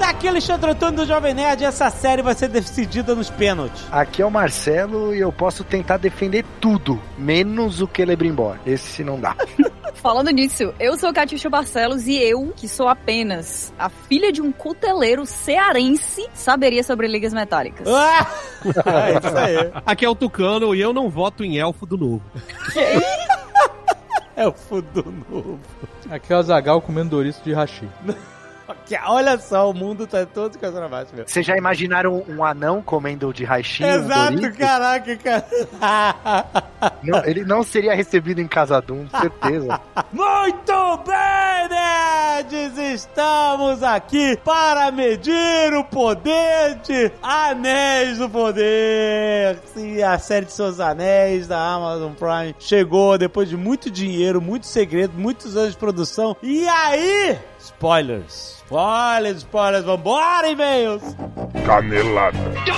Aqui é Alexandre Antônio do Jovem Nerd e essa série vai ser decidida nos pênaltis. Aqui é o Marcelo e eu posso tentar defender tudo, menos o Celebrimbor. Esse não dá. Falando nisso, eu sou Catiuxa Barcelos e eu, que sou apenas a filha de um cuteleiro cearense, saberia sobre ligas metálicas. Ah! É isso aí. Aqui é o Tucano e eu não voto em elfo do novo. É o fudo novo. Aqui é o Zagal comendo Doritos de hashi. Que- Olha só, o mundo tá todo pra baixo, meu. Vocês já imaginaram um anão comendo de raichinho? Exato, Doritos? caraca, cara. Não, ele não seria recebido em Casadum, certeza. Muito bem, nerds! Estamos aqui para medir o poder de Anéis do Poder. Sim, a série de seus anéis da Amazon Prime chegou depois de muito dinheiro, muito segredo, muitos anos de produção. E aí, spoilers. Spoilers, spoilers, vambora, e-mails! Canelada. Muito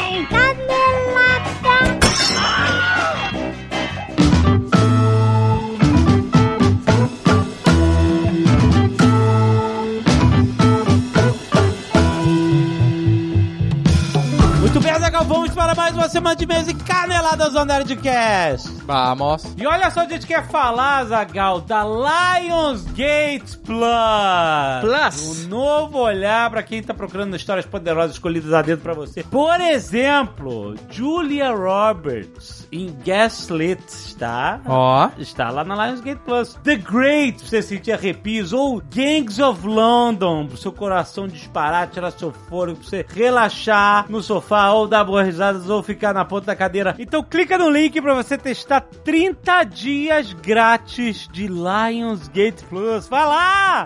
bem, Zagal, vamos para mais uma semana de mês e caneladas do Nerdcast. Vamos. E olha só, a gente quer falar, Zagal, da Lionsgate Plus. Plus. Um novo olhar pra quem tá procurando histórias poderosas escolhidas a dedo pra você. Por exemplo, Julia Roberts em Gaslit, está? Ó. Está lá na Lionsgate Plus. The Great, pra você sentir arrepios. Ou Gangs of London, pro seu coração disparar, tirar seu fôlego, pra você relaxar no sofá, ou dar boas risadas, ou ficar na ponta da cadeira. Então clica no link pra você testar 30 dias grátis de Lionsgate Plus. Vai lá!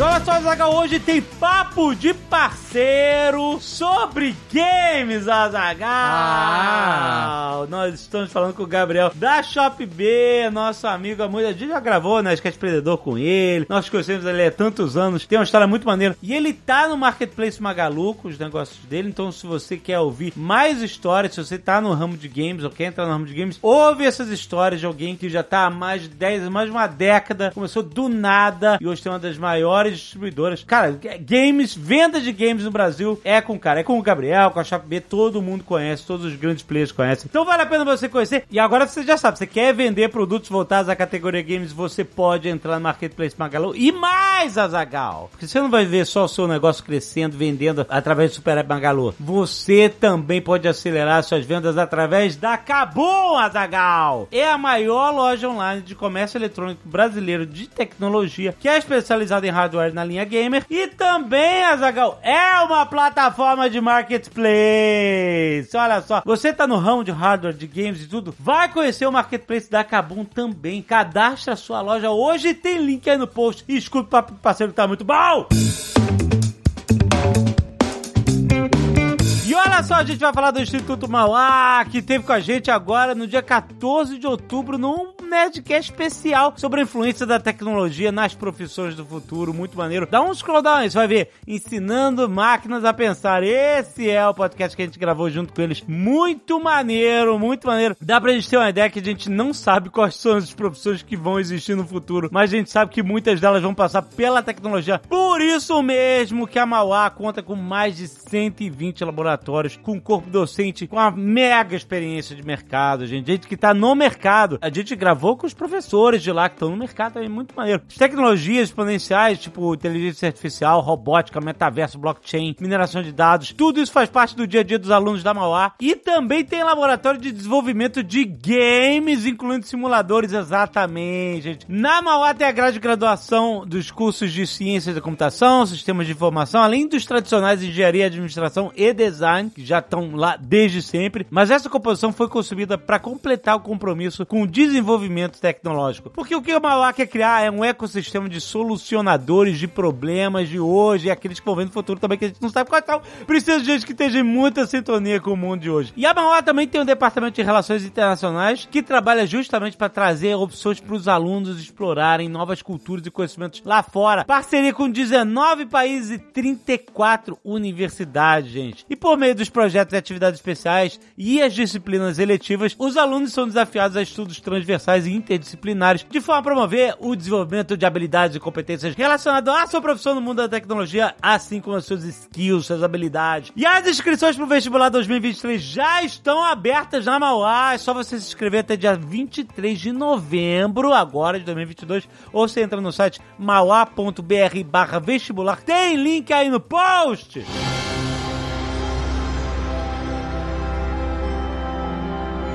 E olha só, Azagal, hoje tem papo de parceiro sobre games, Azagal. Ah. Nós estamos falando com o Gabriel da Shop B, nosso amigo há muito. A gente já gravou, né? Sketch Predador com ele. Nós conhecemos ele há tantos anos. Tem uma história muito maneira. E ele tá no Marketplace Magalu com os negócios dele. Então, se você quer ouvir mais histórias, se você tá no ramo de games ou quer entrar no ramo de games, ouve essas histórias de alguém que já tá há mais de 10, mais de uma década, começou do nada e hoje tem uma das maiores distribuidoras. Cara, games, venda de games no Brasil é com o cara, é com o Gabriel, com a Shop B, todo mundo conhece, todos os grandes players conhecem. Então vale a pena você conhecer. E agora você já sabe, você quer vender produtos voltados à categoria games, você pode entrar no Marketplace Magalu e mais, Azagal. Porque você não vai ver só o seu negócio crescendo, vendendo através do Super App Magalu. Você também pode acelerar suas vendas através da Kabum, Azagal. É a maior loja online de comércio eletrônico brasileiro de tecnologia, que é especializada em hardware na linha gamer. E também, Azagal, é uma plataforma de marketplace. Olha só, você tá no ramo de hardware, de games e tudo, vai conhecer o marketplace da Kabum também. Cadastra sua loja hoje, tem link aí no post. E escuta parceiro tá muito bom! E olha só, a gente vai falar do Instituto Mauá, que teve com a gente agora no dia 14 de outubro, num Nerdcast especial sobre a influência da tecnologia nas profissões do futuro. Muito maneiro. Dá um scroll down você vai ver. Ensinando máquinas a pensar. Esse é o podcast que a gente gravou junto com eles. Muito maneiro, muito maneiro. Dá pra gente ter uma ideia que a gente não sabe quais são as profissões que vão existir no futuro, mas a gente sabe que muitas delas vão passar pela tecnologia. Por isso mesmo que a Mauá conta com mais de 120 laboratórios, com corpo docente, com uma mega experiência de mercado, gente. Gente que tá no mercado. A gente gravou com os professores de lá que estão no mercado também, muito maneiro. As tecnologias exponenciais, tipo inteligência artificial, robótica, metaverso, blockchain, mineração de dados, tudo isso faz parte do dia a dia dos alunos da Mauá. E também tem laboratório de desenvolvimento de games, incluindo simuladores, exatamente, gente. Na Mauá tem a grade de graduação dos cursos de ciências da computação, sistemas de informação, além dos tradicionais de engenharia, administração e design, que já estão lá desde sempre. Mas essa composição foi concebida para completar o compromisso com o desenvolvimento tecnológico. Porque o que a Mauá quer criar é um ecossistema de solucionadores de problemas de hoje e aqueles que vão ver no futuro também, que a gente não sabe qual é tal. Precisa de gente que esteja em muita sintonia com o mundo de hoje. E a Mauá também tem um departamento de relações internacionais que trabalha justamente para trazer opções para os alunos explorarem novas culturas e conhecimentos lá fora. Parceria com 19 países e 34 universidades, gente. E por meio dos projetos e atividades especiais e as disciplinas eletivas, os alunos são desafiados a estudos transversais e interdisciplinares, de forma a promover o desenvolvimento de habilidades e competências relacionadas à sua profissão no mundo da tecnologia, assim como aos seus skills, suas habilidades. E as inscrições para o vestibular 2023 já estão abertas na Mauá. É só você se inscrever até dia 23 de novembro, agora de 2022, ou você entra no site mauá.br barra vestibular. Tem link aí no post!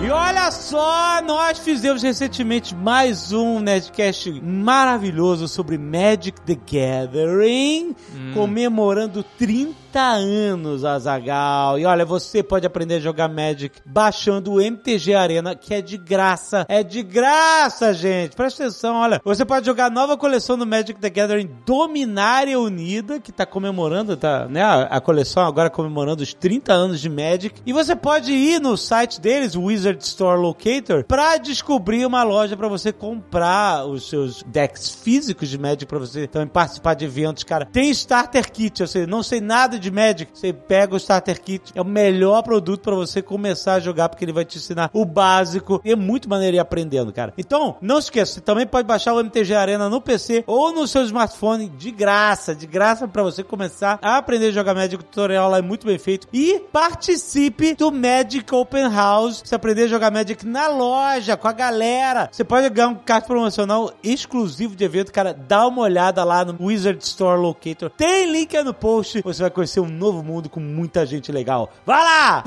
E olha só, nós fizemos recentemente mais um Nerdcast maravilhoso sobre Magic the Gathering, comemorando 30 anos, Azagal. E olha, você pode aprender a jogar Magic baixando o MTG Arena, que é de graça. É de graça, gente. Presta atenção, olha. Você pode jogar a nova coleção do Magic the Gathering Dominária Unida, que tá comemorando, tá, né? A, coleção agora comemorando os 30 anos de Magic. E você pode ir no site deles, Wizard Store Locator, pra descobrir uma loja pra você comprar os seus decks físicos de Magic pra você também participar de eventos, cara. Tem Starter Kit, eu sei, não sei nada de Magic. Você pega o Starter Kit, é o melhor produto pra você começar a jogar, porque ele vai te ensinar o básico. E é muito maneiro ir aprendendo, cara. Então, não esqueça, você também pode baixar o MTG Arena no PC ou no seu smartphone de graça, de graça pra você começar a aprender a jogar Magic. O tutorial lá é muito bem feito. E participe do Magic Open House. Você aprender a jogar Magic na loja, com a galera. Você pode ganhar um cartão promocional exclusivo de evento, cara. Dá uma olhada lá no Wizard Store Locator. Tem link aí no post. Você vai conhecer um novo mundo com muita gente legal. Vai lá!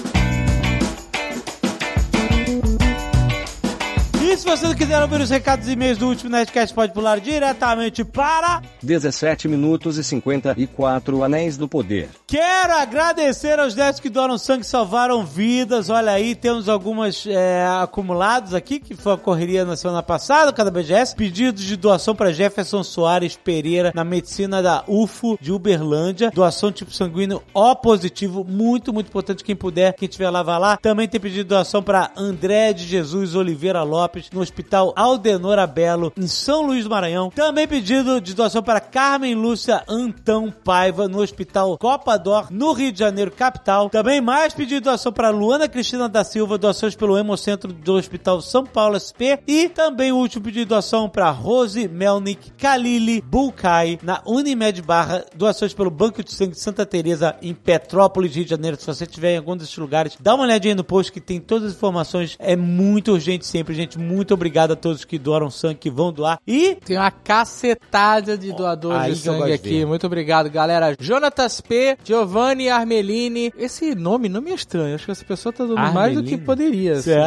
E se você não quiser ouvir os recados e e-mails do último Nerdcast, pode pular diretamente para... 17 minutos e 54 Anéis do Poder. Quero agradecer aos nerds que doaram sangue e salvaram vidas. Olha aí, temos algumas é, acumulados aqui, que foi a correria na semana passada, cada BGS. Pedidos de doação para Jefferson Soares Pereira, na medicina da UFO de Uberlândia. Doação tipo sanguíneo O positivo, muito, muito importante. Quem puder, quem tiver lá, vai lá. Também tem pedido de doação para André de Jesus Oliveira Lopes, no Hospital Aldenor Abelo, em São Luís do Maranhão. Também pedido de doação para Carmen Lúcia Antão Paiva, no Hospital Copa d'Or, no Rio de Janeiro, capital. Também mais pedido de doação para Luana Cristina da Silva, doações pelo Hemocentro do Hospital São Paulo SP. E também o último pedido de doação para Rose Melnick Kalili Bulkai, na Unimed Barra, doações pelo Banco de Sangue de Santa Teresa em Petrópolis, Rio de Janeiro. Se você estiver em algum desses lugares, dá uma olhadinha no post que tem todas as informações. É muito urgente sempre, gente. Muito obrigado a todos que doaram sangue, que vão doar. E Tem uma cacetada de doadores aí de sangue aqui. Muito obrigado, galera. Jonatas P, Giovanni Armelini. Esse nome não me é estranho. Acho que essa pessoa tá dando mais do que poderia. assim.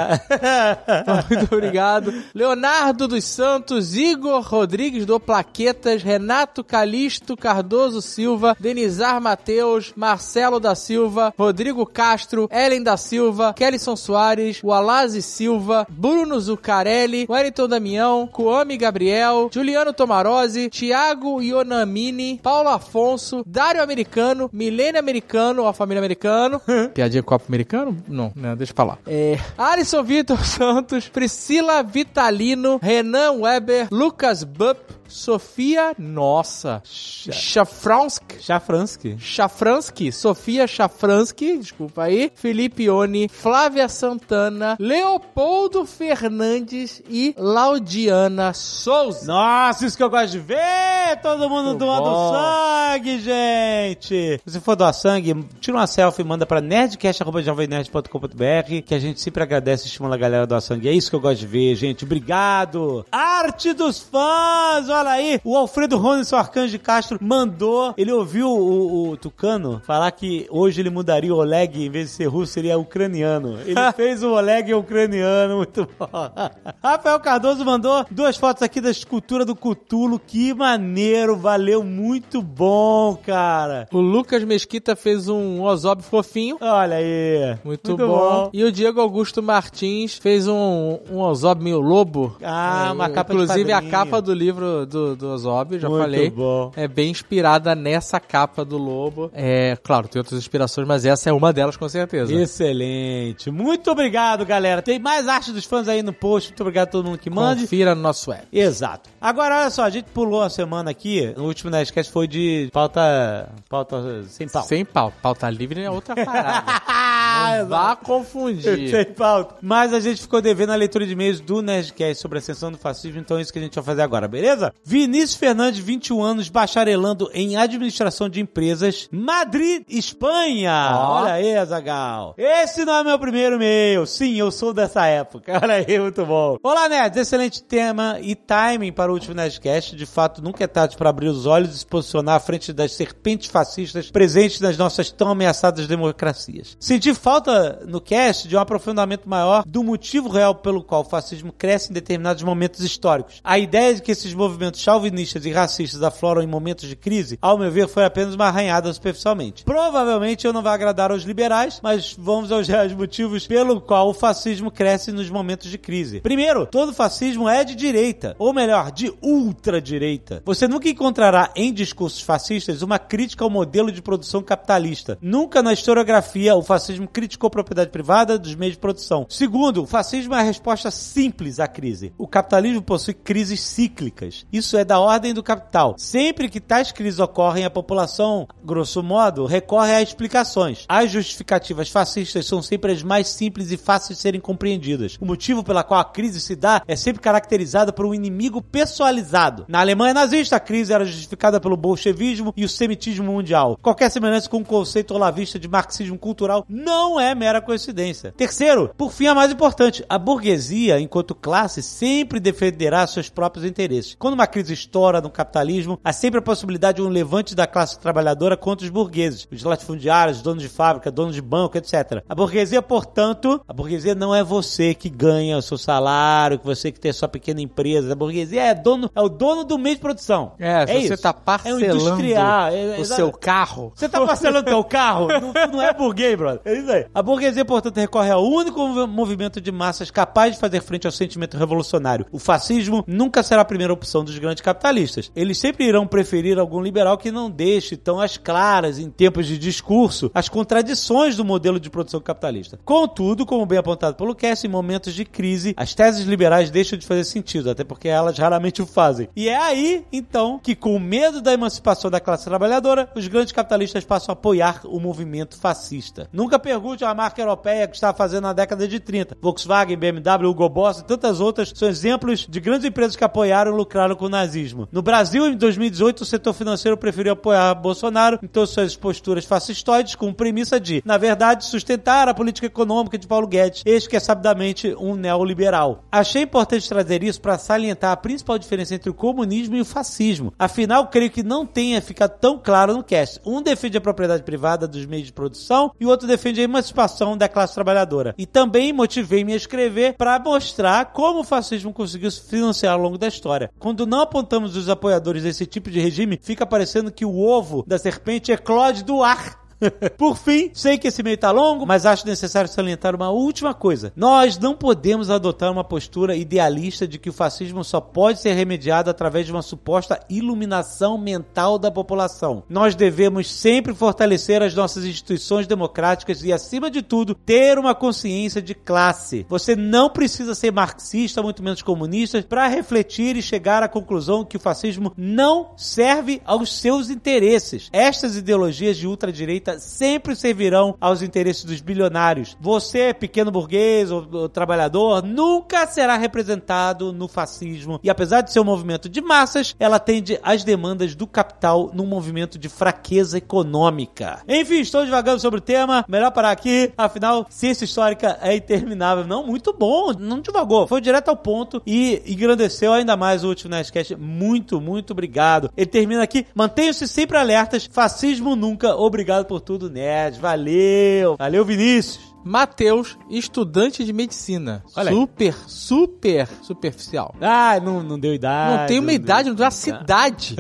Então, muito obrigado. Leonardo dos Santos, Igor Rodrigues do Plaquetas, Renato Calixto Cardoso Silva, Denizar Mateus, Marcelo da Silva, Rodrigo Castro, Ellen da Silva, Kellyson Soares, Wallace Silva, Bruno Zucarelli, Wellington Damião, Kuami Gabriel, Juliano Tomarose, Thiago Ionamini, Paulo Afonso, Dário Americano, Milene Americano, ó, família americano. Piadinha copo americano? Não, não, deixa pra lá. É, Alisson Vitor Santos, Priscila Vitalino, Renan Weber, Lucas Bupp, Sofia, nossa, Chafransk, Chafransky. Chafransky, Sofia Chafransky, desculpa aí, Felipe Oni, Flávia Santana, Leopoldo Fernandes e Laudiana Souza. Nossa, isso que eu gosto de ver! Todo mundo Muito doando bom. sangue, gente! Se for doar sangue, tira uma selfie e manda pra nerdcast.jovemnerd.com.br que a gente sempre agradece e estimula a galera a doar sangue. É isso que eu gosto de ver, gente. Obrigado! Arte dos fãs! Fala aí, o Alfredo Rones, o Arcanjo de Castro, mandou, ele ouviu o, o Tucano falar que hoje ele mudaria o Oleg, em vez de ser russo, seria ucraniano. Ele fez o Oleg ucraniano, muito bom. Rafael Cardoso mandou duas fotos aqui da escultura do Cutulo, que maneiro, valeu, muito bom, cara. O Lucas Mesquita fez um Ozob fofinho. Olha aí. Muito, bom. E o Diego Augusto Martins fez um, um Ozob meio lobo. Ah, É, uma capa Inclusive a capa do livro do, do Ozob, já Muito falei. bom. É bem inspirada nessa capa do lobo. É, claro, tem outras inspirações, mas essa é uma delas com certeza. Excelente. Muito obrigado, galera. Tem mais arte dos fãs aí no post. Muito obrigado a todo mundo que mande. Confira no nosso web. Exato. Agora, olha só, a gente pulou a semana aqui. No último Nerdcast foi de pauta. pauta sem pau. Sem pau. Pauta livre é outra parada. Não vá confundir. Sem pauta. Mas a gente ficou devendo a leitura de e-mails do Nerdcast sobre a ascensão do fascismo, então é isso que a gente vai fazer agora, beleza? Vinícius Fernandes, 21 anos, bacharelando em administração de empresas, Madrid, Espanha. Ó. Olha aí, Azagal. Esse não é meu primeiro e-mail. Sim, eu sou dessa época. Olha aí, muito bom. Olá, nerds. Excelente tema e timing para o último Nerdcast. De fato, nunca é tarde para abrir os olhos e se posicionar à frente das serpentes fascistas presentes nas nossas tão ameaçadas democracias. Senti falta no cast de um aprofundamento maior do motivo real pelo qual o fascismo cresce em determinados momentos históricos. A ideia de que esses movimentos chauvinistas e racistas afloram em momentos de crise, ao meu ver, foi apenas uma arranhada superficialmente. Provavelmente eu não vai agradar aos liberais, mas vamos aos reais motivos pelo qual o fascismo cresce nos momentos de crise. Primeiro, todo fascismo é de direita, ou melhor, de ultradireita. Você nunca encontrará em discursos fascistas uma crítica ao modelo de produção capitalista. Nunca na historiografia o fascismo criticou a propriedade privada dos meios de produção. Segundo, o fascismo é a resposta simples à crise. O capitalismo possui crises cíclicas. Isso é da ordem do capital. Sempre que tais crises ocorrem, a população, grosso modo, recorre a explicações. As justificativas fascistas são sempre as mais simples e fáceis de serem compreendidas. O motivo pela qual a crise se dá é sempre caracterizada por um inimigo pessoalizado. Na Alemanha nazista, a crise era justificada pelo bolchevismo e o semitismo mundial. Qualquer semelhança com o conceito olavista de marxismo cultural não é mera coincidência. Terceiro, por fim, a mais importante, a burguesia, enquanto classe, sempre defenderá seus próprios interesses. Quando uma crise estoura no capitalismo, há sempre a possibilidade de um levante da classe trabalhadora contra os burgueses, os latifundiários, donos de fábrica, donos de banco, etc. A burguesia, portanto, a burguesia não é você que ganha o seu salário, que você que tem a sua pequena empresa. A burguesia é dono, é o dono do meio de produção. É, se você isso. tá É um parcelando industrial. é- o é- seu carro. você tá parcelando teu carro? Não, não é burguês, brother. É isso aí. A burguesia, portanto, recorre ao único mov- movimento de massas capaz de fazer frente ao sentimento revolucionário. O fascismo nunca será a primeira opção dos grandes capitalistas. Eles sempre irão preferir algum liberal que não deixe tão às claras, em tempos de discurso, as contradições do modelo de produção capitalista. Contudo, como bem apontado pelo Cass, em momentos de crise, as teses liberais deixam de fazer sentido, até porque elas raramente o fazem. E é aí, então, que com medo da emancipação da classe trabalhadora, os grandes capitalistas passam a apoiar o movimento fascista. Nunca pergunte a marca europeia que estava fazendo na década de 30. Volkswagen, BMW, Hugo Boss e tantas outras são exemplos de grandes empresas que apoiaram e lucraram com o nazismo. No Brasil, em 2018, o setor financeiro preferiu apoiar Bolsonaro em todas suas posturas fascistoides com premissa de, na verdade, sustentar a política econômica de Paulo Guedes, este que é sabidamente um neoliberal. Achei importante trazer isso para salientar a principal diferença entre o comunismo e o fascismo. Afinal, creio que não tenha ficado tão claro no cast. Um defende a propriedade privada dos meios de produção e o outro defende a emancipação da classe trabalhadora. E também motivei-me a escrever para mostrar como o fascismo conseguiu se financiar ao longo da história. Quando não apontamos os apoiadores desse tipo de regime, fica parecendo que o ovo da serpente eclode do ar. Por fim, sei que esse meio tá longo, mas acho necessário salientar uma última coisa. Nós não podemos adotar uma postura idealista de que o fascismo só pode ser remediado através de uma suposta iluminação mental da população. Nós devemos sempre fortalecer as nossas instituições democráticas e, acima de tudo, ter uma consciência de classe. Você não precisa ser marxista, muito menos comunista, para refletir e chegar à conclusão que o fascismo não serve aos seus interesses. Estas ideologias de ultradireita sempre servirão aos interesses dos bilionários. Você, pequeno burguês ou, ou trabalhador, nunca será representado no fascismo. E apesar de ser um movimento de massas, ela atende às demandas do capital num movimento de fraqueza econômica. Enfim, estou devagando sobre o tema. Melhor parar aqui. Afinal, ciência histórica é interminável. Não, muito bom. Não devagou. Foi direto ao ponto e engrandeceu ainda mais o último Nerdcast. Muito, muito obrigado. Ele termina aqui. Mantenham-se sempre alertas. Fascismo nunca. Obrigado por tudo, Nerd. Valeu. Valeu, Vinícius. Matheus, estudante de medicina. Olha aí. super, super superficial. Ah, não, não deu idade. não tem uma deu- idade, não tem uma cidade.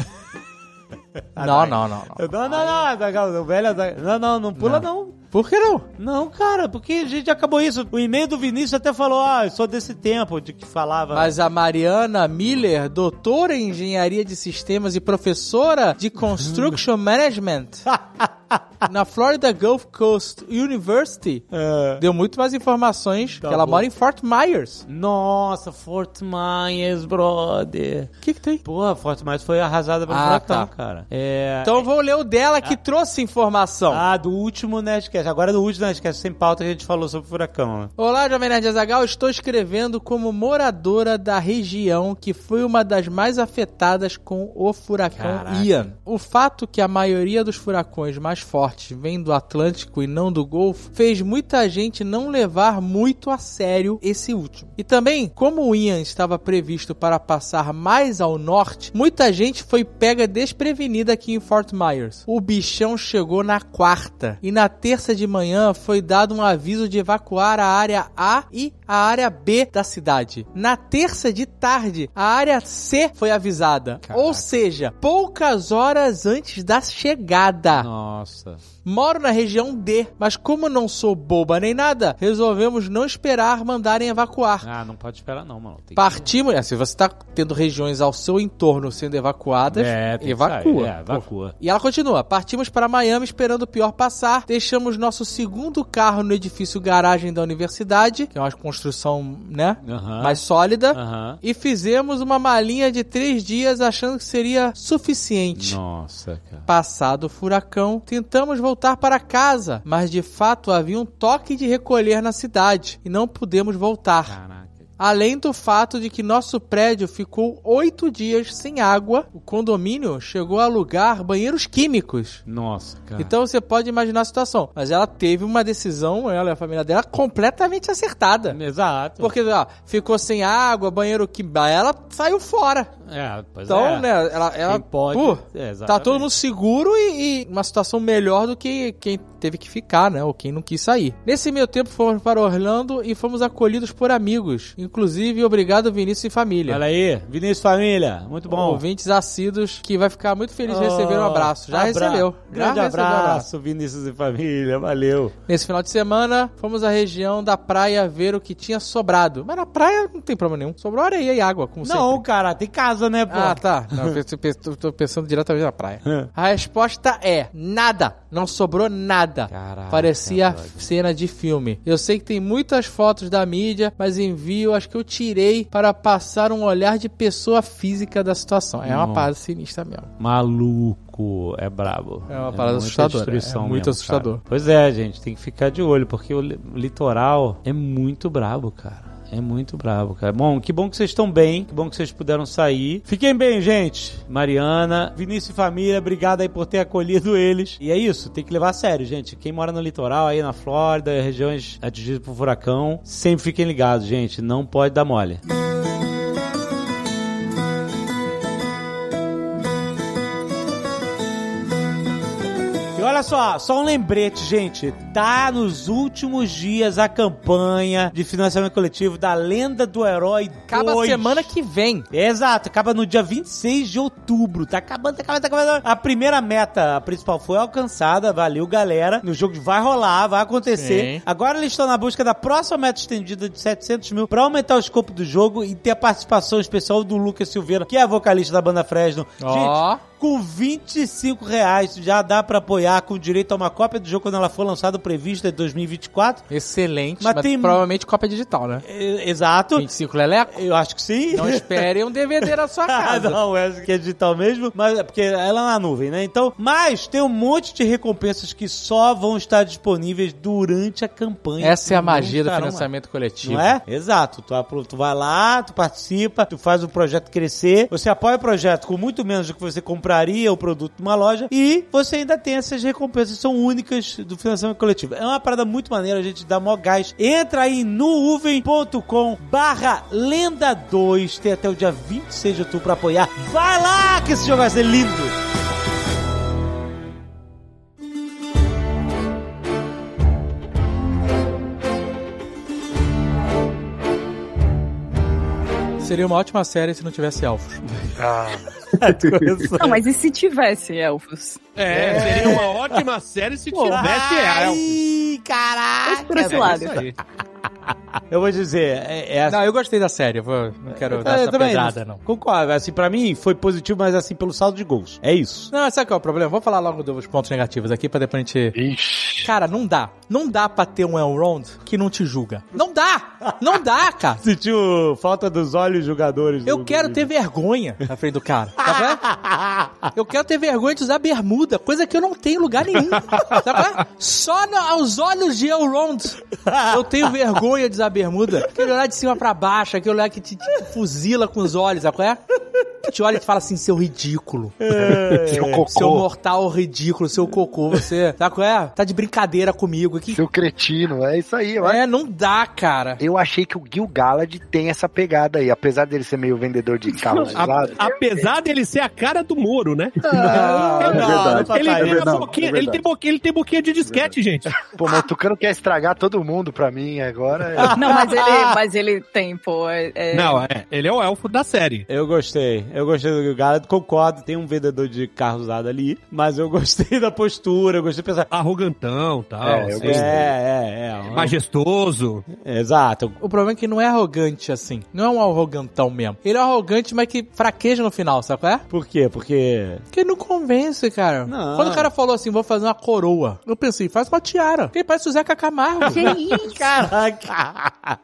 não, não, não, não. Não, não, não, não, velho, Azaghal. não, não, não pula não. Por que não? Não, cara, porque a gente acabou isso. O e-mail do Vinícius até falou, ah, eu sou desse tempo de que falava. Mas a Mariana Miller, doutora em engenharia de sistemas e professora de construction management na Florida Gulf Coast University, É. deu muito mais informações Tá que ela bom. mora em Fort Myers. Nossa, Fort Myers, brother. O que, que tem? Porra, Fort Myers foi arrasada pelo Ah, furacão, tá. cara. É... Então eu vou ler o dela que trouxe informação. Ah, do último Nerdcast. Agora do último Nerdcast sem pauta que a gente falou sobre o furacão. né? Olá, Jovem Nerd Azagal. Estou escrevendo como moradora da região que foi uma das mais afetadas com o furacão Caraca. Ian. O fato que a maioria dos furacões mais fortes vem do Atlântico e não do Golfo fez muita gente não levar muito a sério esse último. E também, como o Ian estava previsto para passar mais ao norte, muita gente foi pega desprevenida aqui em Fort Myers. O bichão chegou na quarta e na terça de manhã foi dado um aviso de evacuar a área A e a área B da cidade. Na terça de tarde, a área C foi avisada. Ou seja, poucas horas antes da chegada. Nossa. Moro na região D, mas como não sou boba nem nada, resolvemos não esperar mandarem evacuar. Ah, não pode esperar não, mano. Tem que- Partimos. é, se você tá tendo regiões ao seu entorno sendo evacuadas, É, que evacua. É, evacua. E ela continua. Partimos para Miami esperando o pior passar. Deixamos nosso segundo carro no edifício garagem da universidade, que é uma construção, né? Mais sólida. E fizemos uma malinha de três dias achando que seria suficiente. Nossa, cara. Passado o furacão, tentamos voltar para casa, mas de fato havia um toque de recolher na cidade e não pudemos voltar. Caraca. Além do fato de que nosso prédio ficou oito dias sem água, o condomínio chegou a alugar banheiros químicos. Nossa, cara. Então você pode imaginar a situação. Mas ela teve uma decisão, ela e a família dela, completamente acertada. Exato. Porque ó, ficou sem água, banheiro químico, ela saiu fora. É, pois Então, é. né, ela, ela Quem pode- É, tá todo mundo seguro e, e uma situação melhor do que quem teve que ficar, né, ou quem não quis sair. Nesse meio tempo fomos para Orlando e fomos acolhidos por amigos, inclusive obrigado Vinícius e família. Olha aí, Vinícius Família, muito bom. Ouvintes assíduos que vai ficar muito feliz de receber um abraço. Já Abra- recebeu. Grande Já recebeu um abraço, Vinícius e Família, valeu. Nesse final de semana, fomos à região da praia ver o que tinha sobrado. Mas na praia não tem problema nenhum. Sobrou areia e água, como Não, sempre. cara, tem casa, né, pô? Ah, tá. Não, eu tô pe- tô- tô pensando diretamente na praia. É. A resposta é nada. Não sobrou nada. Caraca, Parecia brother. cena de filme. Eu sei que tem muitas fotos da mídia, mas envio as que eu tirei para passar um olhar de pessoa física da situação. É uma Nossa. parada sinistra mesmo. Maluco, é brabo. É uma parada muita assustadora, é muito mesmo, assustador. cara. Pois é, gente, tem que ficar de olho, porque o li- litoral é muito brabo, cara. É muito brabo, cara. Bom, que bom que vocês estão bem, que bom que vocês puderam sair. Fiquem bem, gente. Mariana, Vinícius e família, obrigado aí por ter acolhido eles. E é isso, tem que levar a sério, gente. Quem mora no litoral, aí na Flórida, regiões atingidas por furacão, sempre fiquem ligados, gente. Não pode dar mole. E olha só, só um lembrete, gente. Tá nos últimos dias a campanha de financiamento coletivo da Lenda do Herói Acaba 2. semana que vem. Exato, acaba no dia 26 de outubro. Tá acabando, tá acabando, tá acabando. A primeira meta, a principal, foi alcançada. Valeu, galera. No jogo vai rolar, vai acontecer. Sim. Agora eles estão na busca da próxima meta estendida de 700 mil pra aumentar o escopo do jogo e ter a participação especial do Lucas Silveira, que é vocalista da banda Fresno. Ó. Gente, com 25 reais já dá pra apoiar com direito a uma cópia do jogo quando ela for lançada prevista de 2024. Excelente, Mas mas, tem- provavelmente cópia digital, né? É, exato. 25 leleco? Eu acho que sim. Não espere um DVD na sua Ah, casa. não, essa que é digital mesmo, mas é porque ela é na nuvem, né? Então, mas tem um monte de recompensas que só vão estar disponíveis durante a campanha. Essa é a magia do financiamento coletivo. Não é? Exato. Tu, tu vai lá, tu participa, tu faz o projeto crescer, você apoia o projeto com muito menos do que você compraria o produto numa loja e você ainda tem essas recompensas, são únicas do financiamento coletivo. É uma parada muito maneira, a gente dá mó gás. Entra aí no uvem.com barra lenda 2, tem até o dia 26 de outubro pra apoiar. Vai lá que esse jogo vai ser lindo! Seria uma ótima série se não tivesse elfos. Não, mas e se tivesse elfos? É, seria uma ótima série se tivesse elfo. Ai, caraca! Por esse É lado. isso aí. Eu vou dizer, é, é. Não, eu gostei da série. eu vou- não quero dar É, eu essa também pedrada, não. Concordo, assim, pra mim foi positivo, mas assim, pelo saldo de gols. É isso. Não, sabe qual é o problema? Vamos falar logo dos pontos negativos aqui pra depois a gente... Ixi. Cara, não dá. Não dá pra ter um Elrond que não te julga. Não dá! Não dá, cara! Sentiu falta dos olhos jogadores. Eu quero ter vergonha na frente do cara. Tá vendo? Eu quero ter vergonha de usar bermuda, coisa que eu não tenho em lugar nenhum. Tá vendo? Só no- aos olhos de Elrond eu tenho vergonha de usar bermuda. Aquele olhar de cima pra baixo, aquele olhar que te, te fuzila com os olhos, sabe qual é? Que te olha e te fala assim, seu ridículo. Seu cocô. Seu mortal ridículo, seu cocô, você. Sabe qual é? Tá de brincadeira comigo aqui. Seu cretino. É isso aí. Eu, É, não dá, cara. eu achei que o Gil Galad tem essa pegada aí. Apesar dele ser meio vendedor de carro usado. A- apesar dele ser a cara do Moro, né? Ah, é ele, É tem verdade, é ele, tem boquinha, ele tem boquinha de disquete, gente. Pô, mas o Tucano quer estragar todo mundo pra mim agora. É- Não, mas ele, mas ele tem, pô. é- é- Não, é. Ele é o elfo da série. Eu gostei. Eu gostei do Galad, concordo. Tem um vendedor de carro usado ali, mas eu gostei da postura, eu gostei de pensar. Arrogantão tal. É, eu assim, É, é, é. Majestoso. Exato. O problema é que não é arrogante assim. Não é um arrogantão mesmo. Ele é arrogante, mas que fraqueja no final, sabe qual é? Por quê? Porque. Porque não convence, cara. Não. Quando o cara falou assim, vou fazer uma coroa, eu pensei, faz uma tiara. Quem parece o Zeca Camargo. Que isso? Caraca!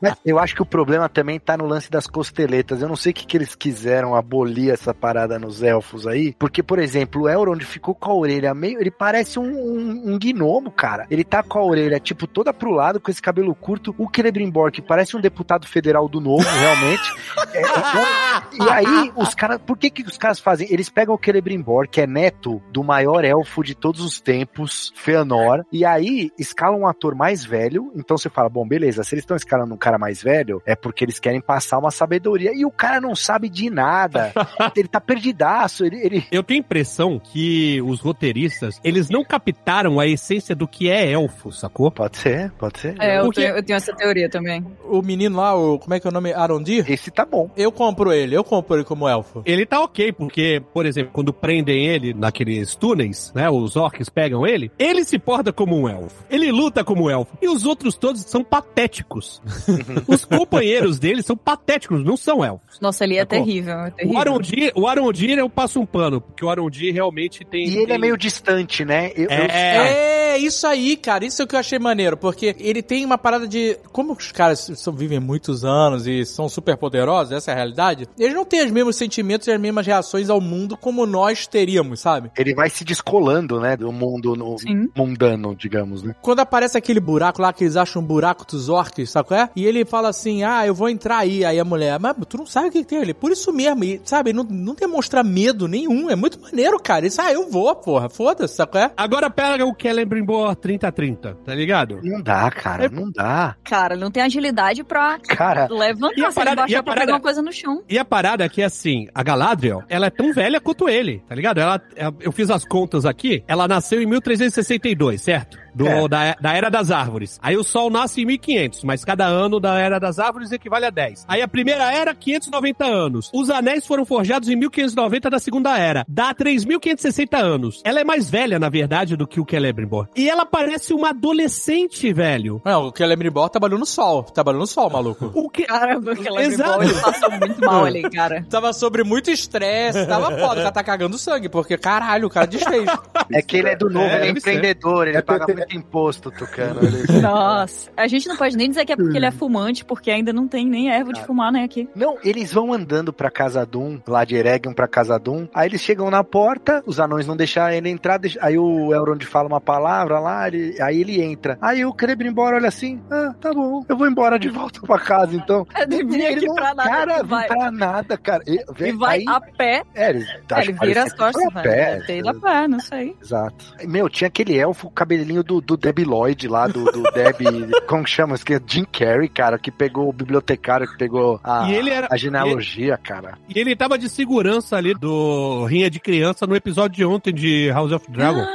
Mas eu acho que o problema também tá no lance das costeletas. Eu não sei o que, que eles quiseram abolir essa parada nos elfos aí. Porque, por exemplo, o Elrond ficou com a orelha meio. Ele parece um, um, um gnomo, cara. Ele tá com a orelha, tipo, toda pro lado, com esse cabelo curto. O Celebrimbor, que parece um deputado federal do novo, realmente. É, é, e aí, os caras. Por que, que os caras fazem? Eles pegam o Celebrimbor, que é neto do maior elfo de todos os tempos, Feanor. E aí, escalam um ator mais velho. Então você fala, bom, beleza, se eles estão escalando um cara mais velho, é porque eles querem passar uma sabedoria. E o cara não sabe de nada. ele tá perdidaço. Ele, ele- Eu tenho a impressão que os roteiristas, eles não captaram a essência do que é elfo, sacou? Pode ser, pode ser. É, eu Porque- tenho, eu tenho essa teoria também. O menino lá, o, como é que é o nome? Arondir? Esse tá bom. Eu compro ele, eu compro ele como elfo. Ele tá ok, porque, por exemplo, quando prendem ele naqueles túneis, né? Os orcs pegam ele, ele se porta como um elfo. Ele luta como um elfo. E os outros todos são patéticos. os companheiros dele são patéticos, não são elfos. Nossa, ele é Sacou? terrível, é O terrível. Arondir, o Arondir eu passo um pano, porque o Arondir realmente tem. E ele é tem- meio distante, né? Eu, eu- É. É, isso aí, cara. Isso é o que eu achei maneiro. Porque ele tem uma parada de. Como os caras são- vivem muitos anos e são super poderosos, essa é a realidade. Eles não têm os mesmos sentimentos e as mesmas reações ao mundo como nós teríamos, sabe? ele vai se descolando, né? Do mundo no- Sim. mundano, digamos, né? Quando aparece aquele buraco lá que eles acham um buraco dos orcs, sabe qual é? E ele fala assim: Ah, eu vou entrar aí. Aí a mulher, mas tu não sabe o que, que tem ali. Por isso mesmo, e, sabe? Não, não demonstra medo nenhum. É muito maneiro, cara. Isso, ah, eu vou, porra. Foda-se, sabe qual é? Agora pega o Celebrimbor 3030, tá ligado? Não dá, cara, não dá. Cara, ele não tem agilidade pra Cara, E a levantar se ele parada- e a baixar pra parada- pegar uma coisa no chão. E a parada é que, assim, a Galadriel, ela é tão velha quanto ele, tá ligado? Ela, é- eu fiz as contas aqui, ela nasceu em 1362, certo? Do, É. da, da Era das Árvores. Aí o Sol nasce em 1500, mas cada ano da Era das Árvores equivale a 10. Aí a primeira era, 590 anos. Os anéis foram forjados em 1590 da Segunda Era. Dá 3.560 anos. Ela é mais velha, na verdade, do que o Celebrimbor. E ela parece uma adolescente, velho. Não, o Celebrimbor trabalhou no sol. Trabalhou no sol, maluco. O que... Caramba, aquela Exato. ele passou muito mal ali, cara. Tava sobre muito estresse, tava foda, o cara tá cagando sangue, porque caralho, o cara desfez. é que ele é do novo, É, ele é ser. empreendedor, ele É paga muito de imposto, Tucano. Ele- Nossa, a gente não pode nem dizer que é porque ele é fumante, porque ainda não tem nem erva de fumar, né, aqui. Não, eles vão andando pra Casa Doom, lá de Eregion pra Casa Doom. Aí eles chegam na porta, os anões não deixam ele entrar. deixa- Aí o Elrond fala uma palavra lá, ele- aí ele entra. Aí o Celebrimbor olha assim: Ah, tá bom, eu vou embora de volta pra casa então. Ele Ele não- pra nada, Cara, vai, pra nada, cara. E, e vai aí, a pé, é, ele, é, ele vira as costas, vai. pé. Deve ter ido a pé, não sei. Exato. Meu, tinha aquele elfo, o cabelinho do, do Debbie Lloyd lá, do, do Debbie. como que chama? Esqueci, Jim Carrey, cara, que pegou o bibliotecário, que pegou a, E ele era- a genealogia, cara. E ele tava de segurança ali do Rinha de Criança no episódio de ontem de House of Dragon.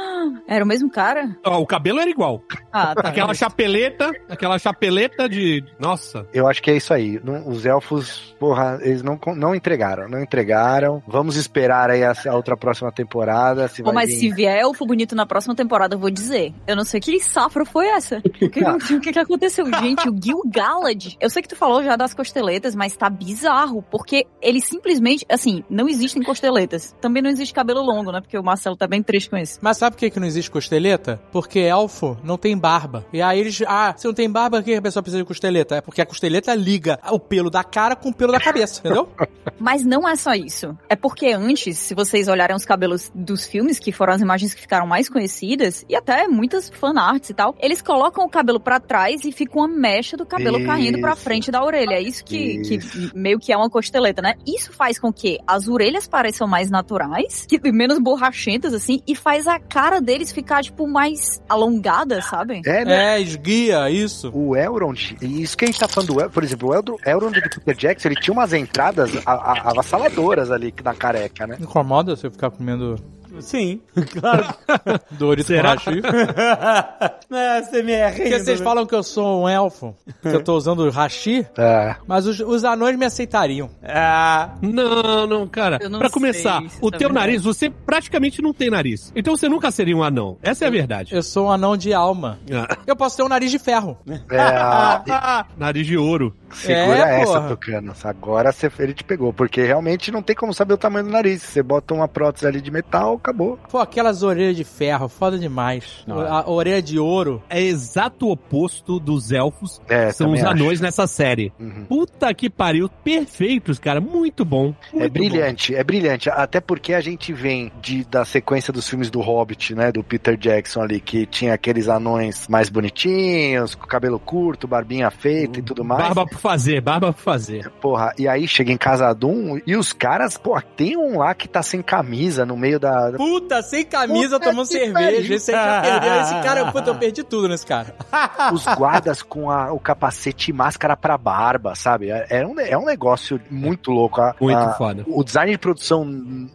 Era o mesmo cara? Ó, o cabelo era igual. Ah, tá. Aquela chapeleta, aquela chapeleta de. Nossa. Eu acho que é isso aí. Os elfos, porra, eles não, não entregaram, não entregaram. Vamos esperar aí a, a outra próxima temporada. Se Pô, vai mas vir. se vier elfo bonito na próxima temporada, eu vou dizer. Eu não sei que safra foi essa. O que, o que, que aconteceu? Gente, o Gil Galad. Eu sei que tu falou já das costeletas, mas tá bizarro. Porque ele simplesmente, assim, não existem costeletas. Também não existe cabelo longo, né? Porque o Marcelo tá bem triste com isso. Mas sabe por que, que não existe costeleta? Porque elfo não tem barba. E aí eles. Ah, se não tem barba, por que a pessoa precisa de costeleta? É porque a costeleta liga o pelo da cara com o pelo da cabeça, entendeu? Mas não é só isso. É porque antes, se vocês olharem os cabelos dos filmes, que foram as imagens que ficaram mais conhecidas, e até muitas fanarts e tal, eles colocam o cabelo pra trás e fica uma mecha do cabelo Isso. caindo pra frente da orelha. É isso que, Isso. que meio que é uma costeleta, né? Isso faz com que as orelhas pareçam mais naturais, que, menos borrachentas, assim, e faz a cara deles ficar, tipo, mais alongada, sabe? É, né? é, esguia, isso. O Elrond, e isso que a gente tá falando do Elrond, por exemplo, o Eldo- Elrond do Peter Jackson, ele tinha umas entradas a- a- avassaladoras ali na careca, né? Incomoda se eu ficar comendo Sim, claro. Doritos com Será? hashi? é, você me é Porque vocês falam que eu sou um elfo, que eu tô usando hashi, É. mas os, os anões me aceitariam. Ah, Não, não, cara. Eu não pra começar, se o tá teu verdade. nariz, você praticamente não tem nariz. Então você nunca seria um anão. Essa é a verdade. Eu sou um anão de alma. Ah. Eu posso ter um nariz de ferro. É, nariz de ouro. segura É, essa, porra. Agora você, ele te pegou, porque realmente não tem como saber o tamanho do nariz. Você bota uma prótese ali de metal, acabou. Pô, aquelas orelhas de ferro, foda demais. Não. A orelha de ouro. É exato o oposto dos elfos, É, que são os também acho. anões nessa série. Uhum. Puta que pariu, perfeitos, cara. Muito bom. É muito brilhante, é brilhante. Até porque a gente vem de, da sequência dos filmes do Hobbit, né? Do Peter Jackson ali, que tinha aqueles anões mais bonitinhos, com cabelo curto, barbinha feita e tudo bom. mais. Barba por fazer, barba por fazer. Porra, e aí chega em Casa Doom e os caras, pô, tem um lá que tá sem camisa no meio da. Puta, sem camisa, Puta tomando cerveja. Esse aí já perdeu. Esse cara, puta, eu perdi tudo nesse cara. Os guardas com a- o capacete e máscara pra barba, sabe? É, é um, é um negócio muito louco. A- Muito a- foda. o design de produção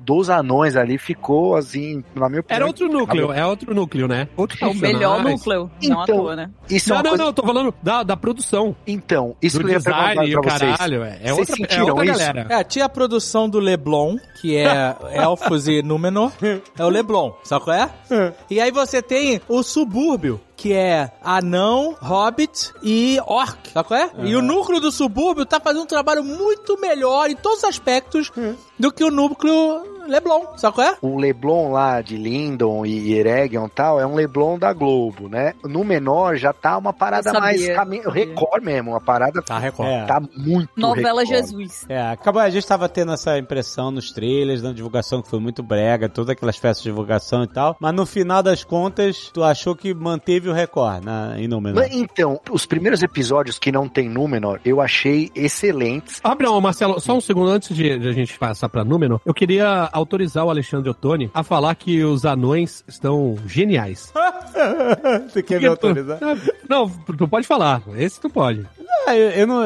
dos anões ali ficou assim, na minha opinião. Era outro núcleo, é outro núcleo, né? Outro É o melhor núcleo, não à Então, toa, né? Isso é Não, uma não, coisa- não, eu tô falando da, da produção. Então, isso do que eu ia design perguntar pra vocês. caralho. É, é Vocês outra, é sentiram outra isso? galera. É, tinha a produção do Leblon, que é Elfos e Númenor. É o Leblon, sabe qual é? E aí você tem o subúrbio, que é anão, hobbit e orc, sabe qual é? E o núcleo do subúrbio tá fazendo um trabalho muito melhor em todos os aspectos do que o núcleo Leblon, sabe qual é? O Leblon lá de Lindon e Eregion e tal é um Leblon da Globo, né? No menor já tá uma parada sabia, mais sabia. Record mesmo, uma parada Tá, Record. É. tá muito Novela Record. Jesus. É, acabou, a gente tava tendo essa impressão nos trailers, na divulgação que foi muito brega, todas aquelas festas de divulgação e tal, mas no final das contas, tu achou que manteve o recorde na, em número. Mas, Então, os primeiros episódios que não tem Númenor, eu achei excelentes. Ah, não, Marcelo, só um segundo antes de, de a gente passar pra Númenor, eu queria autorizar o Alexandre Ottoni a falar que os anões estão geniais. Você quer me autorizar? Não, tu pode falar. Esse tu pode. Ah, eu, eu não.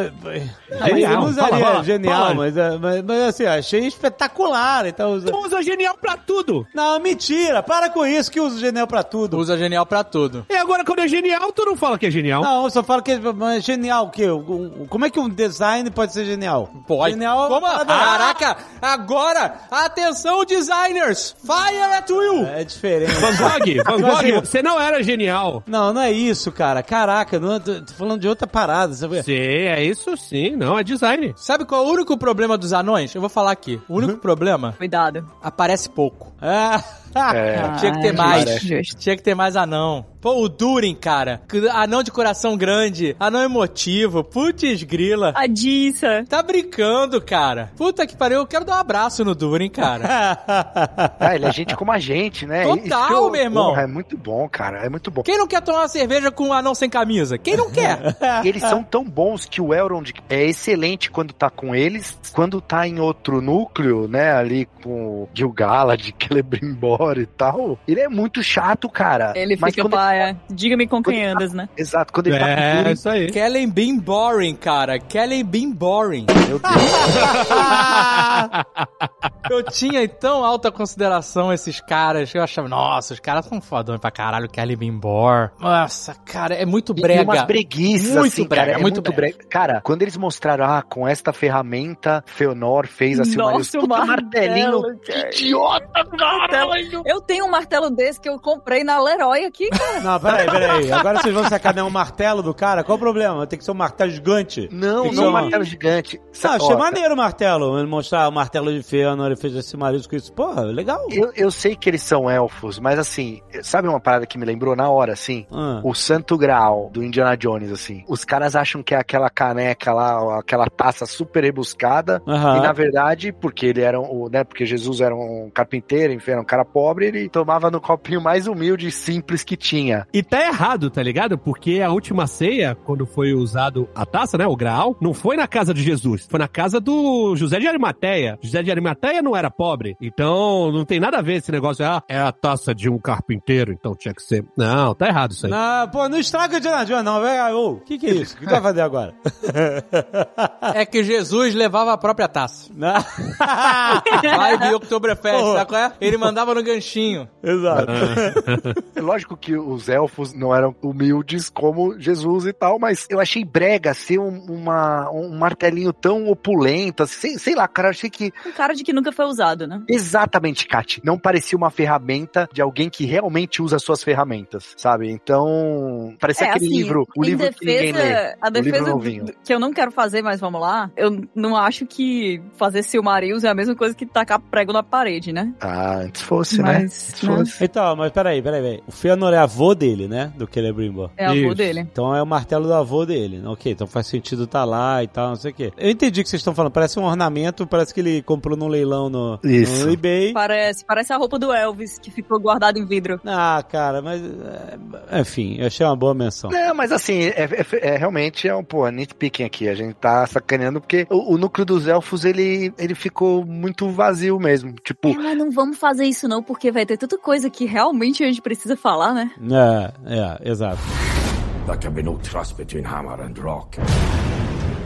Genial, eu não usaria fala, fala, genial, fala. Mas, é, mas, mas assim, achei espetacular. Então, usa... Tu usa genial pra tudo. Não, mentira, para com isso que usa genial pra tudo. Usa genial pra tudo. E agora, quando é genial, tu não fala que é genial. Não, eu só falo que é mas genial. O quê? Um- Como é que um design pode ser genial? Pode. Genial. Como? Ah, Caraca, agora, atenção designers, fire at will. É diferente. Van Gogh, Van Mas, assim, Gogh, você não era genial. Não, não é isso, cara. Caraca, não, tô, tô falando de outra parada, sabe? Sim, é isso sim. Não, é design. Sabe qual é o único problema dos anões? Eu vou falar aqui. O único problema, Cuidado. aparece pouco. Ah, É, Tinha que ter Ah, mais. Tinha que ter mais anão. Pô, o Durin, cara. Anão de coração grande, anão emotivo, putz grila. A Dissa. Tá brincando, cara. Puta que pariu, eu quero dar um abraço no Durin, cara. Ah, ele é gente como a gente, né? Total, eu- meu irmão. Porra, é muito bom, cara. É muito bom. Quem não quer tomar uma cerveja com um anão sem camisa? Quem não quer? E eles são tão bons que o Elrond é excelente quando tá com eles, quando tá em outro núcleo, né, ali com o Gil-galad, Celebrimbor e tal, ele é muito chato, cara. Ele Mas fica quando paia. Diga-me com quem ele tá- andas, né? Exato, quando ele tá com o É, Durin, isso aí. Kellen been boring, cara. Kellen been boring. meu Deus. Eu tinha em tão alta consideração esses caras que eu achava, nossa, os caras são fodões pra caralho, Kelly Bimbor. Nossa, cara, é muito E brega. umas preguiças, Muito assim, brega, cara. É muito muito, brega. Cara, quando eles mostraram, ah, com esta ferramenta, Feonor fez a Silmarils. Nossa, o martelinho. cara. Idiota, caralho. Eu tenho um martelo desse que eu comprei na Leroy aqui, cara. Não, peraí, peraí. Agora vocês vão sacanear um martelo do cara? Qual o problema? Tem que ser um martelo gigante. Não, que não é um martelo gigante. Sa- achei maneiro o martelo. Ele mostrar o martelo de Fëanor, ele fez esse marido com isso. Porra, legal. Eu, eu sei que eles são elfos, mas assim, sabe uma parada que me lembrou na hora, assim? Ah. O Santo Graal do Indiana Jones, assim. Os caras acham que é aquela caneca lá, aquela taça super rebuscada. Aham. E na verdade, porque ele era um, né? Porque Jesus era um carpinteiro, enfim, era um cara pobre, ele tomava no copinho mais humilde e simples que tinha. E tá errado, tá ligado? Porque a última ceia, quando foi usado a taça, né, o graal, não foi na casa de Jesus, foi na casa do José de Arimateia. José de Arimateia não era pobre, então não tem nada a ver esse negócio, ah, é a taça de um carpinteiro, então tinha que ser. Não, tá errado isso aí. Não, pô, não estraga o Indiana Jones, não. Vai, ô, o que que é isso? O que tu vai fazer agora? É que Jesus levava a própria taça. Vai de Oktoberfest, sabe qual é? Ele mandava no ganchinho. Exato. É lógico que os elfos não eram humildes como Jesus e tal, mas eu achei brega ser um, uma, um martelinho tão opulento, assim, sei, sei lá, cara, achei que Um cara de que nunca foi usado, né? Exatamente, Kat. Não parecia uma ferramenta de alguém que realmente usa suas ferramentas, sabe? Então, parecia aquele livro, o É, livro que ninguém lê. defesa, a o livro defesa do- que eu não quero fazer, mas vamos lá. Eu não acho que fazer Silmarils é a mesma coisa que tacar prego na parede, né? Ah, antes fosse, né? Mas, Antes né? fosse. Então, mas peraí, peraí, peraí. O Fëanor é avô dele, né? Do Celebrimbor. É avô Isso. dele. Então é o martelo do avô dele. Ok, então faz sentido tá lá e tal, não sei o quê. Eu entendi o que vocês estão falando. Parece um ornamento, parece que ele comprou num leilão no, Isso. no eBay. Parece, parece a roupa do Elvis, que ficou guardada em vidro. Ah, cara, mas. é, Enfim, eu achei uma boa menção. Não, mas assim, é, é- é realmente é um, pô, nitpicking aqui. A gente tá sacaneando porque o, o núcleo dos elfos, ele, ele ficou muito vazio mesmo. Tipo, É, mas não vamos fazer isso não, porque vai ter tanta coisa que realmente a gente precisa falar, né? É, é, exato. There can be no trust between hammer and rock.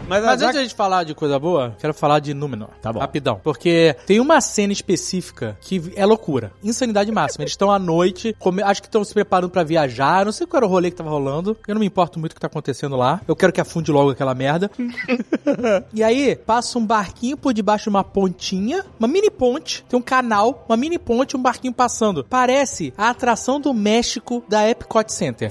Mas, Mas antes de a gente falar de coisa boa, quero falar de Númenor. Tá bom. Rapidão. Porque tem uma cena específica que é loucura. Insanidade máxima. Eles estão à noite, come- acho que estão se preparando pra viajar. Não sei qual era o rolê que tava rolando. Eu não me importo muito o que tá acontecendo lá. Eu quero que afunde logo aquela merda. e aí, passa um barquinho por debaixo de uma pontinha, uma mini ponte. Tem um canal, uma mini ponte, um barquinho passando. Parece a atração do México da Epcot Center.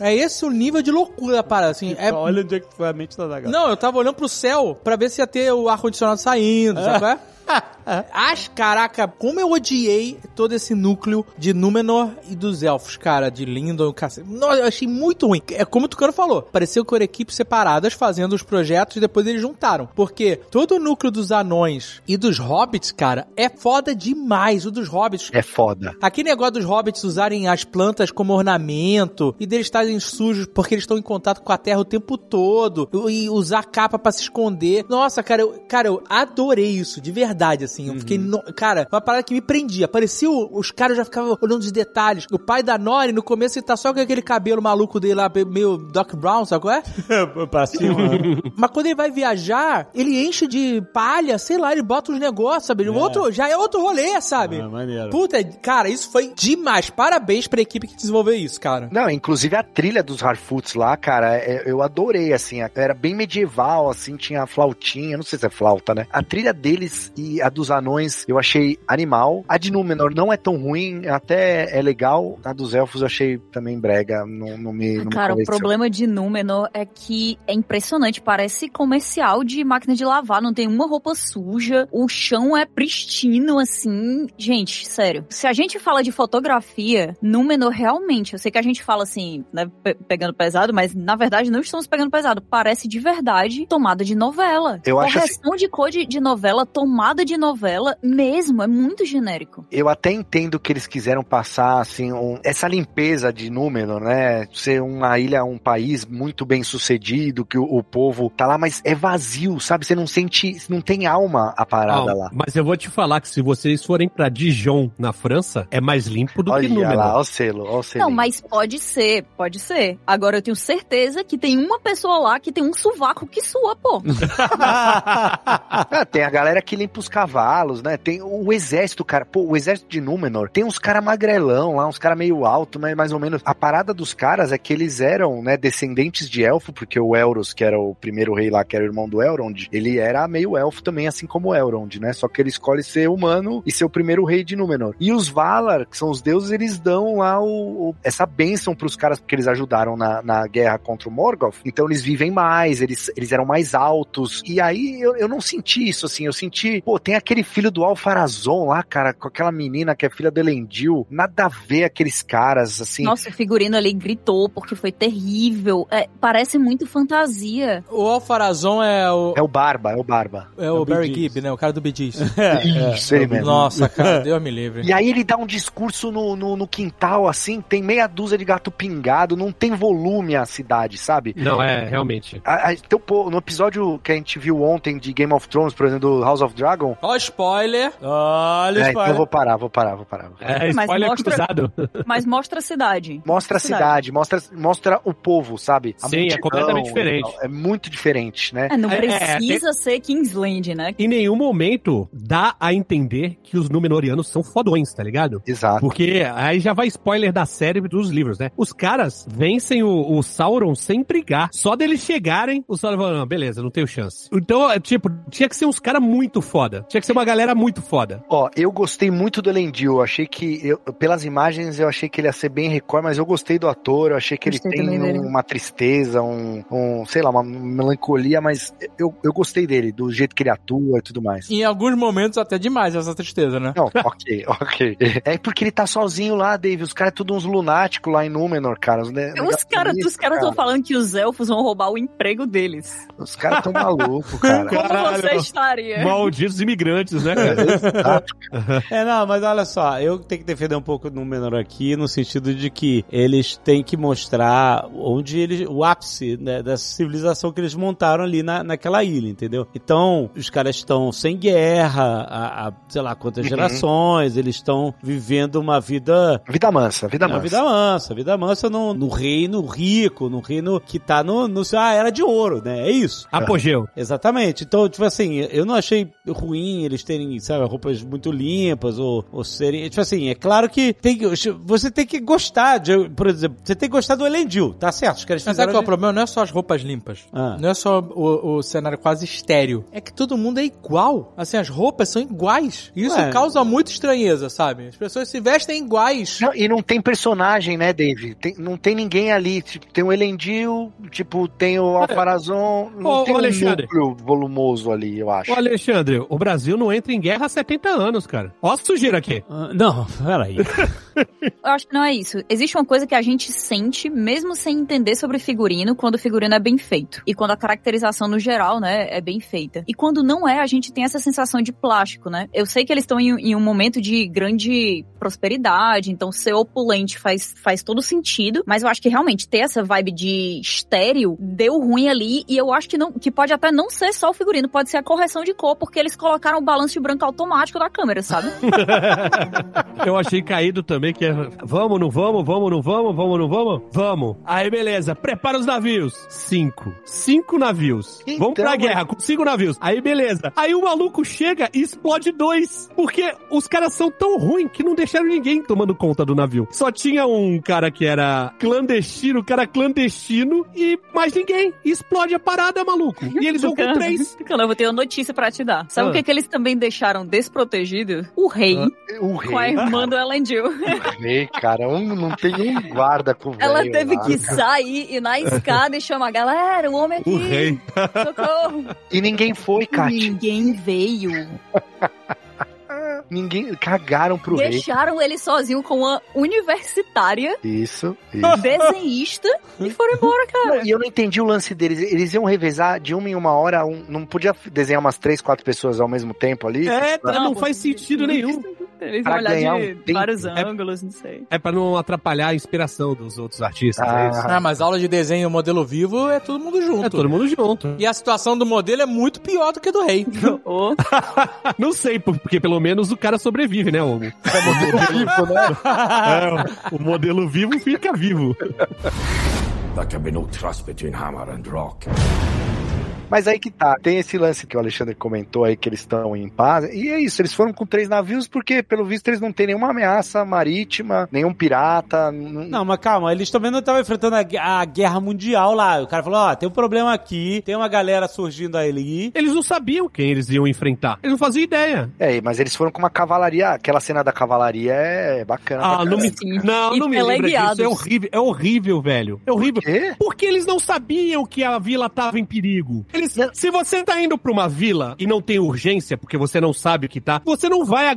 É esse o nível de loucura da parada, assim. É Olha onde é que foi a mente da Daga. não, eu tava olhando pro céu pra ver se ia ter o ar-condicionado saindo, sabe é? As, caraca, como eu odiei todo esse núcleo de Númenor e dos elfos, cara, de Lindon, cacete. Nossa, eu achei muito ruim. É como o Tucano falou, pareceu que eram equipes separadas fazendo os projetos e depois eles juntaram. Porque todo o núcleo dos anões e dos hobbits, cara, é foda demais. O dos hobbits, é foda. Aquele negócio dos hobbits usarem as plantas como ornamento e deles estarem sujos porque eles estão em contato com a terra o tempo todo e usar capa pra se esconder. Nossa, cara, eu, cara, eu adorei isso, de verdade, assim. Eu fiquei, no- cara, uma parada que me prendia. Parecia o- os caras já ficavam olhando os detalhes. O pai da Nori, no começo, ele tá só com aquele cabelo maluco dele lá, meio Doc Brown, sabe qual é? pra cima. Mas quando ele vai viajar, ele enche de palha, sei lá, ele bota os negócios, sabe? Outro, já é outro rolê, sabe? Ah, maneiro. Puta, cara, isso foi demais. Parabéns pra equipe que desenvolveu isso, cara. Não, inclusive a trilha dos Harfoots lá, cara, é- eu adorei, assim, era bem medieval, assim, tinha a flautinha, não sei se é flauta, né? A trilha deles e a dos anões eu achei animal. A de Númenor não é tão ruim, até é legal. A dos elfos eu achei também brega, não, não me não me Cara, o convenceu. problema de Númenor é que é impressionante, parece comercial de máquina de lavar, não tem uma roupa suja, o chão é pristino, assim. Gente, sério. Se a gente fala de fotografia, Númenor realmente, eu sei que a gente fala assim, né, pe- pegando pesado, mas na verdade não estamos pegando pesado. Parece de verdade tomada de novela. Eu acho assim- Correção de cor de, de novela, tomada de novela mesmo, é muito genérico. Eu até entendo que eles quiseram passar assim um- essa limpeza de Númenor, né? Ser uma ilha, um país muito bem sucedido, que o, o povo tá lá, mas é vazio, sabe? Você não sente, não tem alma a parada Ah, lá. Mas eu vou te falar que se vocês forem pra Dijon, na França, é mais limpo do que Olha Númenor. lá, olha o selo, olha o selo. Não, mas pode ser, pode ser. Agora eu tenho certeza que tem uma pessoa lá que tem um sovaco que sua, pô. Ah, tem a galera que limpa os cavalos, né? Tem o exército, cara. Pô, o exército de Númenor tem uns caras magrelão lá, uns caras meio alto, mas mais ou menos. A parada dos caras é que eles eram, né, descendentes de elfo, porque o Elros, que era o primeiro rei lá, que era o irmão do Elrond, ele era meio elfo também, assim como o Elrond, né? Só que ele escolhe ser humano e ser o primeiro rei de Númenor. E os Valar, que são os deuses, eles dão lá o, o- essa bênção pros caras, porque eles ajudaram na, na guerra contra o Morgoth. Então eles vivem mais, eles, eles eram mais altos. E aí eu, eu não senti isso, assim. Eu senti, pô, tem aquele filho do Alfarazon lá, cara, com aquela menina que é filha do Elendil. Nada a ver aqueles caras, assim. Nossa, o figurino ali gritou porque foi terrível. É, parece muito fantasia. O Alfarazon é o, É o Barba, é o Barba. é o o Bee Barry. Gibb, né? O cara do Bee Gees. Isso, ele mesmo. Nossa, cara, Deus me livre. E aí ele dá um discurso no, no, no quintal, assim, tem meia dúzia de gato pingado, não tem volume a cidade, sabe? Não, é, realmente. A- a- então, pô, no episódio que a gente viu ontem de Game of Thrones, por exemplo, do House of Dragon. Ó, spoiler. Olha, É, então eu spoiler. vou parar, vou parar, vou parar. É, Mas spoiler mostra- cruzado. Mas mostra a cidade. Mostra a cidade, mostra, mostra o povo, sabe? A Sim, é multidão completamente e diferente. É muito diferente, né? É, não É, precisa ser Kingsland, né? Em nenhum momento dá a entender que os Númenóreanos são fodões, tá ligado? Exato. Porque aí já vai spoiler da série e dos livros, né? Os caras vencem o, o Sauron sem brigar. Só deles chegarem, o Sauron fala, não, beleza, não tenho chance. Então, é, tipo, tinha que ser uns caras muito foda. Tinha que ser uma galera muito foda. Ó, eu gostei muito do Elendil. Eu achei que, eu- pelas imagens, eu achei que ele ia ser bem Record, mas eu gostei do ator. Eu achei que Gostei ele tem dele. uma tristeza, um, um, sei lá, uma melancolia, mas eu, eu gostei dele, do jeito que ele atua e tudo mais. Em alguns momentos até demais essa tristeza, né? Não, ok, ok. É porque ele tá sozinho lá, Dave. Os caras é tudo uns lunáticos lá em Númenor, cara. Os, ne- Os caras os caras estão falando que os elfos vão roubar o emprego deles. Os caras tão malucos, cara. Como Caralho. você estaria? Malditos imigrantes, né? Exato. É, não, mas olha só, eu tenho que defender um pouco o Númenor aqui, no sentido de que eles têm que mostrar onde eles, o ápice né, dessa civilização que eles montaram ali na, naquela ilha, entendeu? Então, os caras estão sem guerra, há, há, sei lá quantas Uhum. gerações, eles estão vivendo uma vida Vida mansa, vida Uma mansa. vida mansa, vida mansa no, no reino rico, no reino que tá no, no ah, era de ouro, né? É isso. Apogeu. Exatamente. Então, tipo assim, eu não achei ruim eles terem, sabe, roupas muito limpas ou, ou serem. Tipo assim, é claro que, tem que você tem que gostar de, por exemplo, você tem que gostar do Elendil, tá certo? Os caras Mas sabe qual é o problema? Não é só as roupas limpas. Ah. Não é só o, o cenário quase estéreo. É que todo mundo é igual. Assim, as roupas são iguais. Isso Ué. causa muita estranheza, sabe? As pessoas se vestem iguais. Não, e não tem personagem, né, Dave? Tem- não tem ninguém ali. Tipo, tem o Elendil, tipo, tem o Alfarazon. Não Ô, tem ô, um Alexandre. núcleo volumoso ali, eu acho. Ô, Alexandre, o Brasil não entra em guerra há 70 anos, cara. Ó a sujeira aqui. Ah, não, peraí. Eu acho que não é isso. Existe uma coisa que a gente sente, mesmo sem entender sobre figurino, quando o figurino é bem feito. E quando a caracterização no geral, né, é bem feita. E quando não é, a gente tem essa sensação de plástico, né? Eu sei que eles estão em, em um momento de grande prosperidade, então ser opulente faz, faz todo sentido, mas eu acho que realmente ter essa vibe de estéreo deu ruim ali, e eu acho que não que pode até não ser só o figurino, pode ser a correção de cor, porque eles colocaram o balanço de branco automático da câmera, sabe? Eu achei caído também que é vamos, não vamos, vamos, não vamos, vamos, não vamos? Vamos. Aí, beleza, prepara os navios. Cinco. Cinco navios. Então, vamos pra mas- guerra com cinco navios. Aí, beleza. Aí o maluco chega e explode dois. Porque os caras são tão ruins que não deixaram ninguém tomando conta do navio. Só tinha um cara que era clandestino, um cara clandestino e mais ninguém. E explode a parada, maluco. E eles vão com três. Eu vou ter uma notícia pra te dar. Sabe Ah. Que, que eles também deixaram desprotegido? O rei O com a rei, irmã do Elendil. o rei, cara, um, não tem um guarda com o Ela velho teve lá, que sair e na escada e chamar galera, o homem aqui. O rei. Socorro. E ninguém foi, Kátia. Ninguém veio. Ninguém. Cagaram pro rei. Deixaram ele sozinho com uma universitária, Isso, isso. desenhista e foram embora, cara. E eu não entendi o lance deles. Eles iam revezar de uma em uma hora. um- não podia desenhar umas três, quatro pessoas ao mesmo tempo ali? É, tá, não, Não, faz sentido nenhum. Eles Pra vão olhar ganhar de um vários É- ângulos, não sei. É pra não atrapalhar a inspiração dos outros artistas. Ah. é isso. Ah, mas aula de desenho modelo vivo é todo mundo junto. É todo mundo junto. E a situação do modelo é muito pior do que do rei. Não sei, por- porque pelo menos o cara sobrevive, né? O, Vivo, né? é, o modelo vivo fica vivo. There can be no trust between Hammer and Rock. Mas aí que tá. Tem esse lance que o Alexandre comentou aí que eles estão em paz. E é isso, eles foram com três navios porque, pelo visto, eles não têm nenhuma ameaça marítima, nenhum pirata. Não, mas calma, eles também não estavam enfrentando a, a guerra mundial lá. O cara falou, ó, tem um problema aqui, tem uma galera surgindo ali. Eles não sabiam quem eles iam enfrentar. Eles não faziam ideia. É, mas eles foram com uma cavalaria. Aquela cena da cavalaria é bacana. Ah, não me, não, não me lembra teleguiados. disso. É horrível, é horrível, velho. É horrível. Quê? Porque eles não sabiam que a vila tava em perigo. Eles, se você tá indo pra uma vila e não tem urgência, porque você não sabe o que tá, você não vai a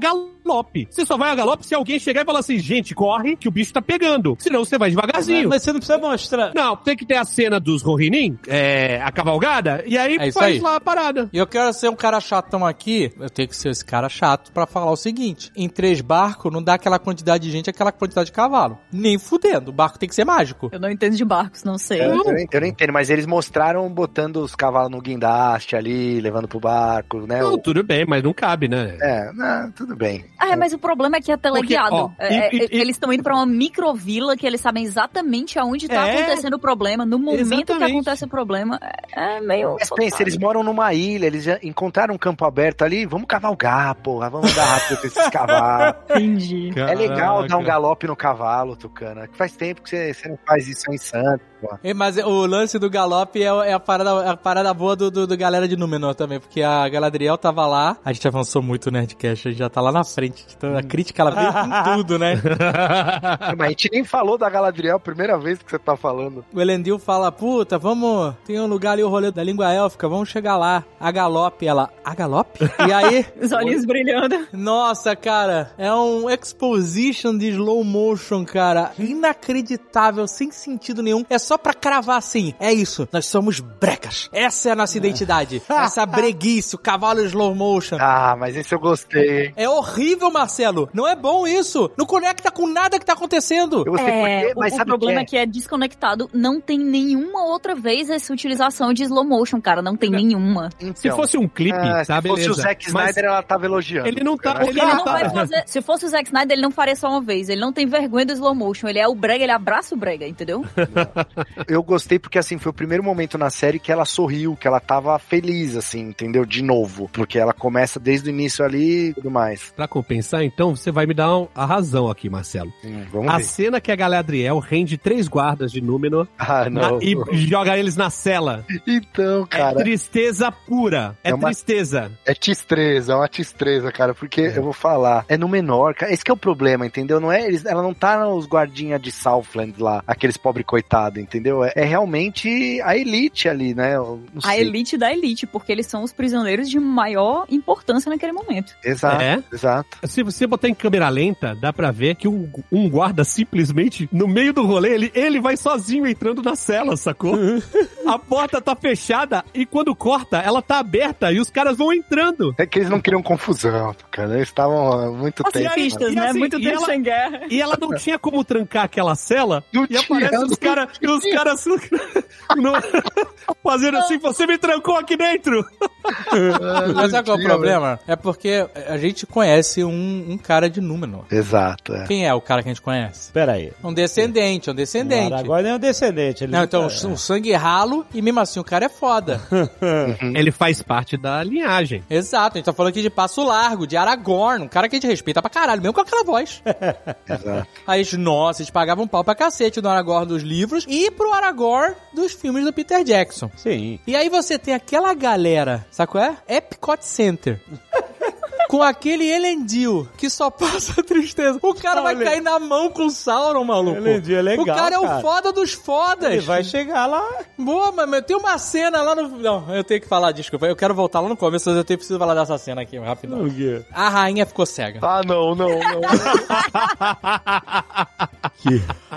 galope. Você só vai a galope se alguém chegar e falar assim, gente, corre que o bicho tá pegando. Senão você vai devagarzinho. Mas você não precisa mostrar. Não, tem que ter a cena dos Rohinin, é, a cavalgada, e aí É faz aí. lá a parada. E eu quero ser um cara chatão aqui, eu tenho que ser esse cara chato pra falar o seguinte: em três barcos não dá aquela quantidade de gente, aquela quantidade de cavalo. Nem fudendo, o barco tem que ser mágico. eu não entendo de barcos, não sei. Eu, eu, não- eu não entendo, mas eles mostraram botando os cavalos no guindaste ali, levando pro barco, né? Não, O- tudo bem, mas não cabe, né? É, não, tudo bem. Ah, mas o problema é que é teleguiado. ó, É, e- é, e- eles estão indo pra uma microvila que eles sabem exatamente aonde tá É. acontecendo o problema. No momento que Exatamente. acontece o problema, é, é meio. Mas pensa, eles moram numa ilha, eles já encontraram um campo aberto ali, vamos cavalgar, porra, vamos andar rápido com esses cavalos. Entendi. É legal dar um Caraca. galope no cavalo, Tucana. Que faz tempo que você, você não faz isso em Santos. É, Mas o lance do galope é, é a, parada, é a parada boa do, do, do galera de Númenor também, porque a Galadriel tava lá, a gente avançou muito no Nerdcast, a gente já tá lá na frente, então a crítica ela veio com tudo, né? Mas a gente nem falou da Galadriel, primeira vez que você tá falando. O Elendil fala, puta, vamos, tem um lugar ali, o rolê da língua élfica, vamos chegar lá. A galope, ela, a galope? E aí, Os olhinhos brilhando. nossa, cara, é um exposition de slow motion, cara, inacreditável, sem sentido nenhum. É só pra cravar assim, é isso, nós somos brecas. Essa é a nossa identidade. Essa breguice, o cavalo slow motion. Ah, mas esse eu gostei, hein? É horrível, Marcelo. Não é bom isso. Não conecta com nada que tá acontecendo. Eu gostei É, porque, o, mas o sabe o que problema é? é que é desconectado. Não tem nenhuma outra vez essa utilização de slow motion, cara. Não tem nenhuma. Então, Se fosse um clipe, ah, tá, se fosse beleza. o Zack Mas Snyder, ela tava elogiando. ele não tá, ele Ele não não tá. vai fazer. Se fosse o Zack Snyder, ele não faria só uma vez. Ele não tem vergonha do slow motion. Ele é o brega, ele abraça o brega, entendeu? Eu gostei porque, assim, foi o primeiro momento na série que ela sorriu, que ela tava feliz, assim, entendeu? De novo. Porque ela começa desde o início ali e tudo mais. Pra compensar, então, você vai me dar um- a razão aqui, Marcelo. Hum, vamos A ver. cena que a Galadriel rende três guardas de Númenor Ah, na- e joga eles na cela. Então, É cara, tristeza pura. É, É uma- tristeza. é tistreza, é uma tistreza, cara, porque eu vou falar, é no menor, cara, esse que é o problema, entendeu? Não é, eles, ela não tá nos guardinhas de Southland lá, aqueles pobre coitado, entendeu? É, é realmente a elite ali, né? A elite da elite, porque eles são os prisioneiros de maior importância naquele momento. Exato, É? exato. Se você botar em câmera lenta, dá pra ver que um, um guarda simplesmente, no meio do rolê, ele, ele vai sozinho entrando na cela, sacou? a porta tá fechada e quando corta, ela tá aberta e os caras vão entrando. É que eles não queriam confusão, cara, eles estavam há muito tempo. Pacifistas, E né? assim, Muito tempo ela- sem guerra. E ela não tinha como trancar aquela cela. Não E aparece os caras, os caras no- fazendo assim, você me trancou aqui dentro. Mas sabe qual é o problema? É porque a gente conhece um, um cara de Númenor. Exato, é. Quem é o cara que a gente conhece? Pera aí. Um descendente, um descendente. Agora é um descendente. Ele Não, então, nunca- um sangue ralo e mesmo assim o cara é foda. Ele faz parte da linhagem. Exato, a gente tá falando aqui de Passo Largo, de Aragorn, um cara que a gente respeita pra caralho, mesmo com aquela voz. Exato. Aí, nossa, eles pagavam um pau pra cacete no Aragorn dos livros e pro Aragorn dos filmes do Peter Jackson. Sim. E aí você tem aquela galera, sabe qual é? Epcot Center. Com aquele Elendil, que só passa tristeza. O cara vai Olha. cair na mão com o Sauron, maluco. Elendil é legal, O cara é o cara. foda dos fodas. Ele vai chegar lá. Boa, mas tem uma cena lá no... Não, eu tenho que falar, desculpa. Eu quero voltar lá no começo, mas eu tenho, preciso falar dessa cena aqui, rapidão. O quê? A rainha ficou cega. Ah, não, não, não.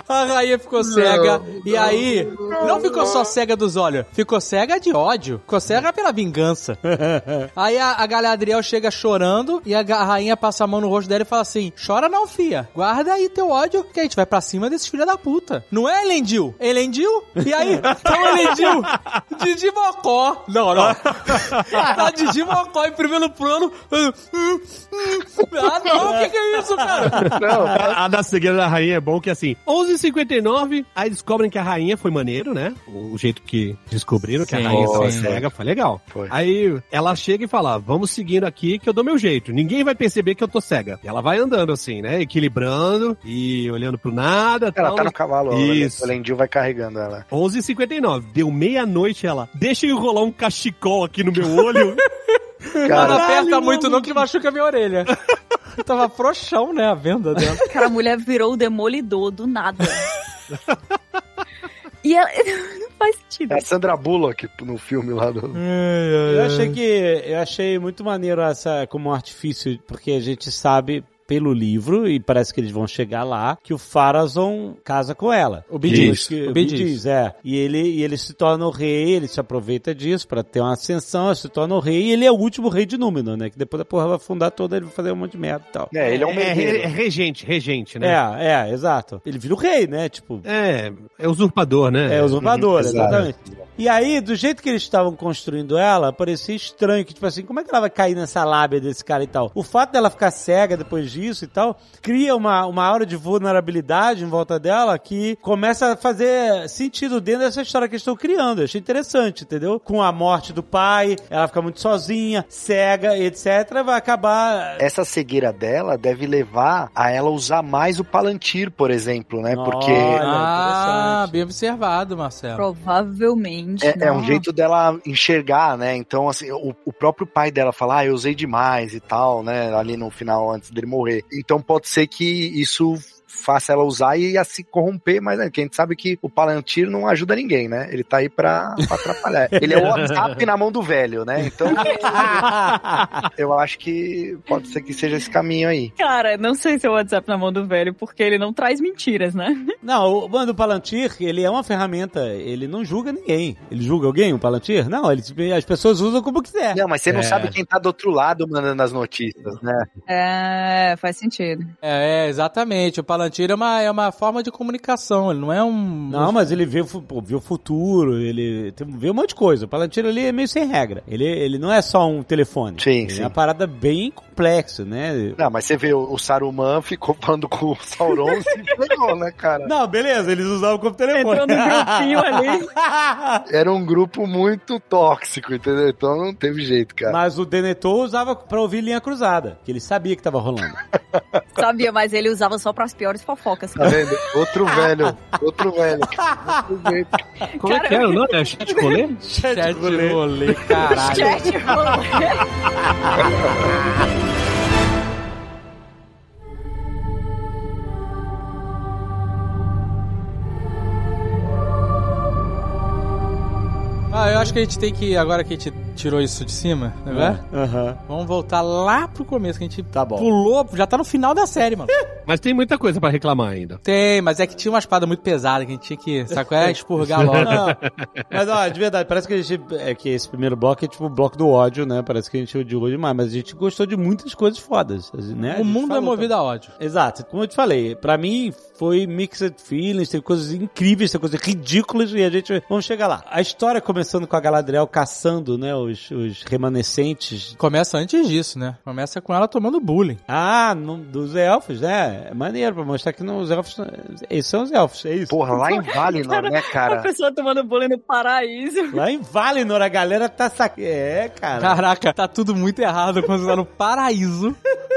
A rainha ficou cega. E aí, não ficou só cega dos olhos, ficou cega de ódio. Ficou cega pela vingança. Aí a, a Galadriel chega chorando e a, rainha passa a mão no rosto dela e fala assim: Chora não, fia. Guarda aí teu ódio, que a gente vai pra cima desses filhos da puta. Não é, Elendil? Elendil? E aí, tá o Elendil? Didi Mocó. Não, não. Tá Didi Mocó em primeiro plano. Ah, não, o que, que é isso, cara? A, a da cegueira da rainha é bom que assim, 11h59, aí descobrem que a rainha foi maneiro, né? O jeito que descobriram que Sim, a rainha tava sim. cega foi legal. Foi. Aí ela chega e fala: Vamos seguindo aqui que eu dou meu jeito. Ninguém vai perceber que eu tô cega. E ela vai andando assim, né? Equilibrando e olhando pro nada. Ela tal. tá no cavalo, Isso. o Lendil vai carregando ela. 11h59, deu meia-noite ela. Deixa eu enrolar um cachecol aqui no meu olho. Não, não Cara, aperta muito não que machuca a minha orelha. Tava frouxão, né, a venda dela. Cara, a mulher virou o demolidor do nada. e ela. Não faz sentido. é a Sandra Bullock no filme lá do... Eu achei que eu achei muito maneiro essa como um artifício, porque a gente sabe pelo livro e parece que eles vão chegar lá que o Farazon casa com ela. O. Que- O. Gees, é. E ele e ele se torna o rei, ele se aproveita disso pra ter uma ascensão, se torna o rei e ele é o último rei de Númenor, né? Que depois a porra vai afundar toda, ele vai fazer um monte de merda e tal. É, ele é um é, merdeiro. é regente, regente, né? É, é, exato. Ele vira o rei, né? Tipo, É, é usurpador, né? É, usurpador, Uhum, exato. E aí, do jeito que eles estavam construindo ela, parecia estranho, que tipo assim, como é que ela vai cair nessa lábia desse cara e tal? O fato dela ficar cega depois disso e tal, cria uma, uma aura de vulnerabilidade em volta dela que começa a fazer sentido dentro dessa história que eles estão criando. Eu achei interessante, entendeu? Com a morte do pai, ela fica muito sozinha, cega, etc, vai acabar... Essa cegueira dela deve levar a ela usar mais o Palantir, por exemplo, né? Porque Olha, ah, interessante. bem observado, Marcelo. Provavelmente. É, é um jeito dela enxergar, né? Então, assim, o, o próprio pai dela fala, ah, eu usei demais e tal, né? Ali no final, antes dele morrer. Então pode ser que isso faça ela usar e a se corromper, mas né, que a gente sabe que o Palantir não ajuda ninguém, né? Ele tá aí pra, pra atrapalhar. Ele é o WhatsApp na mão do velho, né? Então, eu acho que pode ser que seja esse caminho aí. Cara, não sei se é o WhatsApp na mão do velho, porque ele não traz mentiras, né? Não, o mano, o Palantir, ele é uma ferramenta, ele não julga ninguém. Ele julga alguém, o Palantir? Não, ele, as pessoas usam como quiser. Não, mas você não É. sabe quem tá do outro lado mandando as notícias, né? É, faz sentido. É, é, exatamente. O Palantir é uma, é uma forma de comunicação, ele não é um... Não, mas ele vê, vê o futuro, ele tem- vê um monte de coisa. O Palantir ali é meio sem regra. Ele, ele não é só um telefone. Sim, ele sim. É uma parada bem complexa, né? Não, mas você vê, o o Saruman ficou falando com o Sauron e se pegou, né, cara? Não, beleza, eles usavam como telefone. Entrou no grupinho ali. Era um grupo muito tóxico, entendeu? Então não teve jeito, cara. Mas o Denethor usava pra ouvir linha cruzada, que ele sabia que tava rolando. Sabia, mas ele usava só pras piores fofocas. Tá vendo? Outro velho, outro velho. Outro jeito. Como é que era o nome? É chat colê? Chat rolê, caralho. Chat rolê. Ah, eu acho que a gente tem que, agora que a gente tirou isso de cima, não é? Aham. Vamos voltar lá pro começo, que a gente Tá bom. pulou, já tá no final da série, mano. Mas tem muita coisa pra reclamar ainda. tem, mas é que tinha uma espada muito pesada que a gente tinha que, sabe qual é? Expurgar logo. Não, mas ó, de verdade, parece que a gente. É que esse primeiro bloco é tipo o bloco do ódio, né? Parece que a gente odiou demais, mas a gente gostou de muitas coisas fodas, né? O mundo é movido a ódio. Exato, como eu te falei, pra mim foi mixed feelings, teve coisas incríveis, teve coisas ridículas e a gente vamos chegar lá. A história começando com a Galadriel caçando, né, Os, os remanescentes. Começa antes disso, né? Começa com ela tomando bullying. Ah, no- dos elfos, né? É maneiro pra mostrar que não, os elfos. Esses são os elfos, é isso. Porra, lá em Valinor, né, A cara? pessoa tomando bullying no paraíso. Lá em Valinor, a galera tá saque... É, cara. Caraca, tá tudo muito errado quando você tá no paraíso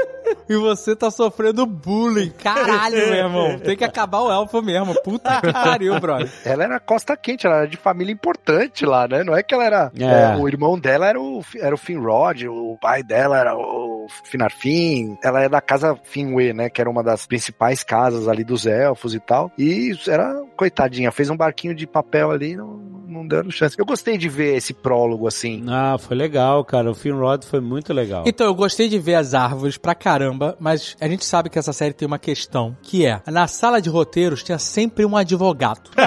e você tá sofrendo bullying. Caralho, meu irmão. Tem que acabar o elfo mesmo. Puta que pariu, brother. Ela era costa quente, ela era de família importante lá, né? Não é que ela era. É. é, o irmão dela era o, era o Finrod, o pai dela era o Finarfin. Ela é da casa Finwë, né? Que era uma das principais casas ali dos elfos e tal. E era, coitadinha, fez um barquinho de papel ali e não, não deram chance. Eu gostei de ver esse prólogo assim. Ah, foi legal, cara. O Finrod foi muito legal. Então, eu gostei de ver as árvores pra caramba, mas a gente sabe que essa série tem uma questão, que é, na sala de roteiros tinha sempre um advogado.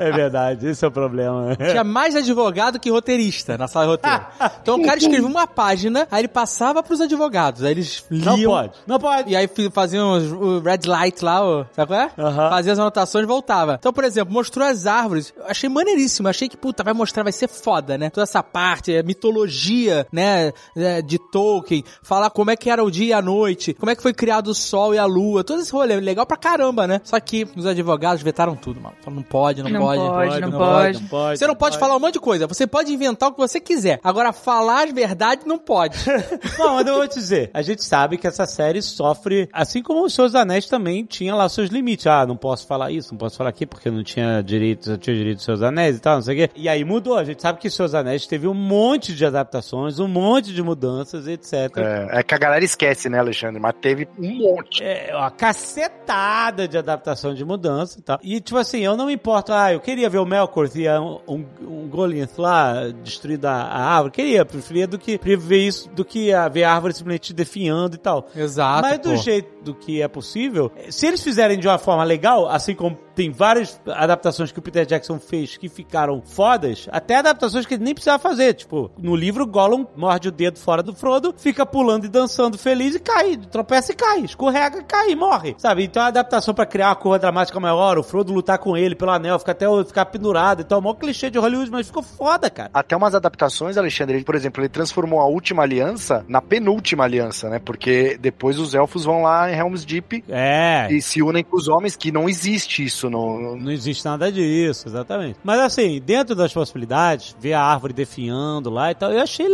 É, é verdade, esse é o problema. Tinha mais advogado que roteirista na sala de roteiro. Então o cara escrevia uma página, aí ele passava pros advogados, aí eles Não liam. pode, não pode. E aí faziam os- o red light lá, o, sabe qual é? Aham. Fazia as anotações e voltava. Então, por exemplo, mostrou as árvores. Eu achei maneiríssimo. Achei que, puta, vai mostrar, vai ser foda, né? Toda essa parte, é, mitologia, né? é, de Tolkien. Falar como é que era o dia e a noite. Como é que foi criado o sol e a lua. Todo esse rolê. Legal pra caramba, né? Só que os advogados vetaram tudo, mano. Falaram, não pode, não, Não pode, pode, não pode. Não pode. Você não pode falar um monte de coisa. Você pode inventar o que você quiser. Agora, falar as verdades não pode. Não, mas eu vou te dizer, a gente sabe que essa série sofre, assim como os Seus Anéis também tinha lá seus limites. Ah, não posso falar isso, não posso falar aquilo, porque eu não tinha direitos, eu tinha direito dos Seus Anéis e tal, não sei o quê. E aí mudou, a gente sabe que Seus Anéis teve um monte de adaptações, um monte de mudanças, etc. É, é que a galera esquece, né, Alexandre? Mas teve um monte. É, uma cacetada de adaptação de mudança e tal. E, tipo assim, eu não me importo, ah, eu queria ver o Melkor e a- um, um, um Goliath lá destruindo a, a árvore. Queria, preferia do que ver isso do que a, ver a árvore simplesmente definhando e tal. Exato. Mas do pô. jeito do que é possível, se eles fizerem de uma forma legal, assim como tem várias adaptações que o Peter Jackson fez que ficaram fodas, até adaptações que ele nem precisava fazer. Tipo, no livro, Gollum morde o dedo fora do Frodo, fica pulando e dançando feliz e cai, tropeça e cai, escorrega e cai, e morre. Sabe? Então a adaptação pra criar uma curva dramática maior, o Frodo lutar com ele pelo anel, fica até ficar pendurado. Então, é maior clichê de Hollywood, mas ficou foda, cara. Até umas adaptações, Alexandre, por exemplo, ele transformou a última aliança na penúltima aliança, né? Porque depois os elfos vão lá em Helm's Deep É. e se unem com os homens, que não existe isso no... Não existe nada disso, exatamente. Mas assim, dentro das possibilidades, ver a árvore definhando lá e tal, eu achei.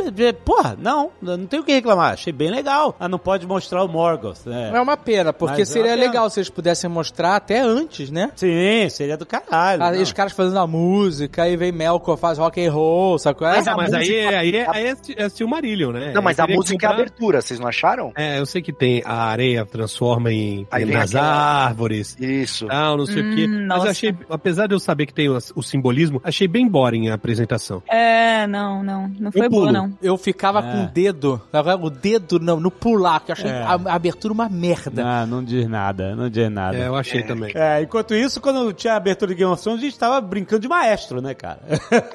Porra, não, não tenho o que reclamar. Achei bem legal. Ah, não pode mostrar o Morgoth, né? É uma pena, porque Mas é seria uma pena. legal se eles pudessem mostrar até antes, né? Sim, seria do caralho. Aí não. os caras fazendo a música, aí vem Melkor, faz rock and roll, sabe qual é? Mas a mas aí, aí, é, aí é, é Silmarillion, né? Não, mas a música é a comprar- abertura, vocês não acharam? É, eu sei que tem a areia transforma em, em nas aquela- árvores. Isso. Tal, não sei o quê. Hum, Mas eu achei, apesar de eu saber que tem o, o simbolismo, achei bem boring a apresentação. É, não, não. Não foi boa, não. Eu ficava É. com o dedo, é? o dedo no, no pular, que eu achei É. a, a abertura uma merda. Não, não diz nada, não diz nada. É, eu achei também. É, enquanto isso, quando tinha a abertura de Game of Thrones, a gente tava brincando de maestro, né, cara?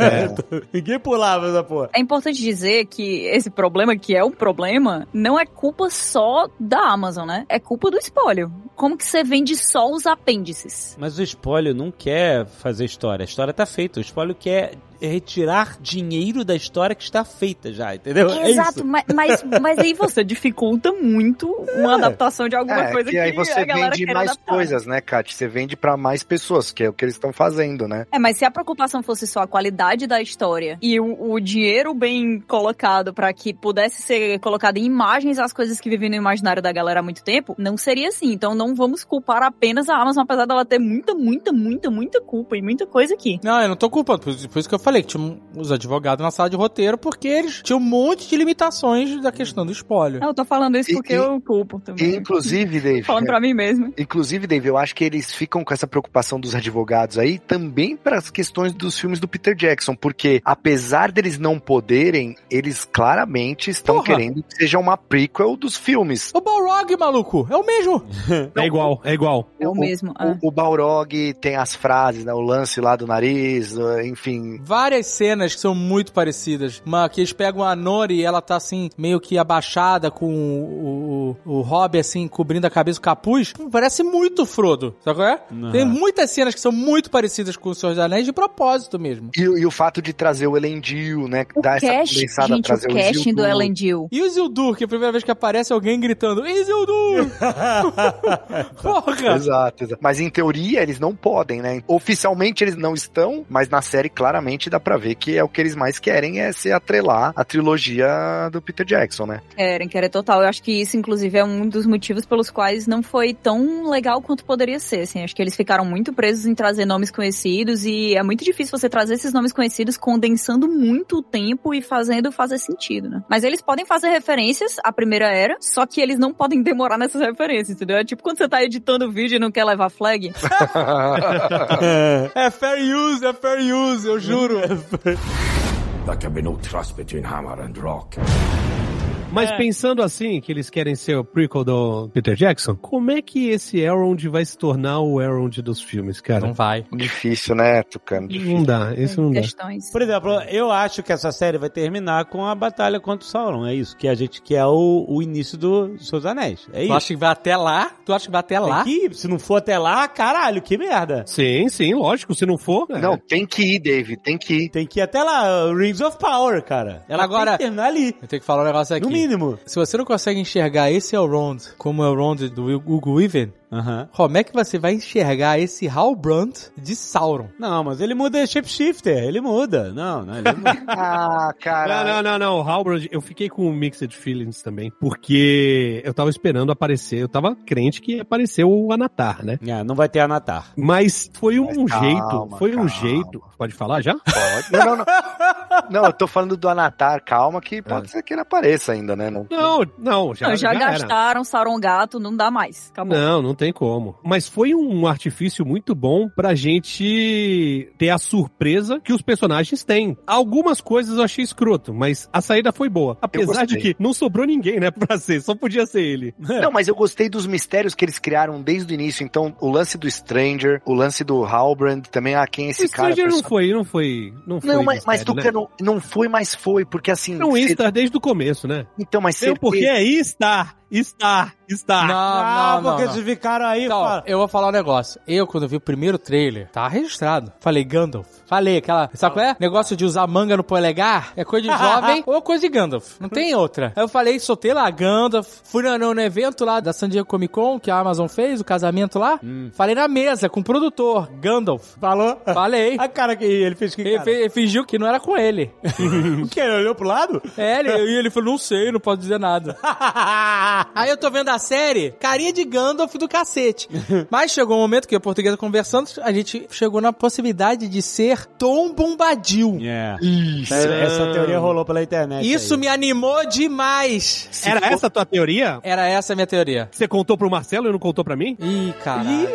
Ninguém pulava essa porra. É importante dizer que esse problema, que é um problema, não é culpa só da Amazon, né? É culpa do espólio. Como que você vende só os apêndices? Mas o espólio não quer fazer história. A história tá feita. O espólio quer retirar dinheiro da história que está feita já, entendeu? É Exato, isso. mas, mas, mas aí você dificulta muito uma adaptação de alguma É, coisa que que aí você a galera vende mais adaptar. coisas, né, Kat? Você vende pra mais pessoas, que é o que eles estão fazendo, né? É, mas se a preocupação fosse só a qualidade da história e o, o dinheiro bem colocado pra que pudesse ser colocado em imagens as coisas que vivem no imaginário da galera há muito tempo, não seria assim. Então não vamos culpar apenas a Amazon, apesar dela ter muita, muita, muita, muita culpa e muita coisa aqui. Não, eu não tô culpando, por, por isso que eu falei que tinha os advogados na sala de roteiro, porque eles tinham um monte de limitações da questão do espólio. Eu tô falando isso porque e- eu culpo também. inclusive, Dave, Falando pra mim mesmo. Inclusive, Dave, eu acho que eles ficam com essa preocupação dos advogados aí também para as questões dos filmes do Peter Jackson, porque apesar deles não poderem, eles claramente estão Porra. querendo que seja uma prequel dos filmes. O Balrog, maluco, é o mesmo. É igual, é igual. É o mesmo. O, o Balrog tem as frases, né, o lance lá do nariz, enfim. Vai várias cenas que são muito parecidas. Uma que eles pegam a Nori e ela tá assim, meio que abaixada com o, o, o Hobby assim, cobrindo a cabeça, o capuz. Parece muito Frodo, sabe qual é? Tem muitas cenas que são muito parecidas com o Senhor dos Anéis de propósito mesmo. E, e o fato de trazer o Elendil, né? O dar essa cast, condensada, gente, o trazer casting do Elendil. E o Isildur, que é a primeira vez que aparece alguém gritando Isildur! Porra! Exato, exato. Mas em teoria eles não podem, né? Oficialmente eles não estão, mas na série claramente dá pra ver que é o que eles mais querem é se atrelar a trilogia do Peter Jackson, né? Querem, querem total. Eu acho que isso, inclusive, é um dos motivos pelos quais não foi tão legal quanto poderia ser, assim. Acho que eles ficaram muito presos em trazer nomes conhecidos e é muito difícil você trazer esses nomes conhecidos condensando muito o tempo e fazendo fazer sentido, né? Mas eles podem fazer referências à primeira era, só que eles não podem demorar nessas referências, entendeu? É tipo quando você tá editando o vídeo e não quer levar flag. É fair use, é fair use, eu juro. There can be no trust between hammer and rock. Mas pensando assim, que eles querem ser o prequel do Peter Jackson, como é que esse Elrond vai se tornar o Elrond dos filmes, cara? Não vai. Difícil, né, Tucano? Difícil. Não dá, isso não dá. Questões. Por exemplo, eu acho que essa série vai terminar com a batalha contra o Sauron. É isso. Que a gente quer o, o início do dos Seus Anéis. É Tu isso. acha que vai até lá? Tu acha que vai até lá? Tem que ir. Se não for até lá, caralho, que merda. Sim, sim, lógico. Se não for. é. Não, tem que ir, David, tem que ir. Tem que ir até lá. Rings of Power, cara. Ela Agora- tem que terminar ali. Eu tenho que falar um negócio aqui. No mínimo. Se você não consegue enxergar esse Elrond como o Elrond do Hugo Weaving, Aham. como é que você vai enxergar esse Halbrand de Sauron? Não, mas ele muda shapeshifter. Ele muda. Não, não, ele muda. Ah, Não, cara. não, não, não. O Halbrand, eu fiquei com mixed feelings também. Porque eu tava esperando aparecer, eu tava crente que ia aparecer o Anatar, né? Ah, não vai ter Anatar. Mas foi um Mas calma, jeito, foi um calma. jeito. Pode falar já? Pode. Não, não, não. Não, eu tô falando do Anatar, calma, que pode ser que ele apareça ainda, né? Não, Não, não, já, Não, já, já era. gastaram Sauron Gato, não dá mais. Acabou. Não, não tem como. Mas foi um artifício muito bom pra gente ter a surpresa que os personagens têm. Algumas coisas eu achei escroto, mas a saída foi boa. Apesar de que não sobrou ninguém, né, pra ser, só podia ser ele. Não, mas eu gostei dos mistérios que eles criaram desde o início. Então, o lance do Stranger, o lance do Halbrand, também, ah, quem é esse o cara? Stranger não foi, não foi, não foi Não, mas, mas mistério, né? Tucano, não foi, mas foi, porque assim. Não, Star desde o começo, né? Então, mas certeza- porque é estar, estar, estar. Não, Ah, não, não. porque não. vocês ficaram aí, Então, fala. eu vou falar um negócio. Eu, quando vi o primeiro trailer, tá registrado. Falei Gandalf. Falei aquela. Sabe qual é? Negócio de usar manga no polegar é coisa de jovem ou coisa de Gandalf. Não tem outra. Aí eu falei, soltei lá Gandalf. Fui no, no- no evento lá da San Diego Comic Con que a Amazon fez, o casamento lá. Falei na mesa com o produtor, Gandalf. Falou? Falei. A cara que ele fez que Ele, fe- ele fingiu que não era com ele. O que? Ele olhou pro lado? É, ele, e ele falou, não sei, não posso dizer nada. Aí eu tô vendo a série, carinha de Gandalf do cacete. Mas chegou um momento que a portuguesa conversando, a gente chegou na possibilidade de ser Tom Bombadil. É. Essa, essa teoria rolou pela internet. Isso aí. me animou demais. Era essa a tua teoria? Era essa a minha teoria. Você contou pro Marcelo e não contou pra mim? Ih, caralho.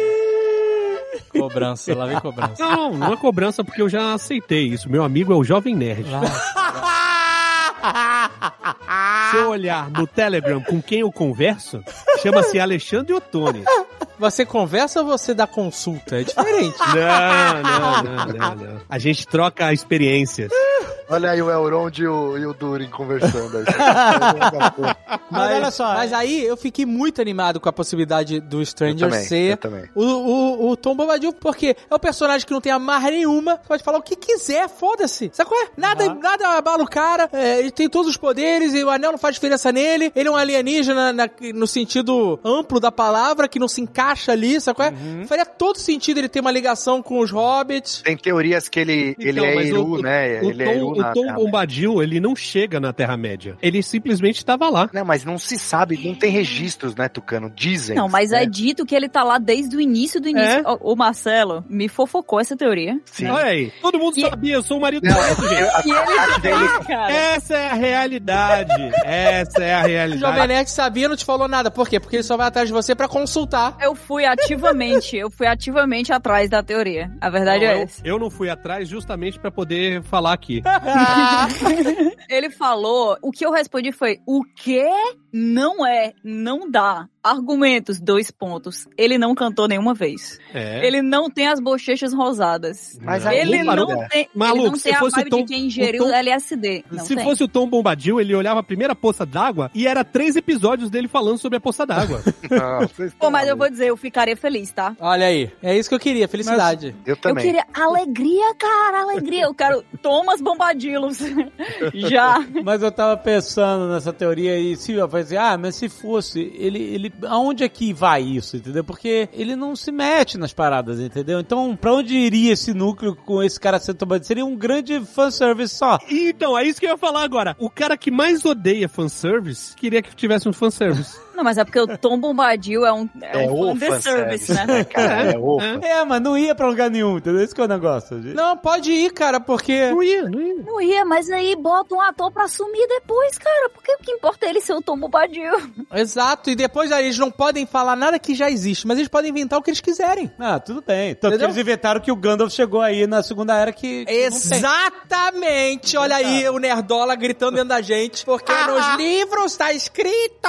Cobrança, lá vem cobrança. Não, não é cobrança porque eu já aceitei isso. Meu amigo é o Jovem Nerd. Se eu olhar no Telegram com quem eu converso, chama-se Alexandre Ottoni. Você conversa ou você dá consulta? É diferente. Não, não, não, não, não. A gente troca experiências. Olha aí o Elrond e o, e o Durin conversando. aí. Mas olha só. Mas aí eu fiquei muito animado com a possibilidade do Eu Stranger também, ser eu também. O, o, o Tom Bombadil, porque é um personagem que não tem amarra nenhuma, você pode falar o que quiser, foda-se. Sabe qual é? Nada, nada abala o cara, é, ele tem todos os poderes e o anel não faz diferença nele, ele é um alienígena na- no sentido amplo da palavra, que não se encaixa ali, sabe qual é? Uhum. Faria todo sentido ele ter uma ligação com os hobbits. Tem teorias que ele, ele Então, é Eru, o- né? O ele é Tom, Eru o Tom. Bombadil, ele não chega na Terra-média. Ele simplesmente estava lá. Não, mas não se sabe, não tem registros, né, Tucano? Dizem. Não, mas né? é dito que ele tá lá desde o início do início. É? O, o Marcelo me fofocou essa teoria. Sim. Olha aí, todo mundo E- sabia, eu sou o marido Não, do gente. E ele dele- tá, cara. Essa é a realidade. Essa é a O Jovem realidade. Nerd sabia e não te falou nada. Por quê? Porque ele só vai atrás de você pra consultar. Eu fui ativamente, eu fui ativamente atrás da teoria. A verdade Não, é eu, essa. eu não fui atrás justamente pra poder falar aqui. Ele falou, o que eu respondi foi, o que não é, não dá. Argumentos, dois pontos. Ele não cantou nenhuma vez. É. Ele não tem as bochechas rosadas. Mas aí, Ele não tem, Maluco, ele não se tem a fosse vibe o Tom- de quem ingeriu o Tom- LSD. Não Se tem. fosse o Tom Bombadil, ele olhava a primeira poça d'água e era três episódios dele falando sobre a poça d'água. vocês Pô, mas eu vou dizer, eu ficaria feliz, tá? Olha aí. É isso que eu queria, felicidade. Eu Eu também. queria alegria, cara, alegria. Eu quero Thomas Bombadilos. Já. Mas eu tava pensando nessa teoria e se eu falei assim, ah, mas se fosse, ele, ele, aonde é que vai isso, entendeu? Porque ele não se mete nas paradas, entendeu? Então, pra onde iria esse núcleo com esse cara sendo tomado? Seria um grande fanservice só. então, é isso que eu ia falar agora. O cara que mais odeia fanservice queria que tivesse um fanservice. Não, mas é porque o Tom Bombadil é um, é É um o fan de service, né? né, cara? É fã. É, mas não ia pra lugar nenhum, entendeu? Esse que é o negócio. Não, pode ir, cara, porque. Não ia, não ia. Não ia, mas aí bota um ator pra assumir depois, cara. Porque o que importa é ele ser o Tom Bombadil. Exato, e depois aí eles não podem falar nada que já existe, mas eles podem inventar o que eles quiserem. Ah, tudo bem. Tanto Entendeu? que eles inventaram que o Gandalf chegou aí na Segunda Era que... Exatamente! Olha aí o Nerdola gritando dentro da gente, porque nos livros tá escrito.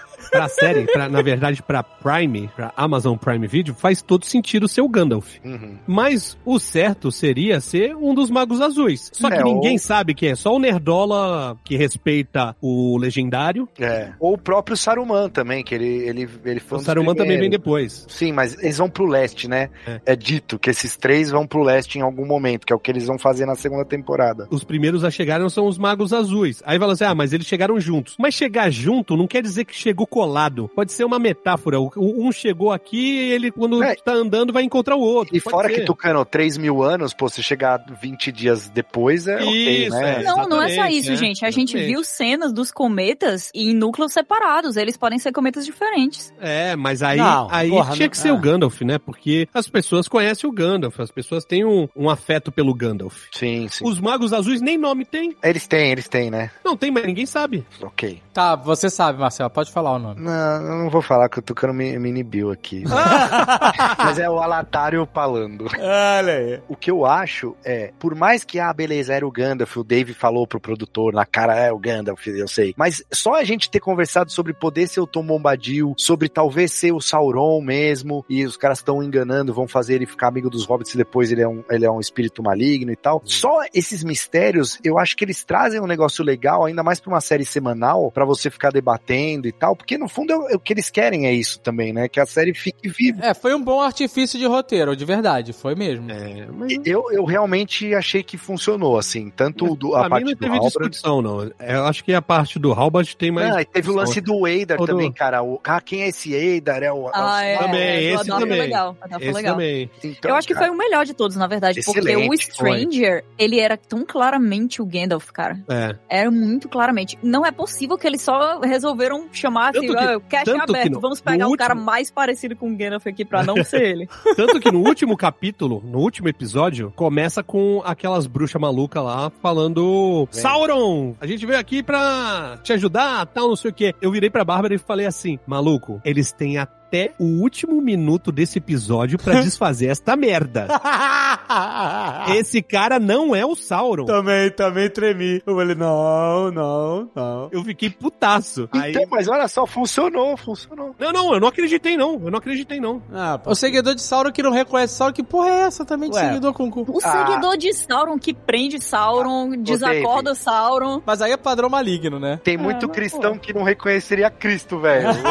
Pra série, pra, na verdade, pra Prime, pra Amazon Prime Video, faz todo sentido ser o Gandalf. Uhum. Mas o certo seria ser um dos magos azuis. Só que É, ninguém ou- sabe que é só o Nerdola que respeita o legendário. É. Ou o próprio Saruman também, que ele, ele, ele foi O um Saruman também vem depois. Sim, mas eles vão pro leste, né? É. É. dito que esses três vão pro leste em algum momento, que é o que eles vão fazer na segunda temporada. Os primeiros a chegarem são os magos azuis. Aí fala assim, ah, mas eles chegaram juntos. Mas chegar junto não quer dizer que chegou colado. Pode ser uma metáfora. Um chegou aqui e ele, quando É. tá andando, vai encontrar o outro. E Pode fora ser. que Tucano, 3 mil anos, pô, se chegar 20 dias depois, é ok, Isso, né? é. Não, não é só isso, é. gente. A gente Exatamente. viu cenas dos cometas em núcleos separados. Eles podem ser cometas diferentes. É, mas aí, Não, aí porra, tinha não- que ser ah. o Gandalf, né? Porque as pessoas conhecem o Gandalf, as pessoas têm um, um afeto pelo Gandalf. Sim, sim. Os magos azuis nem nome tem. Eles têm, eles têm, né? Não tem, mas ninguém sabe. Ok. Tá, você sabe, Marcelo, pode falar o nome. Não, eu não vou falar que o Tucano me, me inibiu aqui. Mas é o Alatário falando. Olha aí. O que eu acho é, por mais que, ah, beleza, era o Gandalf, o Dave falou pro produtor na cara, é o Gandalf, eu sei. Mas só a gente ter conversado sobre poder ser o Tom Bombadil, sobre talvez ser o Sauron mesmo, e os caras estão enganando, vão fazer ele ficar amigo dos hobbits e depois ele é um, ele é um espírito maligno e tal. Só esses mistérios, eu acho que eles trazem um negócio legal, ainda mais pra uma série semanal, pra você ficar debatendo e tal, porque no fundo é o- é o que eles querem é isso também, né? Que a série fique viva. É, foi um bom artifício de roteiro, de verdade, foi mesmo. É, mas Eu, eu realmente achei que funcionou, assim, tanto do, a mim parte não do teve Halbrand. discussão, não. Eu acho que a parte do Halbert tem mais. Ah, teve o lance do do- também, cara. O, ah, quem é esse Eidar? É o, Ah, é. Também, é, esse o Adolfo também. Foi legal. foi Esse legal. também. Então, eu acho que cara, foi o melhor de todos, na verdade, porque o Stranger, ele era tão claramente o Gandalf, cara. É. Era muito claramente. Não é possível que eles só resolveram chamar assim, Tanto que- o casting tanto que aberto, no- vamos pegar o cara último- mais parecido com o Gandalf aqui pra não ser ele. Tanto que no último capítulo, no último episódio, começa com aquelas bruxas malucas lá falando: Vem. Sauron, a gente veio aqui pra te ajudar, tal, não sei o quê. Eu virei pra Bárbara e falei assim: maluco, eles têm até o último minuto desse episódio pra desfazer esta merda. Esse cara não é o Sauron. também, também tremi. Eu falei, não, não, não. Eu fiquei putaço. Aí... Então, mas olha só, funcionou, funcionou. Não, não, eu não acreditei, não. Eu não acreditei, não. Ah, pô. O seguidor de Sauron que não reconhece Sauron, que porra é essa também de Ué. seguidor com cu? O Ah. seguidor de Sauron que prende Sauron, desacorda Sauron. Mas aí é padrão maligno, né? Tem muito mas, cristão que não reconheceria Cristo, velho.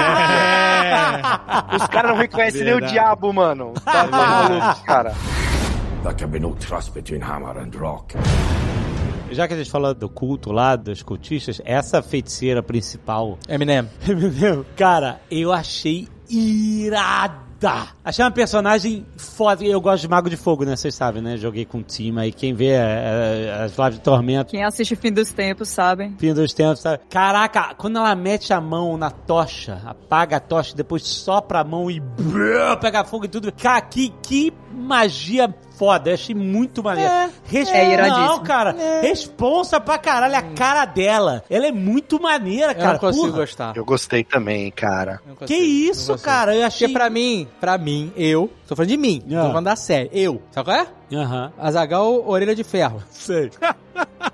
É. Os caras não reconhecem nem o diabo, mano. Tá maluco, cara. There can be no trust between hammer and rock. Já que a gente falou do culto lá, dos cultistas, essa feiticeira principal, Eminem. cara, eu achei irada. Achei uma personagem foda. Eu gosto de Mago de Fogo, né? Vocês sabem, né? Joguei com o time aí. Quem vê é, é, as lives de Tormento, Quem assiste Fim dos Tempos sabe. fim dos tempos, sabe? Caraca, quando ela mete a mão na tocha, apaga a tocha, depois sopra a mão e brrr, pega fogo e tudo. Cara, que, que magia foda. Eu achei muito maneiro. É iradíssimo. Não, cara. Responsa pra caralho a cara dela. Ela é muito maneira, Eu cara. não consigo Porra. gostar. Eu gostei também, cara. Não Que consigo, isso, consigo. cara? Eu achei. Porque pra mim, pra mim, eu, tô falando de mim, Ah. tô falando da série, eu, sabe qual é? Aham. Azagal Orelha de Ferro. Sei.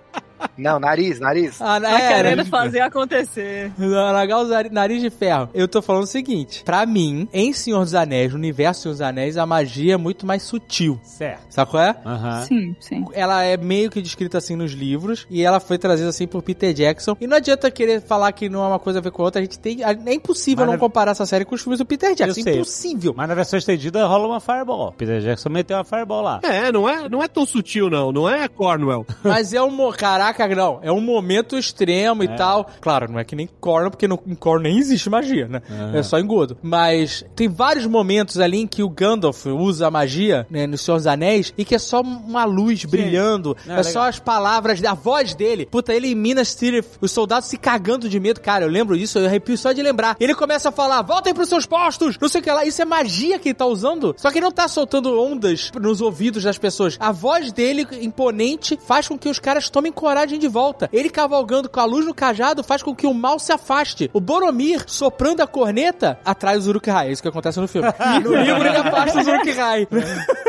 Não, nariz, nariz. Ah, Tá é, querendo nariz- fazer acontecer. Largar os nariz de ferro. Eu tô falando o seguinte: pra mim, em Senhor dos Anéis, no universo Senhor dos Anéis, a magia é muito mais sutil. Certo. Sabe qual é? Aham. Sim, sim. Ela é meio que descrita assim nos livros e ela foi trazida assim por Peter Jackson. E não adianta querer falar que não é uma coisa a ver com a outra. A gente tem. É impossível Mas não na- comparar essa série com os filmes do Peter Jackson. Eu sei. Impossível. Mas na versão estendida rola uma Fireball. Peter Jackson meteu uma Fireball lá. É, não é, não é tão sutil, não. Não é Cornwell. Mas é um. mo- Caraca, não. É um momento extremo e tal. Claro, não é que nem Corno, porque no, em Corno nem existe magia, né? É só engodo. Mas tem vários momentos ali em que o Gandalf usa a magia, né, no Senhor dos Anéis, e que é só uma luz brilhando. Não, é é só as palavras, a voz dele. Puta, ele em Minas Tirith, os soldados se cagando de medo. Cara, eu lembro disso, eu arrepio só de lembrar. Ele começa a falar, voltem pros seus postos, não sei o que lá. Isso é magia que ele tá usando. Só que ele não tá soltando ondas nos ouvidos das pessoas. A voz dele, imponente, faz com que os caras tomem coragem de volta. Ele cavalgando com a luz no cajado faz com que o mal se afaste. O Boromir, soprando a corneta, atrai os Uruk-hai. É isso que acontece no filme. no livro ele afasta os Uruk-hai.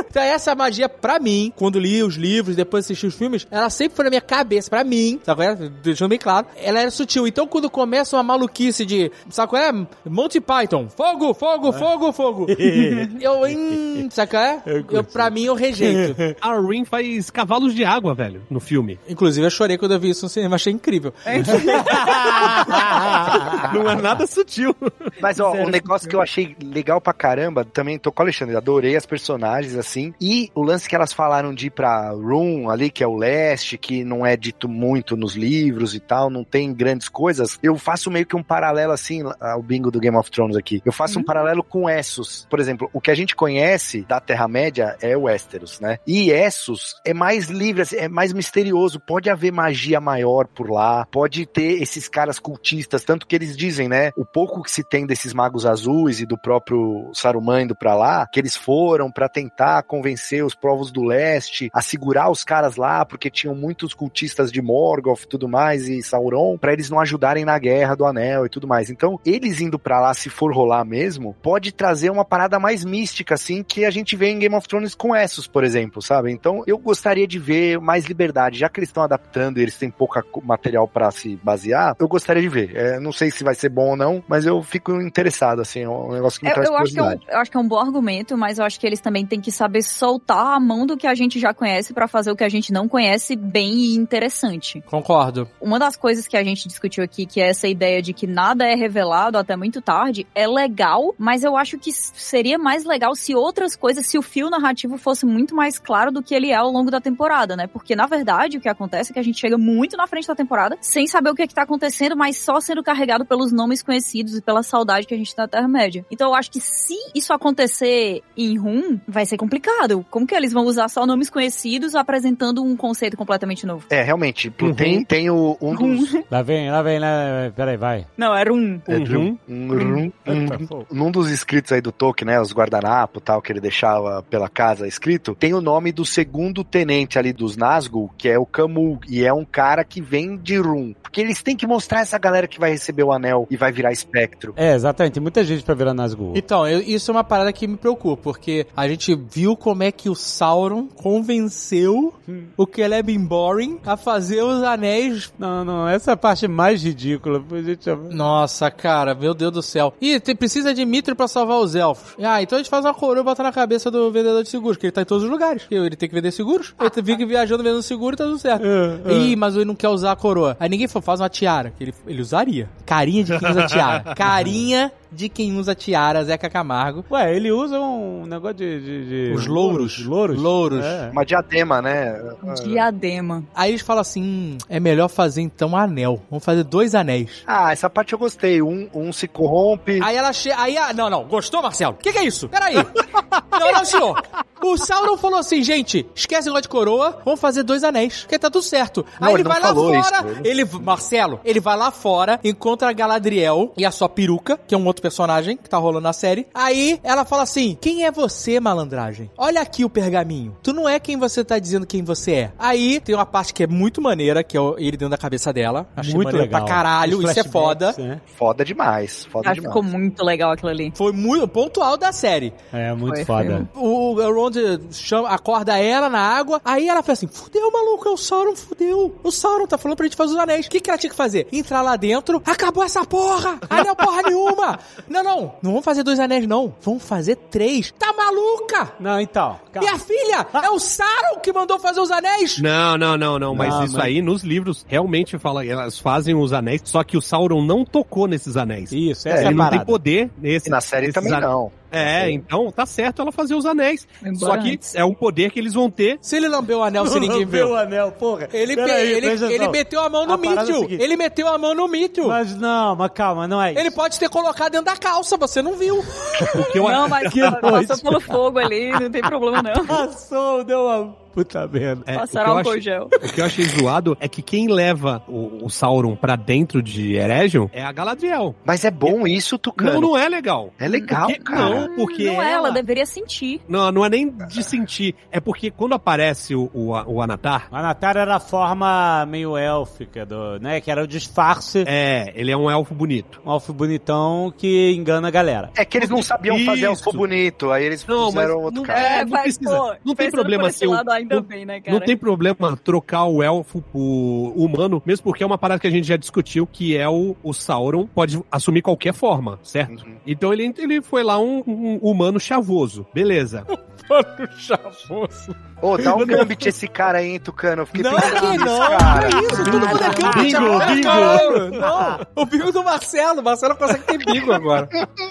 então essa magia, pra mim, quando li os livros, depois assisti os filmes, ela sempre foi na minha cabeça. Pra mim, sabe qual é? Deixando bem claro, ela era sutil. Então quando começa uma maluquice de, sabe qual é? Monty Python. Fogo, fogo, fogo, fogo. eu, hum, sabe qual é? Eu, pra mim, eu rejeito. A Rin faz cavalos de água, velho, no filme. Inclusive, eu chorei quando eu vi isso no cinema, achei incrível. Não é nada sutil. Mas, ó, um negócio que eu achei legal pra caramba, também tô com o Alexandre, adorei as personagens, assim, e o lance que elas falaram de ir pra Room, ali, que é o leste, que não é dito muito nos livros e tal, não tem grandes coisas, eu faço meio que um paralelo, assim, ao bingo do Game of Thrones aqui, eu faço um paralelo com Essos. Por exemplo, o que a gente conhece da Terra-média é o Westeros, né? E Essos é mais livre, assim, é mais misterioso, pode haver magia maior por lá, pode ter esses caras cultistas, tanto que eles dizem, né, o pouco que se tem desses magos azuis e do próprio Saruman indo pra lá, que eles foram pra tentar convencer os povos do leste a segurar os caras lá, porque tinham muitos cultistas de Morgoth e tudo mais, e Sauron, pra eles não ajudarem na guerra do anel e tudo mais. Então, eles indo pra lá, se for rolar mesmo, pode trazer uma parada mais mística, assim, que a gente vê em Game of Thrones com Essos, por exemplo, sabe? Então, eu gostaria de ver mais liberdade, já que eles estão adaptando e eles têm pouca co- material pra se basear, eu gostaria de ver. É, não sei se vai ser bom ou não, mas eu fico interessado, assim, é um negócio que me Eu, traz eu acho que é um, eu acho que é um bom argumento, mas eu acho que eles também têm que saber soltar a mão do que a gente já conhece pra fazer o que a gente não conhece bem e interessante. Concordo. Uma das coisas que a gente discutiu aqui, que é essa ideia de que nada é revelado até muito tarde, é legal, mas eu acho que seria mais legal se outras coisas, se o fio narrativo fosse muito mais claro do que ele é ao longo da temporada, né? Porque, na verdade, o que acontece é que a gente chega muito na frente da temporada, sem saber o que, é que tá acontecendo, mas só sendo carregado pelos nomes conhecidos e pela saudade que a gente tem da Terra-média. Então eu acho que se isso acontecer em Rum, vai ser complicado. Como que eles vão usar só nomes conhecidos apresentando um conceito completamente novo? É, realmente, Uhum. tem, tem o, um dos... Lá vem, lá vem, lá Peraí, vai. Não, era um. É, Uhum. um- um- um- num dos escritos aí do Tolkien, né, os guardanapo tal, que ele deixava pela casa escrito, tem o nome do segundo tenente ali dos Nazgûl, que é o Camul, e é um cara que vem de Rum. Porque eles têm que mostrar essa galera que vai receber o anel e vai virar espectro. É, exatamente. Tem muita gente pra virar Nazgûl. Então, eu- isso é uma parada que me preocupa, porque a gente viu como é que o Sauron convenceu o Celebrimbor a fazer os anéis. Não, não, essa é a parte mais ridícula. Gente, Nossa, cara, meu Deus do céu. Ih, tem- precisa de Mithril pra salvar os elfos. Ah, então a gente faz uma coroa e bota na cabeça do vendedor de seguros, que ele tá em todos os lugares. E Ele tem que vender seguros, ele fica viajando vendendo seguro e tá tudo certo. Ih, mas ele não quer usar a coroa. Aí ninguém falou, faz uma tiara, que ele, ele usaria. Carinha de quem usa tiara. Carinha de quem usa tiara, Zeca Camargo. Ué, ele usa um negócio de. de, de- Os louros. Louros? Louros. É. Uma diadema, né? Diadema. Aí eles falam assim: é melhor fazer então um anel. Vamos fazer dois anéis. Ah, essa parte eu gostei. Um, um se corrompe. Aí ela chega. Aí a... Não, não. Gostou, Marcelo? O que, que é isso? Peraí. não, não, senhor. O Sauron falou assim, gente, esquece o negócio de coroa, vamos fazer dois anéis, porque tá tudo certo. Não, Aí ele ele vai lá fora, isso, ele, Marcelo, ele vai lá fora, encontra a Galadriel e a sua peruca, que é um outro personagem que tá rolando na série. Aí ela fala assim: Quem é você, malandragem? Olha aqui o pergaminho. Tu não é quem você tá dizendo quem você é. Aí tem uma parte que é muito maneira, que é ele dentro da cabeça dela. Achei Muito maneiro legal. pra caralho, Os isso é foda. né? Foda demais. Foda Acho que demais. ficou muito legal aquilo ali. Foi muito pontual da série. É, muito Foi, foda. O, o Ron Elrond chama, acorda ela na água. Aí ela fala assim: fudeu, maluco, é o Sauron, fudeu. O Sauron tá falando pra gente fazer os anéis. O que, que ela tinha que fazer? Entrar lá dentro, acabou essa porra! Anel porra nenhuma! Não, não, não vamos fazer dois anéis, não. Vamos fazer três. Tá maluca? Não, então. calma. Minha filha, é o Sauron que mandou fazer os anéis? Não, não, não, não. Mas Não, isso mas- aí nos livros realmente fala, elas fazem os anéis, só que o Sauron não tocou nesses anéis. Isso, essa é, Ele não tem poder nesse. E na série também não. É, então tá certo ela fazer os anéis. Embora Só que antes. é um poder que eles vão ter. Se ele lambeu o anel se ninguém viu. o anel, porra. Ele, pe- Peraí, ele, presta ele atenção. meteu a mão no A parada é o seguinte. Ele meteu a mão no Mitchell. Mas não, mas calma, não é isso. Ele pode ter colocado dentro da calça, você não viu. O que eu Não, mas Que passou pelo fogo ali, não tem problema não. Passou, deu uma puta merda. É, o, eu álcool achei, gel. o que eu achei zoado é que quem leva o, o Sauron pra dentro de Eregion é a Galadriel. Mas é bom isso, Tucano. Não, não é legal. É legal, Porque- cara. Não, porque não é, ela ela... deveria sentir. Não, não é nem de sentir. É porque quando aparece o, o, o Anatar, O Anatar era a forma meio élfica, do, né? Que era o disfarce. é, ele é um elfo bonito. Um elfo bonitão que engana a galera. É que eles não sabiam fazer Isso. elfo bonito, aí eles Não, mas fizeram outro não- cara. É, não mas, precisa. pô, Não tem problema ser um- lado, ainda não- bem, né, cara? Não tem problema trocar o elfo por humano, mesmo porque é uma parada que a gente já discutiu, que é o, o Sauron pode assumir qualquer forma, certo? Uhum. Então ele, ele foi lá um, um humano chavoso. Beleza. Ô, dá um gambit esse cara aí, hein, Tucano. Eu fiquei Não, pensando que não, cara. não é isso, todo mundo é gambit Bingo, agora, bingo. Não, o bingo do Marcelo, o Marcelo consegue ter bingo agora.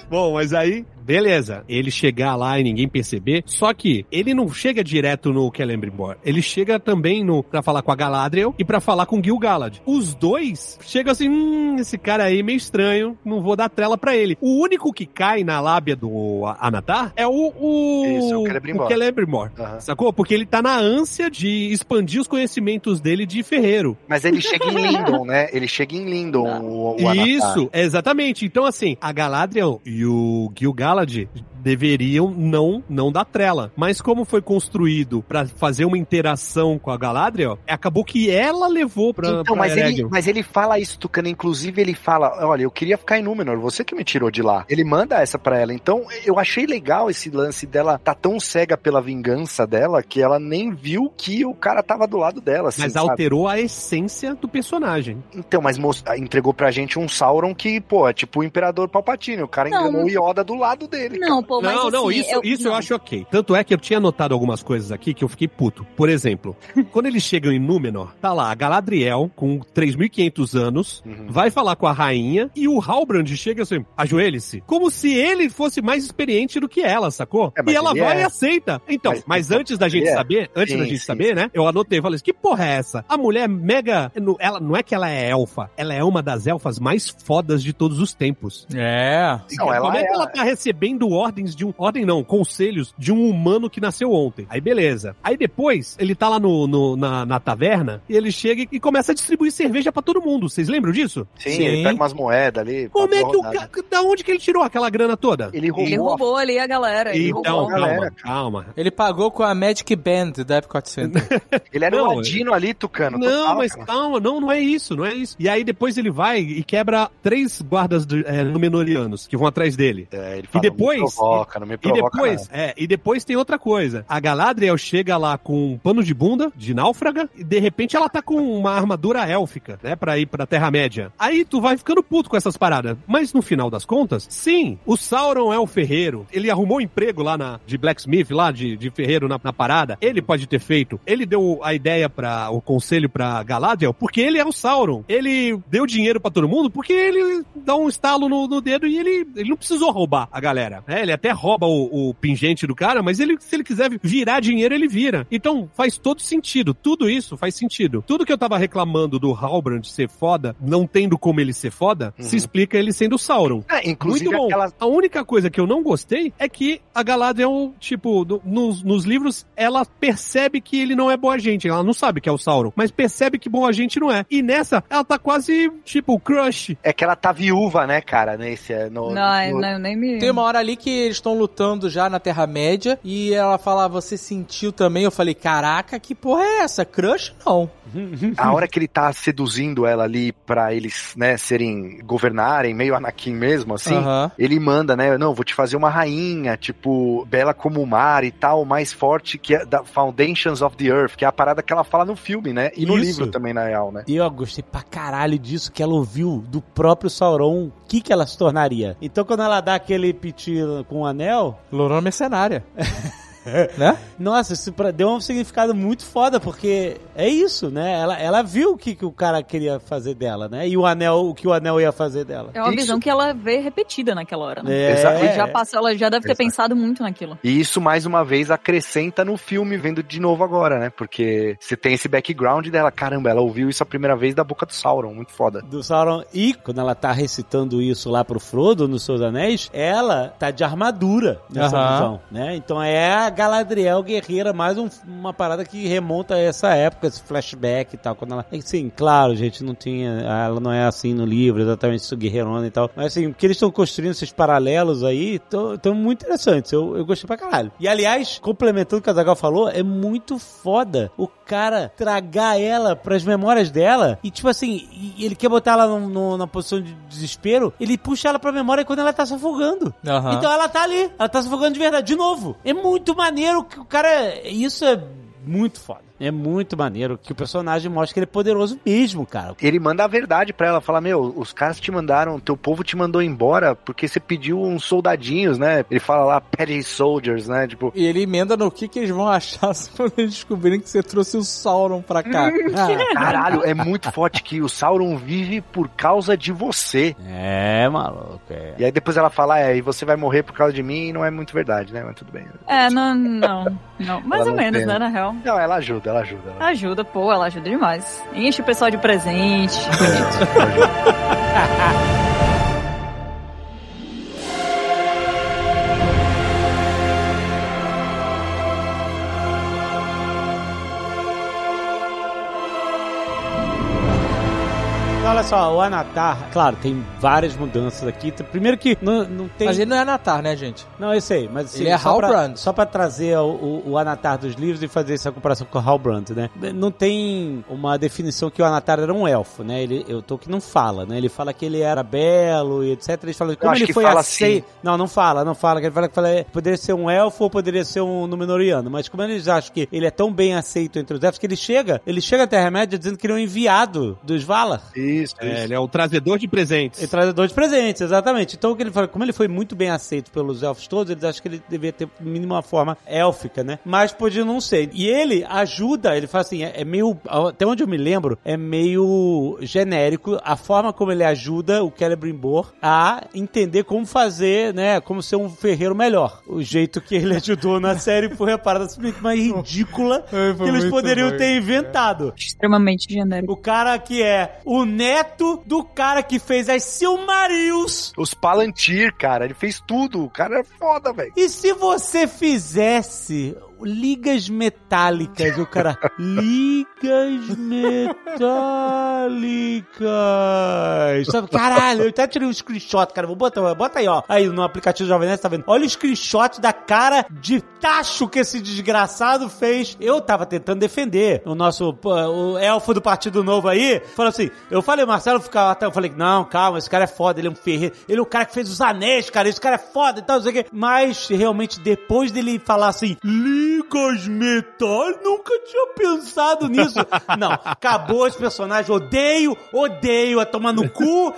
Bom, mas aí, beleza. Ele chegar lá e ninguém perceber. Só que ele não chega direto no Celebrimbor. Ele chega também no pra falar com a Galadriel e pra falar com Gil-galad. Os dois chegam assim, hum, esse cara aí meio estranho, não vou dar trela pra ele. O único que cai na lábia do Anatar é o o Isso, é o Celebrimbor. o Celebrimbor. Aham. Sacou? Porque ele tá na ânsia de expandir os conhecimentos dele de ferreiro. Mas ele chega em Lindon, né? Ele chega em Lindon, o, o Anatar. Isso, exatamente. Então, assim, a Galadriel e o Gil-galad Salad deveriam não não dar trela. Mas como foi construído pra fazer uma interação com a Galadriel, acabou que ela levou pra, Então, pra mas ele, mas ele fala isso, Tucano. Inclusive, ele fala: Olha, eu queria ficar em Númenor, você que me tirou de lá. Ele manda essa pra ela. Então, eu achei legal esse lance dela tá tão cega pela vingança dela que ela nem viu que o cara tava do lado dela. Assim, Mas sabe? alterou a essência do personagem. Então, mas mos- entregou pra gente um Sauron que, pô, é tipo o Imperador Palpatine. O cara Não. enganou o Yoda do lado dele. Não, pô, mas não, não, assim, isso, isso eu não. acho ok. Tanto é que eu tinha notado algumas coisas aqui que eu fiquei puto. Por exemplo, quando eles chegam em Númenor, tá lá a Galadriel com 3.500 anos, Uhum. vai falar com a rainha e o Halbrand chega assim, ajoelhe-se. Como se ele fosse mais experiente do que ela, sacou? É, e ela vai é. e aceita. Então, Mas- mas, antes da gente é. saber, antes Sim, da gente sim, saber, né? Eu anotei, falei assim, que porra é essa? A mulher mega, ela não é que ela é elfa, ela é uma das elfas mais fodas de todos os tempos. É. Não, ela Como é que é- ela tá recebendo ordens de um. Ordem não, conselhos de um humano que nasceu ontem. Aí beleza. Aí depois, ele tá lá no, no- na, na taverna e ele chega e começa a distribuir cerveja pra todo mundo. Vocês lembram disso? Sim, Sim. ele pega umas moedas ali. Como é que o cara. Da onde que ele tirou aquela grana toda? Ele roubou, Ele roubou ali a galera. Ele Então, roubou. calma, galera, calma. Ele pagou com a Magic Band da Epcot Center. Ele era Não, um ladino ali, Tucano. Não, total, mas cara. calma, não, não é isso, não é isso. E aí depois ele vai e quebra três guardas de, é, Númenóreanos que vão atrás dele. É, ele E depois- Não me provoca, não me E provoca. depois, é, e depois tem outra coisa. A Galadriel chega lá com um pano de bunda, de náufraga, e de repente ela tá com uma armadura élfica, né, pra ir pra Terra-média. Aí tu vai ficando puto com essas paradas. Mas no final das contas, sim, o Sauron é o ferreiro. Ele arrumou um emprego lá na, de blacksmith, lá de, de ferreiro na, na parada. Ele pode ter feito. Ele deu a ideia para o conselho pra Galadriel, porque ele é o Sauron. Ele deu dinheiro pra todo mundo porque ele dá um estalo no, no dedo e ele, ele não precisou roubar a galera. né? Ele até rouba o, o pingente do cara, mas ele, se ele quiser virar dinheiro, ele vira. Então faz todo sentido. Tudo isso faz sentido. Tudo que eu tava reclamando do Halbrand ser foda, não tendo como ele ser foda, Uhum. se explica ele sendo Sauron. É, inclusive Muito bom. aquela. A única coisa que eu não gostei é que a Galadriel, tipo, do- nos, nos livros, ela percebe que ele não é boa gente. Ela não sabe que é o Sauron, mas percebe que boa gente não é. E nessa, ela tá quase, tipo, crush. É que ela tá viúva, né, cara? Nesse. No, Não, no- não, nem me. Tem uma hora ali que eles estão lutando já na Terra-média e ela fala, "Ah, você sentiu também? Eu falei, caraca, que porra é essa? Crush? Não. A hora que ele tá seduzindo ela ali pra eles, né, serem, governarem, meio Anakin mesmo, assim, Aham. ele manda, né, não, vou te fazer uma rainha, tipo, bela como o mar e tal, mais forte que a da Foundations of the Earth, que é a parada que ela fala no filme, né, e no Isso. livro também, na real, né. E eu gostei pra caralho disso que ela ouviu do próprio Sauron o que, que ela se tornaria. Então quando ela dá aquele piti com o anel, Lorona mercenária. né? nossa, isso pra- deu um significado muito foda, porque é isso, né? Ela, ela viu o que, que o cara queria fazer dela, né? E o anel, o que o anel ia fazer dela. É uma Isso. visão que ela vê repetida naquela hora, né? É, Exato. Ela já passou, ela já deve ter Exato. pensado muito naquilo. E isso, mais uma vez, acrescenta no filme, vendo de novo agora, né, porque você tem esse background dela, caramba, ela ouviu isso a primeira vez da boca do Sauron, muito foda. do Sauron. E quando ela tá recitando isso lá pro Frodo nos seus anéis, ela tá de armadura nessa Aham. visão, né? Então é a Galadriel guerreira, mais um- uma parada que remonta a essa época, esse flashback e tal. Quando ela. Sim, claro, gente, não tinha. Ela não é assim no livro, exatamente isso, guerreirona e tal. Mas assim, o que eles estão construindo esses paralelos aí, estão muito interessantes. Eu, eu gostei pra caralho. E aliás, complementando o que a Zagal falou, é muito foda o cara tragar ela pras memórias dela e, tipo assim, ele quer botar ela no- no- na posição de desespero, ele puxa ela pra memória quando ela tá se afogando. Aham. Então ela tá ali, ela tá se afogando de verdade, de novo. É muito maneiro que o cara. Isso é muito foda. É muito maneiro que o personagem mostra que ele é poderoso mesmo, cara. Ele manda a verdade pra ela, fala, meu, os caras te mandaram, teu povo te mandou embora porque você pediu uns soldadinhos, né? Ele fala lá, petty soldiers, né? Tipo, E ele emenda no que, que eles vão achar quando eles descobrirem que você trouxe o Sauron pra cá. caralho, é muito forte que o Sauron vive por causa de você. É, maluco. É. E aí depois ela fala, é, e você vai morrer por causa de mim, e não é muito verdade, né? Mas tudo bem. É, não, não, não. Mais Ela ou não menos, tem, né? na real. Não, ela ajuda, ela ajuda. Ela Ajuda, pô, ela ajuda demais. Enche o pessoal de presente. Então, olha só, o Anatar, claro, tem várias mudanças aqui. Primeiro que não, não tem. Mas ele não é Natar, né, gente? Não, eu sei, mas assim, Ele é Halbrand. só pra trazer o, o, o Anatar dos livros e fazer essa comparação com o Halbrand, né? Não tem uma definição que o Anatar era um elfo, né? Ele, eu tô que não fala, né? Ele fala que ele era belo e etc. Eles falam como acho ele que foi aceito. Não, não fala, não fala. Ele fala que fala, poderia ser um elfo ou poderia ser um Númenoriano. Mas como eles acham que ele é tão bem aceito entre os elfos que ele chega, ele chega à Terra-média dizendo que ele é um enviado dos Valar. Isso, É, isso. ele é o trazedor de presentes. E trazedor de presentes, exatamente. Então, o que ele fala, como ele foi muito bem aceito pelos elfos todos, eles acham que ele devia ter, no mínimo, uma forma élfica, né? Mas podia não ser. E ele ajuda, ele fala assim, é, é meio, até onde eu me lembro, é meio genérico a forma como ele ajuda o Celebrimbor a entender como fazer, né? Como ser um ferreiro melhor. O jeito que ele ajudou na série foi a parada simplesmente mais ridícula que eles poderiam bom, ter inventado. Extremamente genérico. O cara que é o neto do cara que fez as Silmarils. Os Palantir, cara, ele fez tudo. O cara é foda, velho. E se você fizesse ligas metálicas, o cara. ligas metálicas. Sabe? Caralho, eu até tirei um screenshot, cara. Vou botar, bota aí, ó. Aí no aplicativo Jovem Nerd, tá vendo? Olha o screenshot da cara de tacho que esse desgraçado fez. Eu tava tentando defender o nosso o elfo do Partido Novo aí. Falou assim: eu falei, Marcelo ficava até. Eu falei, não, calma, esse cara é foda, ele é um ferreiro. Ele é o cara que fez os anéis, cara. Esse cara é foda e tal, não sei o quê. Mas realmente, depois dele falar assim, metal, nunca tinha pensado nisso. Não, acabou esse personagem. Odeio, odeio, a tomar no cu.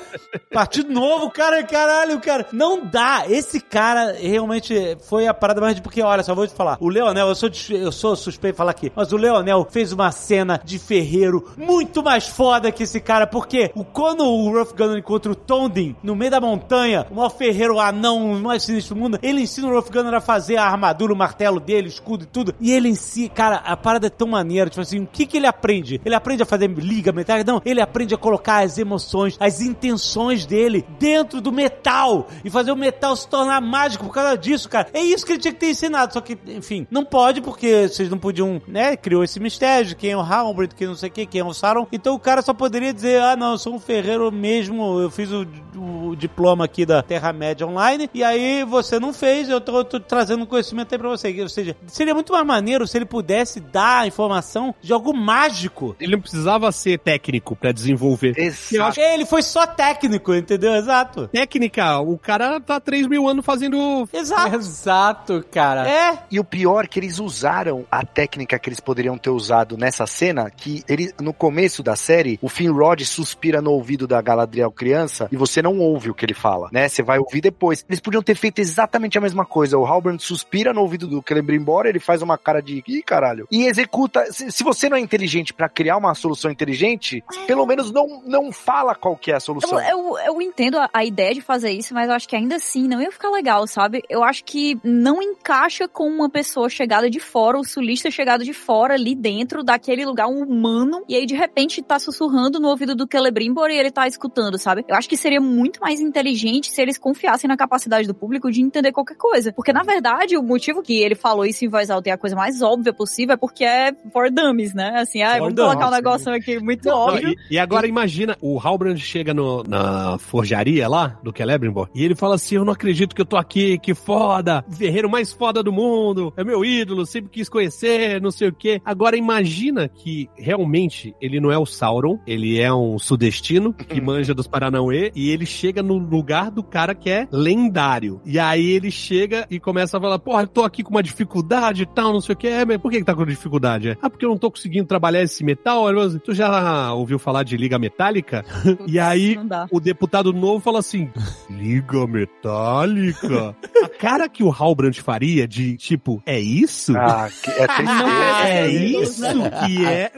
Partido Novo, cara, caralho, cara. Não dá. Esse cara realmente foi a parada mais de. Porque, olha, só vou te falar. O Leonel, eu sou, eu sou suspeito de falar aqui, mas o Leonel fez uma cena de ferreiro muito mais foda que esse cara. Porque o- quando o Ruff Gunner encontra o Tondin no meio da montanha, o maior ferreiro anão mais sinistro do mundo, ele ensina o Ruff Gunner a fazer a armadura, o martelo dele, o escudo e tudo. E ele em si, cara, a parada é tão maneira. Tipo assim, o que que ele aprende? Ele aprende a fazer liga metálica? Não, ele aprende a colocar as emoções, as intenções dele dentro do metal e fazer o metal se tornar mágico por causa disso, cara. É isso que ele tinha que ter ensinado. Só que, enfim, não pode porque vocês não podiam, né? Criou esse mistério de quem é o Halbrand, quem não sei o que, quem é o Sauron. Então o cara só poderia dizer: ah, não, eu sou um ferreiro mesmo, eu fiz o, o diploma aqui da Terra-média Online, e aí você não fez, eu tô, tô trazendo conhecimento aí pra você. Ou seja, seria muito mais maneiro se ele pudesse dar a informação de algo mágico. Ele não precisava ser técnico pra desenvolver. Eu acho Ele foi só técnico, entendeu? Exato. técnica, o cara tá 3 mil anos fazendo. Exato. Exato, cara. É. E o pior é que eles usaram a técnica que eles poderiam ter usado nessa cena, que ele, no começo da série, o Finrod suspira no ouvido da Galadriel criança e você não ouve o que ele fala, né? Você vai ouvir depois. Eles podiam ter feito exatamente a mesma coisa. O Halbrand suspira no ouvido do Celebrimbor, ele faz uma cara de ih, caralho, e executa. Se, se você não é inteligente pra criar uma solução inteligente, pelo menos não, não fala qual que é a solução. Eu, eu, eu entendo a, a ideia de fazer isso, mas eu acho que ainda assim não ia ficar legal, sabe? Eu acho que não encaixa com uma pessoa chegada de fora, o sulista chegado de fora, ali dentro daquele lugar um humano, e aí de repente tá sussurrando no ouvido do Celebrimbor e ele tá escutando, sabe? Eu acho que seria muito mais inteligente se eles confiassem na capacidade do público de entender qualquer coisa. Porque, na verdade, o motivo que ele falou isso em voz é a coisa mais óbvia possível é porque é for dummies, né? Assim, ah, For vamos colocar um negócio aqui muito Não, óbvio. e, e agora imagina, o Halbrand chega no- na forjaria lá, do Celebrimbor, e ele fala assim, eu não acredito que eu tô aqui, que foda, o ferreiro mais foda do mundo, é meu ídolo, sempre quis conhecer, não sei o quê. Agora imagina que realmente ele não é o Sauron, ele é um sudestino que manja dos Paranauê, e ele chega no lugar do cara que é lendário. E aí ele chega e começa a falar, porra, eu tô aqui com uma dificuldade e tal, não sei o quê. É, mas por que que tá com dificuldade? É, Ah, porque eu não tô conseguindo trabalhar esse metal. Tu já ouviu falar de liga metálica? E aí o deputado novo fala assim: Liga metálica? A cara que o Halbrand faria de tipo, é isso? Ah, que- é tristeza. é isso que é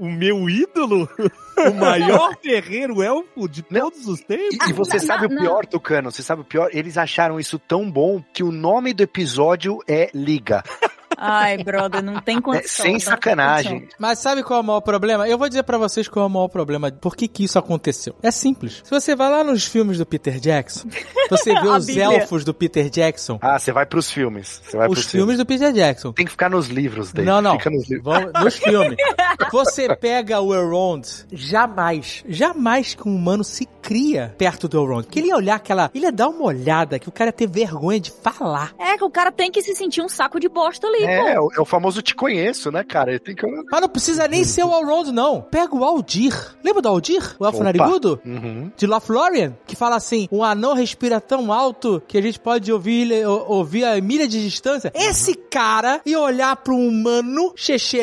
o meu, ídolo? O maior ferreiro elfo de todos os tempos? E, e você não, sabe não, o pior, Tucano? Você sabe o pior? Eles acharam isso tão bom que o nome do episódio é Liga. Ai, brother, não tem É, condição. sem não tem sacanagem. condição. Mas sabe qual é o maior problema? Eu vou dizer pra vocês qual é o maior problema. Por que que isso aconteceu? É simples. Se você vai lá nos filmes do Peter Jackson, você vê os Bíblia. elfos do Peter Jackson, Ah, você vai pros filmes. Você vai os pros filmes do Peter Jackson. Tem que ficar nos livros dele. Não, não. Fica nos livros. Vamos, nos filmes. Você pega o Elrond, jamais, jamais que um humano se cria perto do Elrond. Porque ele ia olhar aquela. Ele ia dar uma olhada que o cara ia ter vergonha de falar. É que o cara tem que se sentir um saco de bosta ali, É, pô. é o, é o famoso te conheço, né, cara? Ele tem que. Mas não precisa nem ser o Elrond, não. Pega o Aldir. Lembra do Aldir? O elfo narigudo? Uhum. De Lothlórien, que fala assim: um anão respira tão alto que a gente pode ouvir, ouvir a milha de distância. Esse cara ia olhar pro humano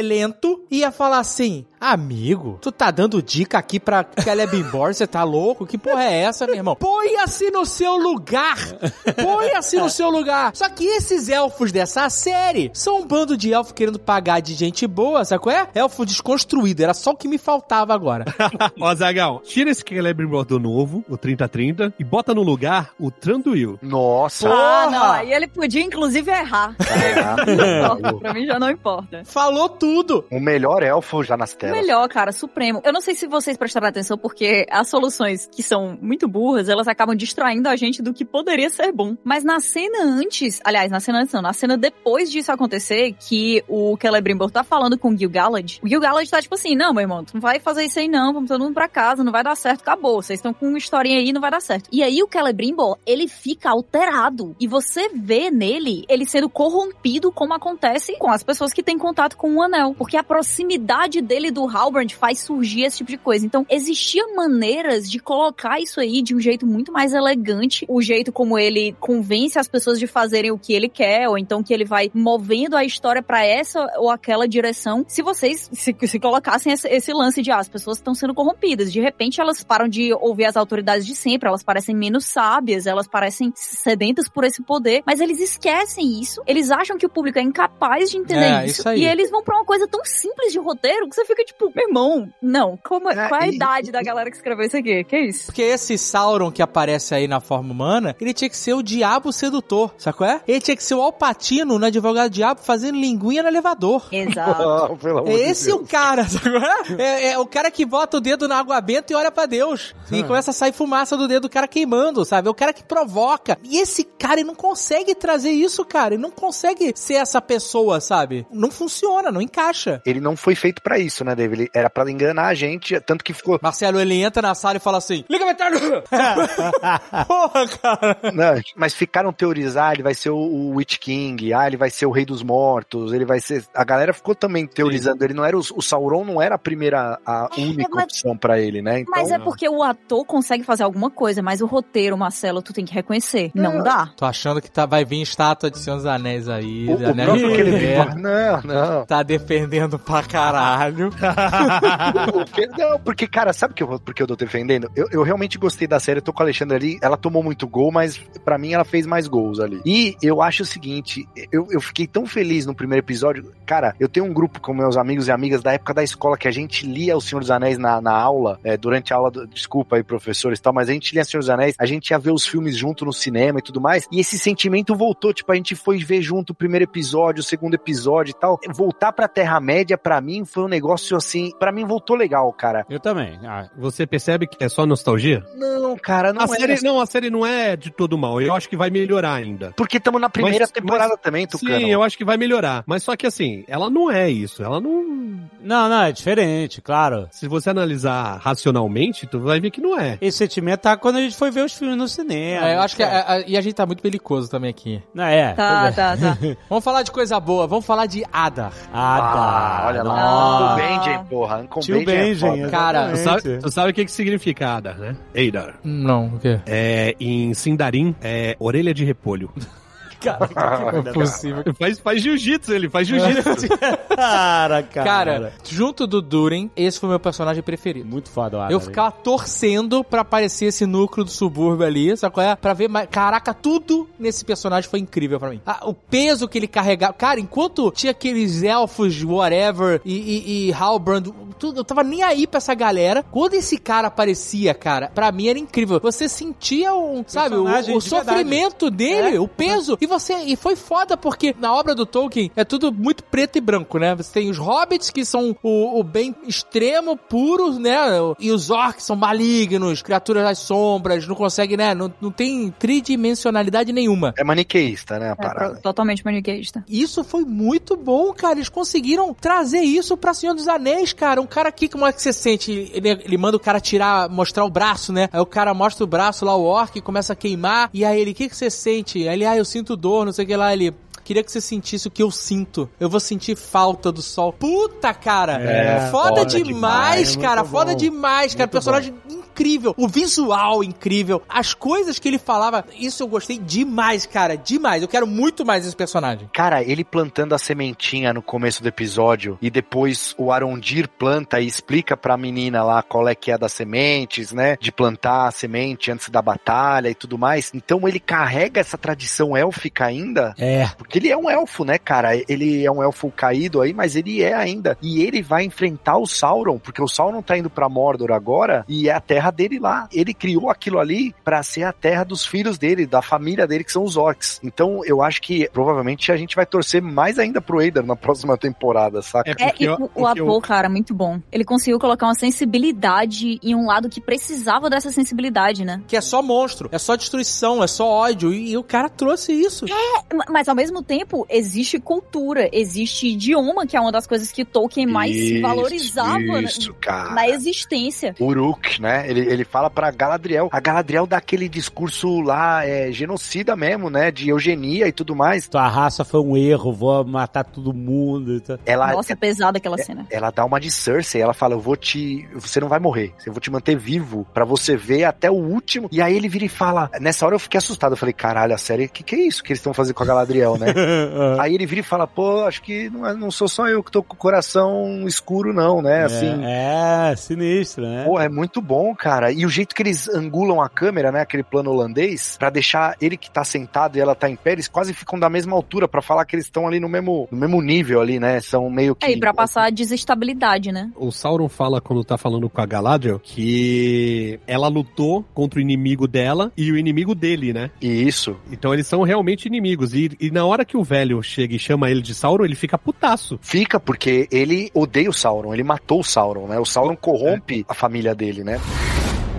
lento e ia falar assim: Amigo, tu tá dando dica aqui pra Celebrimbor, você tá louco? Que porra é essa, meu irmão? Põe-se no seu lugar! Põe-se no seu lugar! Só que esses elfos dessa série são um bando de elfo querendo pagar de gente boa, sabe qual é? Elfo desconstruído, era só o que me faltava agora. Ó, Zagal, tira esse Celebrimbor do novo, o 3030, e bota no lugar o Tranduil. Nossa. Ah, não, aí ele podia inclusive errar. Importa, pra mim já não importa. Falou tudo! O melhor elfo já nas O telas. melhor, cara, supremo. Eu não sei se vocês prestaram atenção, porque as soluções que são muito burras, elas acabam distraindo a gente do que poderia ser bom. Mas na cena antes, aliás, na cena antes não, na cena depois disso acontecer, que o Celebrimbor tá falando com o Gil-galad, o Gil-galad tá tipo assim, não, meu irmão, tu não vai fazer isso aí não, vamos todo mundo pra casa, não vai dar certo, acabou. Vocês estão com uma historinha aí, não vai dar certo. E aí o Celebrimbor, ele fica alterado. E você vê nele, ele sendo corrompido como acontece com as pessoas que têm contato com o anel. Porque a proximidade dele do Halbrand faz surgir esse tipo de coisa. Então, existia maneiras de colocar isso aí de um jeito muito mais elegante, o jeito como ele convence as pessoas de fazerem o que ele quer, ou então que ele vai movendo a história pra essa ou aquela direção. Se vocês se, se colocassem esse, esse lance de ah, as pessoas estão sendo corrompidas, de repente elas param de ouvir as autoridades de sempre, elas parecem menos sábias, elas parecem sedentas por esse poder, mas eles esquecem isso, eles acham que o público é incapaz de entender É, isso, isso e eles vão pra uma coisa tão simples de roteiro que você fica tipo, meu irmão, não, como, É, qual é a e- idade da galera que escreveu isso aqui? Que isso? Porque esse Sauron que aparece aí na forma humana, ele tinha que ser o diabo sedutor, sabe qual é? Ele tinha que ser o Alpatino no advogado diabo fazendo linguinha no elevador. Exato. Ah, pelo amor É esse o cara, sabe qual é? É, é o cara que bota o dedo na água benta e olha pra Deus. E começa a sair fumaça do dedo do cara queimando, sabe? É o cara que provoca. E esse cara, ele não consegue trazer isso, cara. Ele não consegue ser essa pessoa, sabe? Não funciona, não encaixa. Ele não foi feito pra isso, né, David? Ele era pra enganar a gente, tanto que ficou. Marcelo, ele entra na sala e fala assim: Liga metralha! Porra, cara. Não, mas ficaram teorizar, ele vai ser o, o Witch King, ah, ele vai ser o Rei dos Mortos, ele vai ser. A galera ficou também teorizando. Ele não era o, o Sauron, não era a primeira, a única mas- opção pra ele, né? Então, Mas é porque o ator consegue fazer alguma coisa, mas o roteiro, Marcelo, tu tem que reconhecer. Não dá. Tô achando que tá, vai vir estátua de Senhor dos Anéis aí. o, de o Anéis próprio que ele Poder. viu. Não, não. Tá defendendo pra caralho. Que- Não, porque, cara, sabe que eu, porque eu tô defendendo? Eu, eu realmente gostei da série, eu tô com a Alexandre ali, ela tomou muito gol, mas pra mim ela fez mais gols ali. E eu acho o seguinte, eu, eu fiquei tão feliz no primeiro episódio, cara, eu tenho um grupo com meus amigos e amigas da época da escola que a gente lia O Senhor dos Anéis na, na aula, é, durante a aula, do, desculpa aí professores e tal, mas a gente lia O Senhor dos Anéis, a gente ia ver os filmes junto no cinema e tudo mais, e esse sentimento voltou, tipo, a gente foi ver junto o primeiro episódio, o segundo episódio e tal, voltar pra Terra-média pra mim foi um negócio assim, pra mim voltou legal, cara. Eu também. Ah, Você percebe que é só nostalgia? Não, cara, não a é. série, não, a série não é de todo mal. Eu acho que vai melhorar ainda. Porque estamos na primeira Mas- temporada mas- também, Tucano. Sim, eu acho que vai melhorar. Mas só que assim, ela não é isso. Ela não. Não, não, é diferente, claro. Se você analisar racionalmente, tu vai ver que não é. Esse sentimento tá quando a gente foi ver os filmes no cinema. É, eu acho que. a- a- e a gente tá muito belicoso também aqui. Não, é. Tá, é. tá, tá. Vamos falar de coisa boa, vamos falar de Adar. Ah, Ah, olha lá. Uncle Benjen, porra. Uncle Tio Benjen é Benjen. Cara, Tu sabe, tu sabe o que, que significa Adar, né? Eidar. Não, o quê? É, em Sindarin, é orelha de repolho. Cara, não é possível. faz faz jiu-jitsu, ele faz jiu-jitsu. Cara, cara. Cara, junto do Durin, esse foi o meu personagem preferido. Muito foda o Adar, Eu hein? ficava torcendo pra aparecer esse núcleo do subúrbio ali, sabe qual é? Pra ver mais. Caraca, tudo nesse personagem foi incrível pra mim. Ah, o peso que ele carregava. Cara, enquanto tinha aqueles elfos, whatever, e, e, e Halbrand, tudo, eu tava nem aí pra essa galera. Quando esse cara aparecia, cara, pra mim era incrível. Você sentia um, sabe, o, o de sofrimento dele, É. o peso. E você. E foi foda, porque na obra do Tolkien é tudo muito preto e branco, né? Você tem os hobbits, que são o, o bem extremo, puro, né? E os orcs são malignos, criaturas das sombras, não consegue, né? Não, não tem tridimensionalidade nenhuma. É maniqueísta, né, a É parada. pro- totalmente maniqueísta. Isso foi muito bom, cara. Eles conseguiram trazer isso pra Senhor dos Anéis, cara. Um cara aqui, como é que você sente? Ele, ele manda o cara tirar, mostrar o braço, né? Aí o cara mostra o braço lá, o orc, começa a queimar. E aí ele, o que, que você sente? Aí ele, ah, eu sinto dor, não sei o que lá. Ele, queria que você sentisse o que eu sinto. Eu vou sentir falta do sol. Puta, cara! É, foda, foda demais, demais, é cara. Foda bom. demais, cara. Muito Personagem incrível. O visual incrível. As coisas que ele falava, isso eu gostei demais, cara. Demais. Eu quero muito mais esse personagem. Cara, ele plantando a sementinha no começo do episódio e depois o Arondir planta e explica pra menina lá qual é que é das sementes, né? De plantar a semente antes da batalha e tudo mais. Então ele carrega essa tradição élfica ainda É. Porque ele é um elfo, né, cara? Ele é um elfo caído aí, mas ele é ainda. E ele vai enfrentar o Sauron, porque o Sauron tá indo pra Mordor agora e é a terra dele lá. Ele criou aquilo ali pra ser a terra dos filhos dele, da família dele, que são os orcs. Então eu acho que provavelmente a gente vai torcer mais ainda pro Eider na próxima temporada, saca? É É, e o, o porque eu- ator, cara, muito bom. Ele conseguiu colocar uma sensibilidade em um lado que precisava dessa sensibilidade, né? que é só monstro, é só destruição, é só ódio. E, e o cara trouxe isso. Ma- Mas ao mesmo tempo, existe cultura, existe idioma, que é uma das coisas que Tolkien mais Isso, valorizava na- Isso, cara. na existência. Uruk, né? Ele, ele fala pra Galadriel. A Galadriel dá aquele discurso lá, é, genocida mesmo, né? De eugenia e tudo mais. Tua raça foi um erro, vou matar todo mundo. e tal. Ela, Nossa, pesada aquela cena. ela dá uma de Cersei, ela fala, eu vou te, você não vai morrer, eu vou te manter vivo pra você ver até o último. E aí ele vira e fala, nessa hora eu fiquei assustado, eu falei, caralho, a série, que que é isso que eles estão fazendo com a Galadriel, né? aí ele vira e fala, pô, acho que não, é- não sou só eu que tô com o coração escuro não, né? Assim, É, é, sinistro, né? Pô, é muito bom, cara. E o jeito que eles angulam a câmera, né? Aquele plano holandês, pra deixar ele que tá sentado e ela tá em pé, eles quase ficam da mesma altura pra falar que eles estão ali no mesmo, no mesmo nível ali, né? São meio que. É, e pra passar a desestabilidade, né? O Sauron fala quando tá falando com a Galadriel que ela lutou contra o inimigo dela e o inimigo dele, né? Isso. Então eles são realmente inimigos. E, e na hora que o velho chega e chama ele de Sauron, ele fica putaço. Fica porque ele odeia o Sauron, ele matou o Sauron, né? O Sauron corrompe a família dele, né?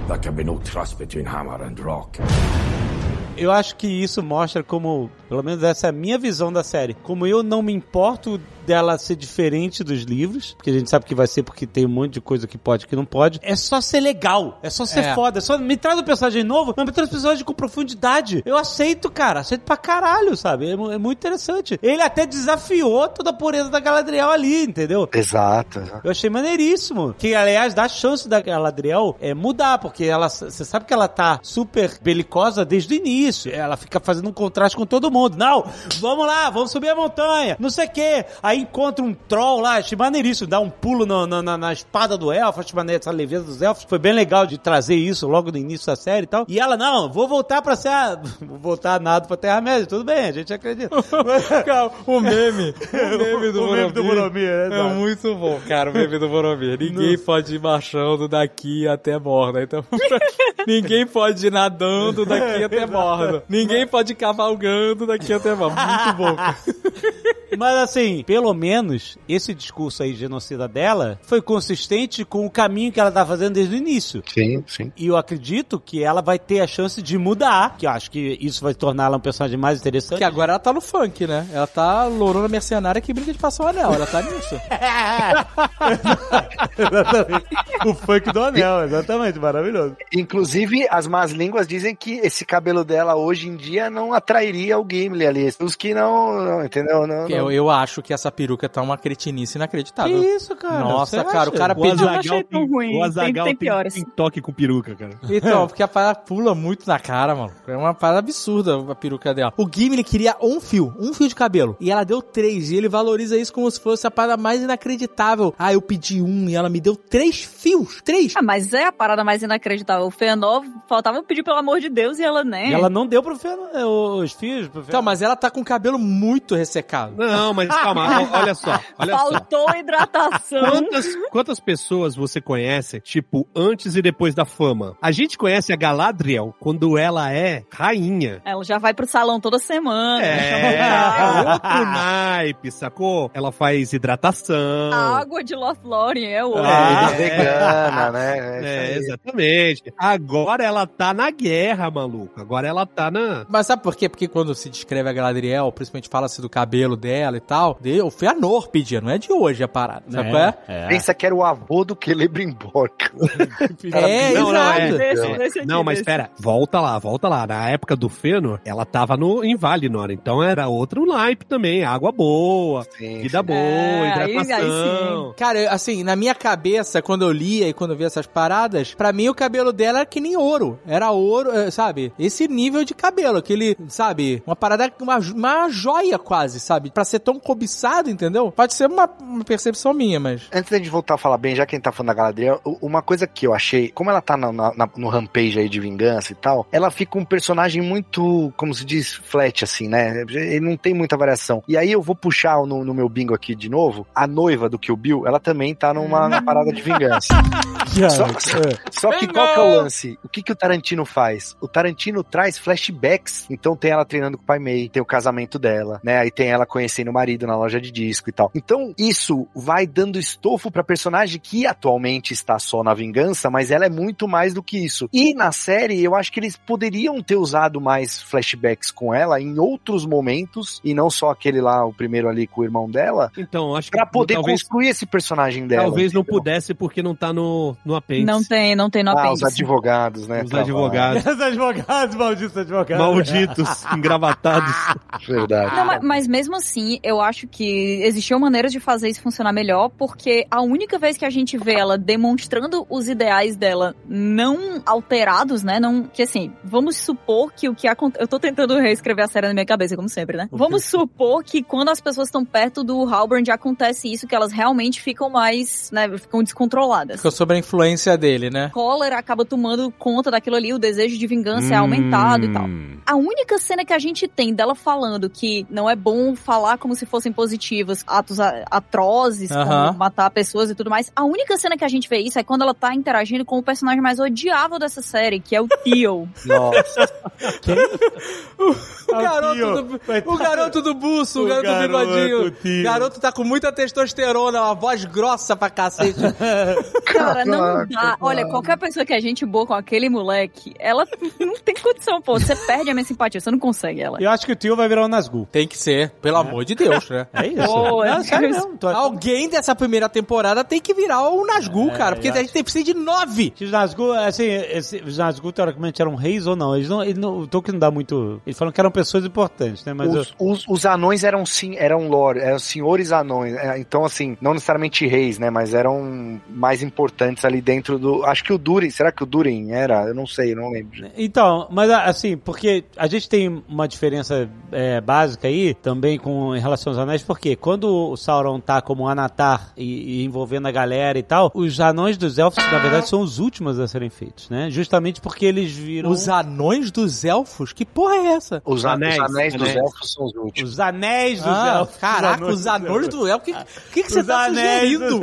There can be no trust between hammer and rock. Eu acho que isso mostra como Pelo menos essa é a minha visão da série. Como eu não me importo dela ser diferente dos livros, porque a gente sabe que vai ser porque tem um monte de coisa que pode e que não pode. É só ser legal, é só ser É. foda, é só me traz um personagem novo, mas me traz um personagem com profundidade. Eu aceito, cara, aceito pra caralho, sabe? É, é muito interessante. Ele até desafiou toda a pureza da Galadriel ali, entendeu? Exato. exato. Eu achei maneiríssimo. Que, aliás, dá chance da Galadriel é, mudar, porque ela, você sabe que ela tá super belicosa desde o início. Ela fica fazendo um contraste com todo mundo. Não, vamos lá, vamos subir a montanha, não sei o quê. Aí encontra um troll lá, achei maneiríssimo, dá um pulo no- na, na, na espada do elfo, achei maneiro essa leveza dos elfos. Foi bem legal de trazer isso logo no início da série e tal. E ela, não, vou voltar pra ser a... Vou voltar nada pra Terra-média, tudo bem, a gente acredita. Cara, o meme. O meme do O meme do Boromir. Boromir, é, É muito bom, cara, o meme do Boromir. Ninguém pode ir marchando daqui até Morna. Então, ninguém pode ir nadando daqui até Morna. Ninguém pode ir cavalgando daqui até Morna. Muito bom. Mas assim, pelo menos esse discurso aí genocida dela foi consistente com o caminho que ela tá fazendo desde o início. Sim, sim. E eu acredito que ela vai ter a chance de mudar, que eu acho que isso vai torná-la um personagem mais interessante. Que agora ela tá no funk, né? Ela tá lourona mercenária que brinca de passar o anel. Ela tá nisso. exatamente. O funk do anel, exatamente, maravilhoso. Inclusive, as más línguas dizem que esse cabelo dela hoje em dia não atrairia o Gimli ali. Os que não, não entendeu? Não, não. Eu, eu acho que essa peruca tá uma cretinice Que inacreditável. isso, cara? Nossa, Você cara, o acha? cara O pediu. não achei tão ruim. o Azagal Tem- tem tem, piores. tem toque com peruca, cara. Então, porque a parada pula muito na cara, mano. É uma parada absurda a peruca dela. O Gimli queria um fio, um fio de cabelo. E ela deu três. E ele valoriza isso como se fosse a parada mais inacreditável. Ah, eu pedi um e ela me deu três fios. Três. Ah, mas é a parada mais inacreditável. O Fëanor faltava pedir pelo amor de Deus e ela nem. E ela não deu pro Fernando, os filhos pro Então, mas ela tá com o cabelo muito ressecado. Não, mas calma, olha só, olha só. Faltou hidratação. Quantas, quantas pessoas você conhece, tipo, antes e depois da fama? A gente conhece a Galadriel quando ela é rainha. Ela já vai pro salão toda semana. É, é outro naipe, sacou? Ela faz hidratação. A água de Lothlórien é outra. Ah, Vida vegana, né? É, aí. exatamente. Agora ela tá na guerra, maluco. Agora ela tá na. Mas sabe por quê? Porque quando se descreve a Galadriel, principalmente fala-se do cabelo dela e tal, de, o Fëanor pedia, não é de hoje a parada. Sabe qual é? Pensa que era o avô do Celebrimbor. É, Não, não, é. desse aqui, Não, mas desse. pera, volta lá, volta lá. Na época do Fëanor, ela tava no, em Valinor, então era outro naipe também, água boa, Sim, vida sim. boa, É, aí- aí hidratação. Cara, assim, na minha cabeça, quando eu lia e quando eu via essas paradas, pra mim o cabelo dela era que nem ouro. Era ouro, eh, sabe? Esse nível de cabelo, aquele, sabe? Uma parada, uma, uma joia quase, sabe? Pra ser tão cobiçado, entendeu? Pode ser uma, uma percepção minha, mas... Antes da gente voltar a falar bem, já que a gente tá falando da Galadriel, uma coisa que eu achei, como ela tá na- na- no rampage aí de vingança e tal, ela fica um personagem muito, como se diz, flat, assim, né? Ele não tem muita variação. E aí eu vou puxar no, no meu bingo aqui de novo, a noiva do Kill Bill, ela também tá numa na parada de vingança. Só, só que qual que é o lance? O que, que o Tarantino faz? O Tarantino traz flashbacks. Então tem ela treinando com pai May, tem o casamento dela, né? Aí tem ela conhecendo o marido na loja de disco e tal. Então isso vai dando estofo pra personagem que atualmente está só na vingança, mas ela é muito mais do que isso. E na série, eu acho que eles poderiam ter usado mais flashbacks com ela em outros momentos, e não só aquele lá, o primeiro ali com o irmão dela, Então, acho que pra poder talvez, construir esse personagem dela. talvez não entendeu? pudesse porque não tá no, no apêndice. Não tem, não tem no Ah, os apêndice. advogados, né? Os advogados. Os advogados, malditos advogados. Malditos, engravatados. Verdade. Não, mas, mas mesmo assim, eu acho que existiam maneiras de fazer isso funcionar melhor, porque a única vez que a gente vê ela demonstrando os ideais dela não alterados, né? Não, que assim, vamos supor que o que acontece. Eu tô tentando reescrever a série na minha cabeça, como sempre, né? Vamos supor que quando as pessoas estão perto do Halbrand acontece isso, que elas realmente ficam mais, né? Ficam descontroladas. Ficou sob a influência dele, né? Cólera acaba tomando conta daquilo ali, o desejo de vingança é aumentado e tal. Hum. A única cena que a gente tem dela falando que não é bom falar como se fossem positivos, atos a- atrozes, como matar pessoas e tudo mais. A única cena que a gente vê isso é quando ela tá interagindo com o personagem mais odiável dessa série, que é o Theo. Nossa. O garoto, do, o garoto do buço, o, O garoto bigodinho. tio. O garoto tá com muita testosterona, uma voz grossa pra cacete. Cara, não dá. Olha, qualquer pessoa que é gente boa com aquele moleque, ela não tem condição, pô. Você perde a minha simpatia, você não consegue ela. Eu acho que o tio vai virar um Nazgûl. Tem que ser, pelo amor de Deus, né? É isso. Pô, é não, sério mesmo. Tô... Alguém dessa primeira temporada tem que virar o É, Nazgûl, cara, porque a gente tem precisa de nove. Os Nazgûl, assim, esse, os Nazgûl teoricamente eram reis ou não? Eles não, ele não o Tolkien não dá muito... Eles falam que eram pessoas importantes, né? Mas eu- Os, os, os anões eram sim, eram lord, eram senhores anões. é, Então, assim, não necessariamente reis, né? Mas eram mais importantes ali dentro do. Acho que o Durin, será que o Durin era? Eu não sei, eu não lembro. Então, mas assim, porque a gente tem uma diferença é, básica aí também com em relação aos anéis, porque quando o Sauron tá como Anatar e, e envolvendo a galera e tal, os anões dos elfos, na verdade, são os últimos a serem feitos, né? Justamente porque eles viram. Os anões dos elfos? Que porra é essa? Os, Anéis, os anéis dos elfos são os últimos. Os anéis dos Ah, elfos. caraca, os anões do elfo. O que, que, que você Os tá anéis sugerindo?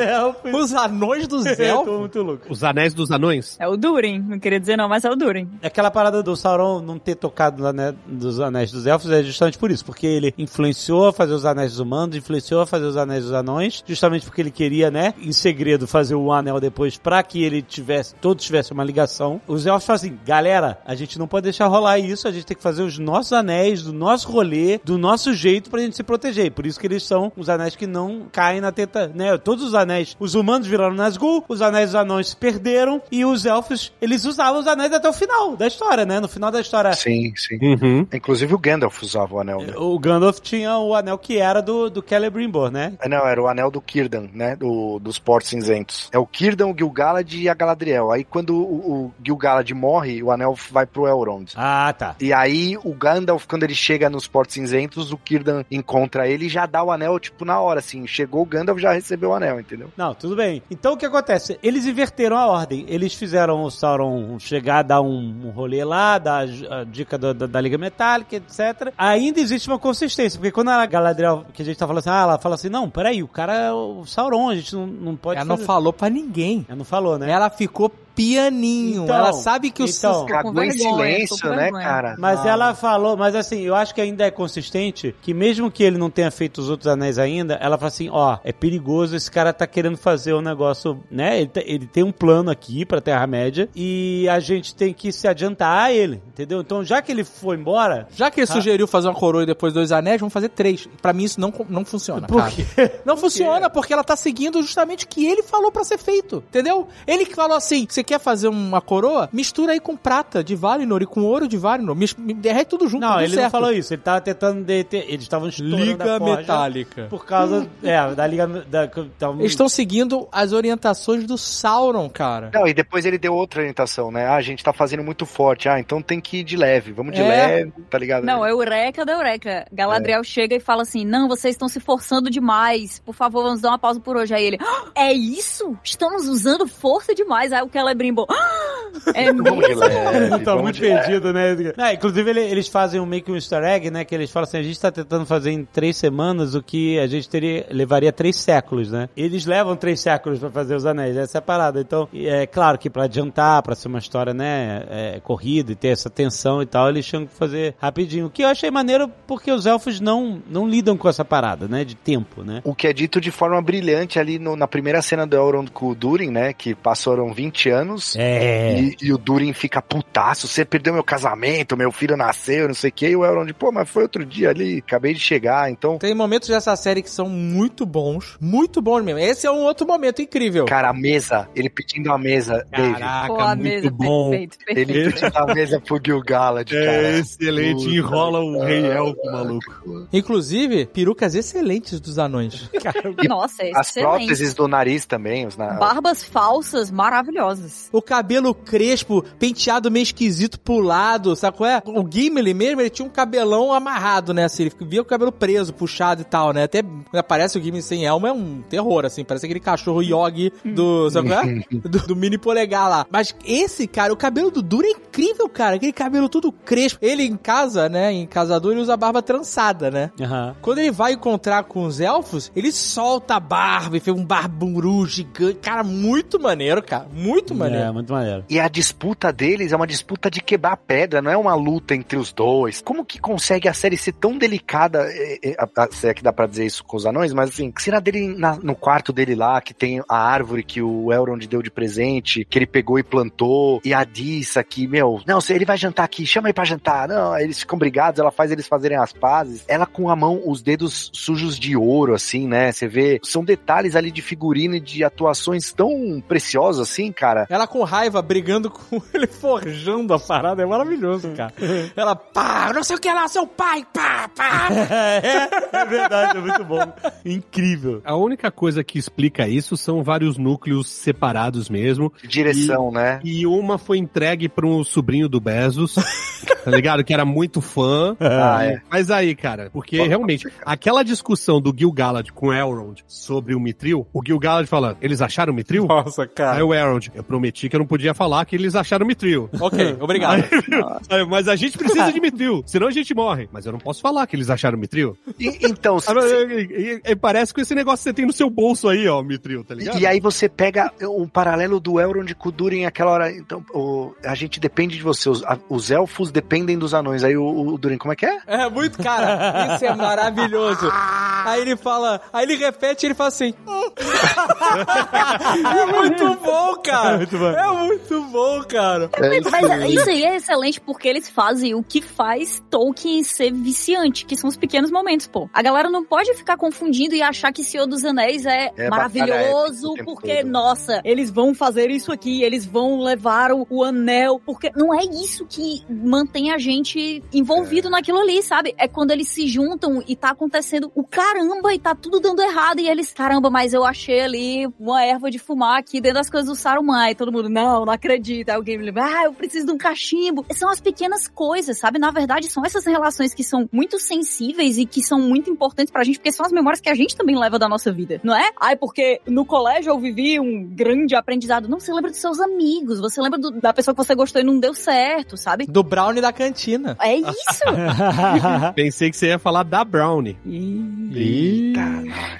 Os anões dos elfos? muito louco. Os anéis dos anões? É o Durin, não queria dizer não, mas é o Durin. Aquela parada do Sauron não ter tocado nos anéis, dos anéis dos elfos é justamente por isso, porque ele influenciou a fazer os anéis dos humanos, influenciou a fazer os anéis dos anões, justamente porque ele queria, né, em segredo fazer o anel depois pra que ele tivesse, todos tivessem uma ligação. Os elfos falam assim, galera, a gente não pode deixar rolar isso, a gente tem que fazer os nossos anéis, do nosso rolê, do nosso jeito pra gente se proteger. Por isso que eles são os anéis que não caem na teta, né, todos os anéis, os humanos viraram Nazgûl, os anéis dos anões se perderam e os elfos, eles usavam os anéis até o final da história, né, no final da história Sim, sim. Uhum. Inclusive o Gandalf usava o anel, né? o Gandalf tinha o anel que era do, do Celebrimbor, né? É, Não, era o anel do Círdan, né? Do, dos portos cinzentos. É o Círdan, o Gil-galad e a Galadriel. Aí quando o, o Gil-galad morre, o anel vai pro Elrond. Ah, tá. E aí o Gandalf, quando ele chega nos portos cinzentos, o Círdan encontra ele e já dá o anel, tipo, na hora, assim. Chegou o Gandalf, já recebeu o anel, entendeu? Não, tudo bem. Então o que acontece? Eles inverteram a ordem. Eles fizeram o Sauron chegar, dar um, um rolê lá, dar a, a dica da, da- da Liga Metálica, etc. Ainda existe uma consistência, porque quando a Galadriel, que a gente tá falando assim, ah, ela fala assim, não, peraí, o cara é o Sauron, a gente não, não pode Ela não fazer- falou pra ninguém. Ela não falou, né? Ela ficou pianinho. Então, ela sabe que o então. Cagou em silêncio, né, cara? Mas ela falou, mas assim, eu acho que ainda é consistente que mesmo que ele não tenha feito os outros anéis ainda, ela fala assim, ó, é perigoso, esse cara tá querendo fazer um negócio, né? Ele, tá- ele tem um plano aqui pra Terra-média e a gente tem que se adiantar a ele, entendeu? Então, já que ele foi embora, Já que ele Ah. sugeriu fazer uma coroa e depois dois anéis, vamos fazer três. Pra mim isso não, não funciona, Por cara. quê? Não funciona porque ela tá seguindo justamente o que ele falou pra ser feito, entendeu? Ele que falou assim, você quer fazer uma coroa? Mistura aí com prata de Valinor e com ouro de Valinor. Mis- derrete tudo junto, não, tudo ele não certo. falou isso, ele tava tentando deter, eles estavam estourando Liga a forja metálica. por causa, é, da liga da, tavam- Eles estão seguindo as orientações do Sauron, cara. Não, e depois ele deu outra orientação, né? Ah, a gente tá fazendo muito forte. Ah, então tem que ir de leve. Vamos de É. leve, tá ligado? Não, é Eureka da Eureka. Galadriel chega e fala assim: Não, vocês estão se forçando demais. Por favor, vamos dar uma pausa por hoje. Aí ele: "Ah, É isso? Estamos usando força demais. Aí o Celebrimbor: "Ah, É Vamos de mesmo? leve. tá vamos muito de leve. perdido, né? Não, inclusive, ele- eles fazem um meio que um easter egg, né? Que eles falam assim, a gente tá tentando fazer em três semanas o que a gente teria, levaria três séculos, né? Eles levam três séculos pra fazer os anéis, essa é a parada. Então, é claro que pra adiantar, pra ser uma história, né, é, corrida e ter essa tensão e tal, eles tinham que fazer rapidinho. O que eu achei maneiro porque os elfos não, não lidam com essa parada, né? De tempo, né? O que é dito de forma brilhante ali no- na primeira cena do Elrond com o Durin, né? Que passaram 20 anos. É. E, e o Durin fica putaço, você perdeu meu casamento, meu filho nasceu, não sei o que, e o Elrond, pô, mas foi outro dia ali, acabei de chegar, então... Tem momentos dessa série que são muito bons, muito bons mesmo. Esse é um outro momento incrível. Cara, a mesa, ele pedindo a mesa, Caraca, Pô, a muito mesa, bom. perfeito, ele perfeito. pedindo a mesa pro Gil-galad, cara. É excelente, Puta enrola o rei elfo, maluco. Inclusive, perucas excelentes dos anões. Nossa, é As excelente. próteses do nariz também, os na... Barbas falsas maravilhosas. O cabelo crespo, penteado meio esquisito pro lado, sabe qual é? O Gimli mesmo, ele tinha um cabelão amarrado, né? Assim, ele via o cabelo preso, puxado e tal, né? Até quando aparece o Gimli sem elmo é um terror, assim, parece aquele cachorro Yogi do, sabe qual é? Do, do mini polegar lá. Mas esse, cara, o cabelo do Duro é incrível, cara. Aquele cabelo tudo crespo. Ele em casa, né? Em casador, ele usa barba trançada, né? Aham. Quando ele vai encontrar com os elfos, ele solta a barba e fez um barburu gigante. Cara, muito maneiro, cara. Muito maneiro. É, muito maneiro. E a disputa deles é uma disputa de quebrar pedra, não é uma luta entre os dois. Como que consegue a série ser tão delicada? É, é, Se é que dá pra dizer isso com os anões, mas assim, cena dele na- no quarto dele lá, que tem a árvore que o Elrond deu de presente, que ele pegou e plantou, e a Dissa que, meu, não, se ele vai jantar aqui, chama ele pra jantar. Não, eles ficam brigados, ela faz eles fazerem as pazes. Ela com a mão, os dedos sujos de ouro, assim, né? Você vê, são detalhes ali de figurino e de atuações tão preciosos assim, cara. Ela com raiva, brigando com ele, forjando a parada, é maravilhoso, cara. Ela, pá, não sei o que lá, seu pai, pá, pá. é, é verdade, é muito bom. Incrível. A única coisa que explica isso são vários núcleos separados mesmo. Direção, né? E uma foi entregue para um sobrinho do Bezos, tá ligado? Que era muito fã. Ah, é. Mas aí, cara, porque realmente, aquela discussão do Gil Galad com o Elrond sobre o Mitril, o Gil Galad fala, eles acharam o Mitril? Nossa, Aí cara. o Elrond, eu prometi que eu não podia falar que eles acharam o Mitril. Ok, obrigado. Aí, Mas a gente precisa de Mitril, senão a gente morre. Mas eu não posso falar que eles acharam o Mitril. E- então, Ah, mas, e- e- e Parece com esse negócio que você tem no seu bolso aí, ó, Mitril, tá ligado? E, e aí você pega um paralelo do Elrond com o Durin aquela hora. Então, o- a gente depende de você. Os, a- os elfos dependem dos anões. Aí o, o Durin, como é que é? É muito, cara, isso é maravilhoso. Aí ele fala, aí ele repete e ele fala assim. "Hum." é muito bom, cara. É muito bom, é muito bom cara. Mas isso aí é excelente porque eles fazem o que faz Tolkien ser viciante, que são os pequenos momentos, pô. A galera não pode ficar confundindo e achar que Senhor dos Anéis é, É maravilhoso porque, todo. nossa, eles vão fazer isso aqui, eles vão levar o, o anel, porque não é isso que mantém a gente envolvido naquilo ali, sabe? É quando eles se juntam e tá acontecendo o caramba e tá tudo dando errado e eles, caramba, mas eu achei ali uma erva de fumar aqui dentro das coisas do Saruman e todo mundo, não, não acredita. Aí o Game ah, eu preciso de um cachimbo. São as pequenas coisas, sabe? Na verdade, são essas relações que são muito sensíveis e que são muito importantes pra gente, porque são as memórias que a gente também leva da nossa vida, não é? Ai, porque no colégio eu vivi um grande aprendizado. Não, você lembra dos seus amigos, você lembra do- da pessoa que você gostou e não deu certo, sabe? Do Brownie da cantina. É isso! Pensei que você ia falar da Brownie. Eita,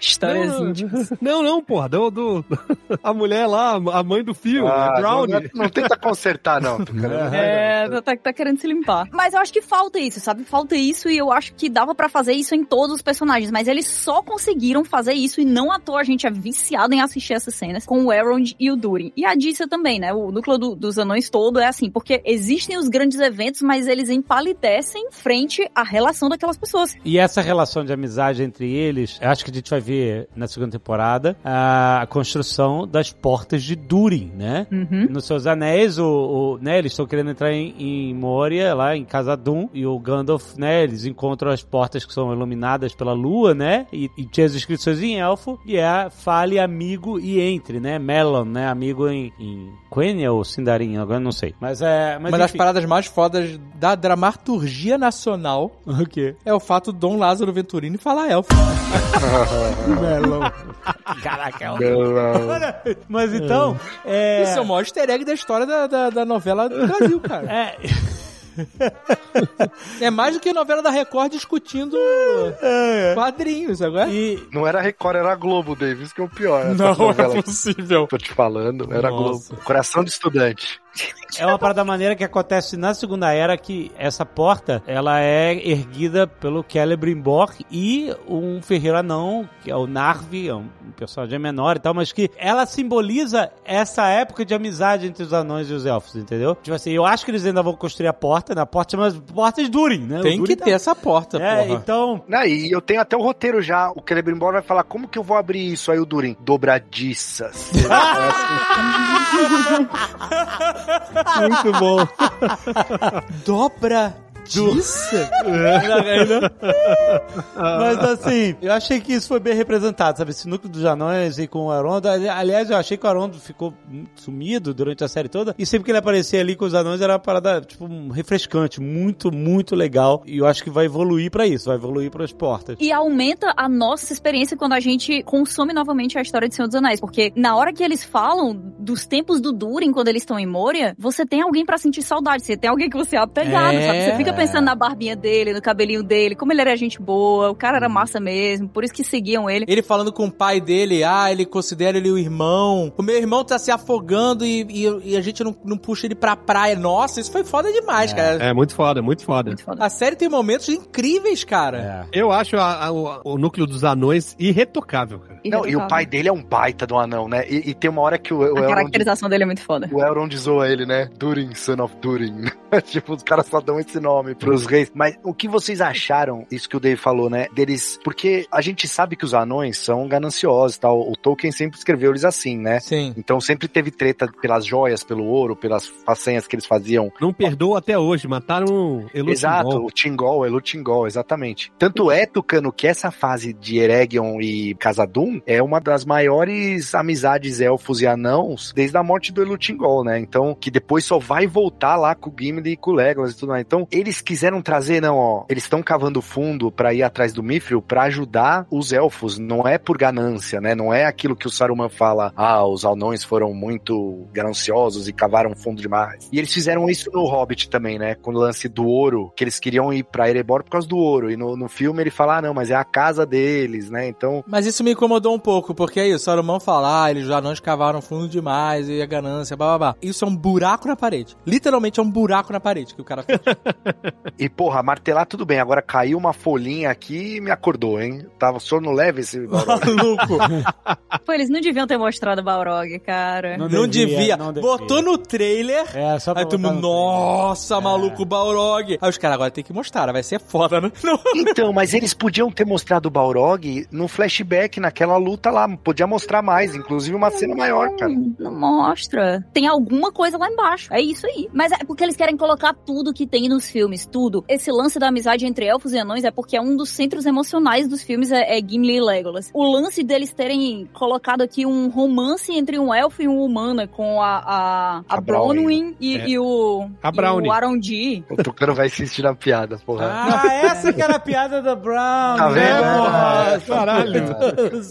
Histórias Não, íntimas. Não, não, porra, do, do- a mulher lá, a mãe do filho, Ah, a Brownie. Não, não tenta consertar, não. Tucano. É, tá, tá- tá querendo se limpar. Mas eu acho que falta isso, sabe? Falta isso e eu acho que dava pra fazer isso em todos os personagens, mas eles só conseguiram fazer isso e não à toa a gente é viciado em assistir essas cenas com o Elrond e o Durin. E a Dissa também, né? O núcleo do- dos anões todo é assim, porque existem os grandes eventos, mas eles empalidecem frente à relação daquelas pessoas. E essa relação de amizade entre eles, eu acho que a gente vai ver na segunda temporada a construção das portas de Durin, né? Uhum. Nos seus anéis, o, o- né, eles estão querendo entrar em, em Moria, lá em Casadum, e o Gandalf, né, eles encontram as portas que são iluminadas pela lua, né, e, e tinha as inscrições em elfo, e é fale amigo e entre, né, Melon, né, amigo em, em Quenya ou Sindarin, agora não sei. Mas é... Mas Uma das paradas mais fodas da dramaturgia nacional O quê? é o fato do Dom Lázaro Venturini falar elfo. Caraca, é horrível. Mas então, é... Isso é o maior easter egg da história da, da, da novela do Brasil, cara. É, É mais do que a novela da Record discutindo quadrinhos, agora. e Não era Record, era Globo, Dave. Isso que é o pior. Não novela é possível. Tô te falando, era Nossa. Globo. Coração do estudante. É uma parada maneira que acontece na Segunda Era que essa porta, ela é erguida pelo Celebrimbor e um ferreiro anão, que é o Narvi, é um personagem menor e tal, mas que ela simboliza essa época de amizade entre os anões e os elfos, entendeu? Tipo assim, eu acho que eles ainda vão construir a porta, na porta chama Porta de Durin, né? Tem Durin que tá- ter essa porta, É, porra. então... Não, e eu tenho até o roteiro já. O Celebrimbor vai falar como que eu vou abrir isso aí, o Durin. Dobradiças. Muito bom. Dobra Justiça? Mas assim, eu achei que isso foi bem representado, sabe? Esse núcleo dos anões e com o Arondo. Ali- Aliás, eu achei que o Arondo ficou sumido durante a série toda. E sempre que ele aparecia ali com os anões era uma parada, tipo, refrescante. Muito, muito legal. E eu acho que vai evoluir pra isso, vai evoluir pras portas. E aumenta a nossa experiência quando a gente consome novamente a história de Senhor dos Anéis. Porque na hora que eles falam dos tempos do Durin, quando eles estão em Moria, você tem alguém pra sentir saudade. Você tem alguém que você é apegado, É. sabe? Você fica pensando na barbinha dele, no cabelinho dele, como ele era gente boa, o cara era massa mesmo, por isso que seguiam ele. Ele falando com o pai dele, ah, ele considera ele o irmão. O meu irmão tá se afogando e, e- e a gente não, não puxa ele pra praia. Nossa, isso foi foda demais, cara. É muito foda, muito foda. Muito foda. A série tem momentos incríveis, cara. É. Eu acho a- a- o, o núcleo dos anões irretocável, cara. Não, e o pai dele é um baita do anão, né? E, e tem uma hora que o, o A Elrond, caracterização dele é muito foda. o Elrond zoa ele, né? Durin, son of Durin. tipo, os caras só dão esse nome pros reis. Mas o que vocês acharam, isso que o Dave falou, né? Deles. Porque a gente sabe que os anões são gananciosos e tal. O Tolkien sempre escreveu eles assim, né? Sim. Então sempre teve treta pelas joias, pelo ouro, pelas façanhas que eles faziam. Não perdoa até hoje, mataram Elutimbol. Exato, o Tingol, Elu Tingol, exatamente. Tanto é, Tucano, que essa fase de Eregion e Casadum é uma das maiores amizades elfos e anãos desde a morte do Elu Tingol, né? Então, que depois só vai voltar lá com o Gimli e com o Legolas e tudo mais. Então, eles quiseram trazer, não, ó, eles estão cavando fundo pra ir atrás do Mithril pra ajudar os elfos, não é por ganância, né? Não é aquilo que o Saruman fala, ah, os anões foram muito gananciosos e cavaram fundo demais. E eles fizeram isso no Hobbit também, né? Com o lance do ouro, que eles queriam ir pra Erebor por causa do ouro. E no, no filme ele fala, ah, não, mas é a casa deles, né? Então, Mas isso me incomodou um pouco, porque aí o Saruman fala, ah, eles já não escavaram fundo demais e a ganância, blá blá blá. Isso é um buraco na parede. Literalmente é um buraco na parede que o cara fez. e porra, martelar tudo bem. Agora caiu uma folhinha aqui e me acordou, hein? Tava sono leve esse Maluco. Pô, eles não deviam ter mostrado o Balrog, cara. Não Não devia, devia. não devia. Botou no trailer. É, só pra Aí todo mundo, no nossa, maluco, o Balrog. Aí os caras agora tem que mostrar, vai ser foda, né? Não. Então, mas eles podiam ter mostrado o Balrog no flashback, naquela luta lá. Podia mostrar mais, inclusive uma cena maior, cara. Não mostra. Tem alguma coisa lá embaixo. É isso aí. Mas é porque eles querem colocar tudo que tem nos filmes, tudo. Esse lance da amizade entre elfos e anões é porque é um dos centros emocionais dos filmes é, é Gimli e Legolas. O lance deles terem colocado aqui um romance entre um elfo e um humano com a a, a, A Brownie. Bronwyn e, É. e o A Brownie. e o Arondi. O Tucano vai insistir na piada, porra. Ah, essa que era a piada da Brown. Tá vendo? né, porra? É, Caralho.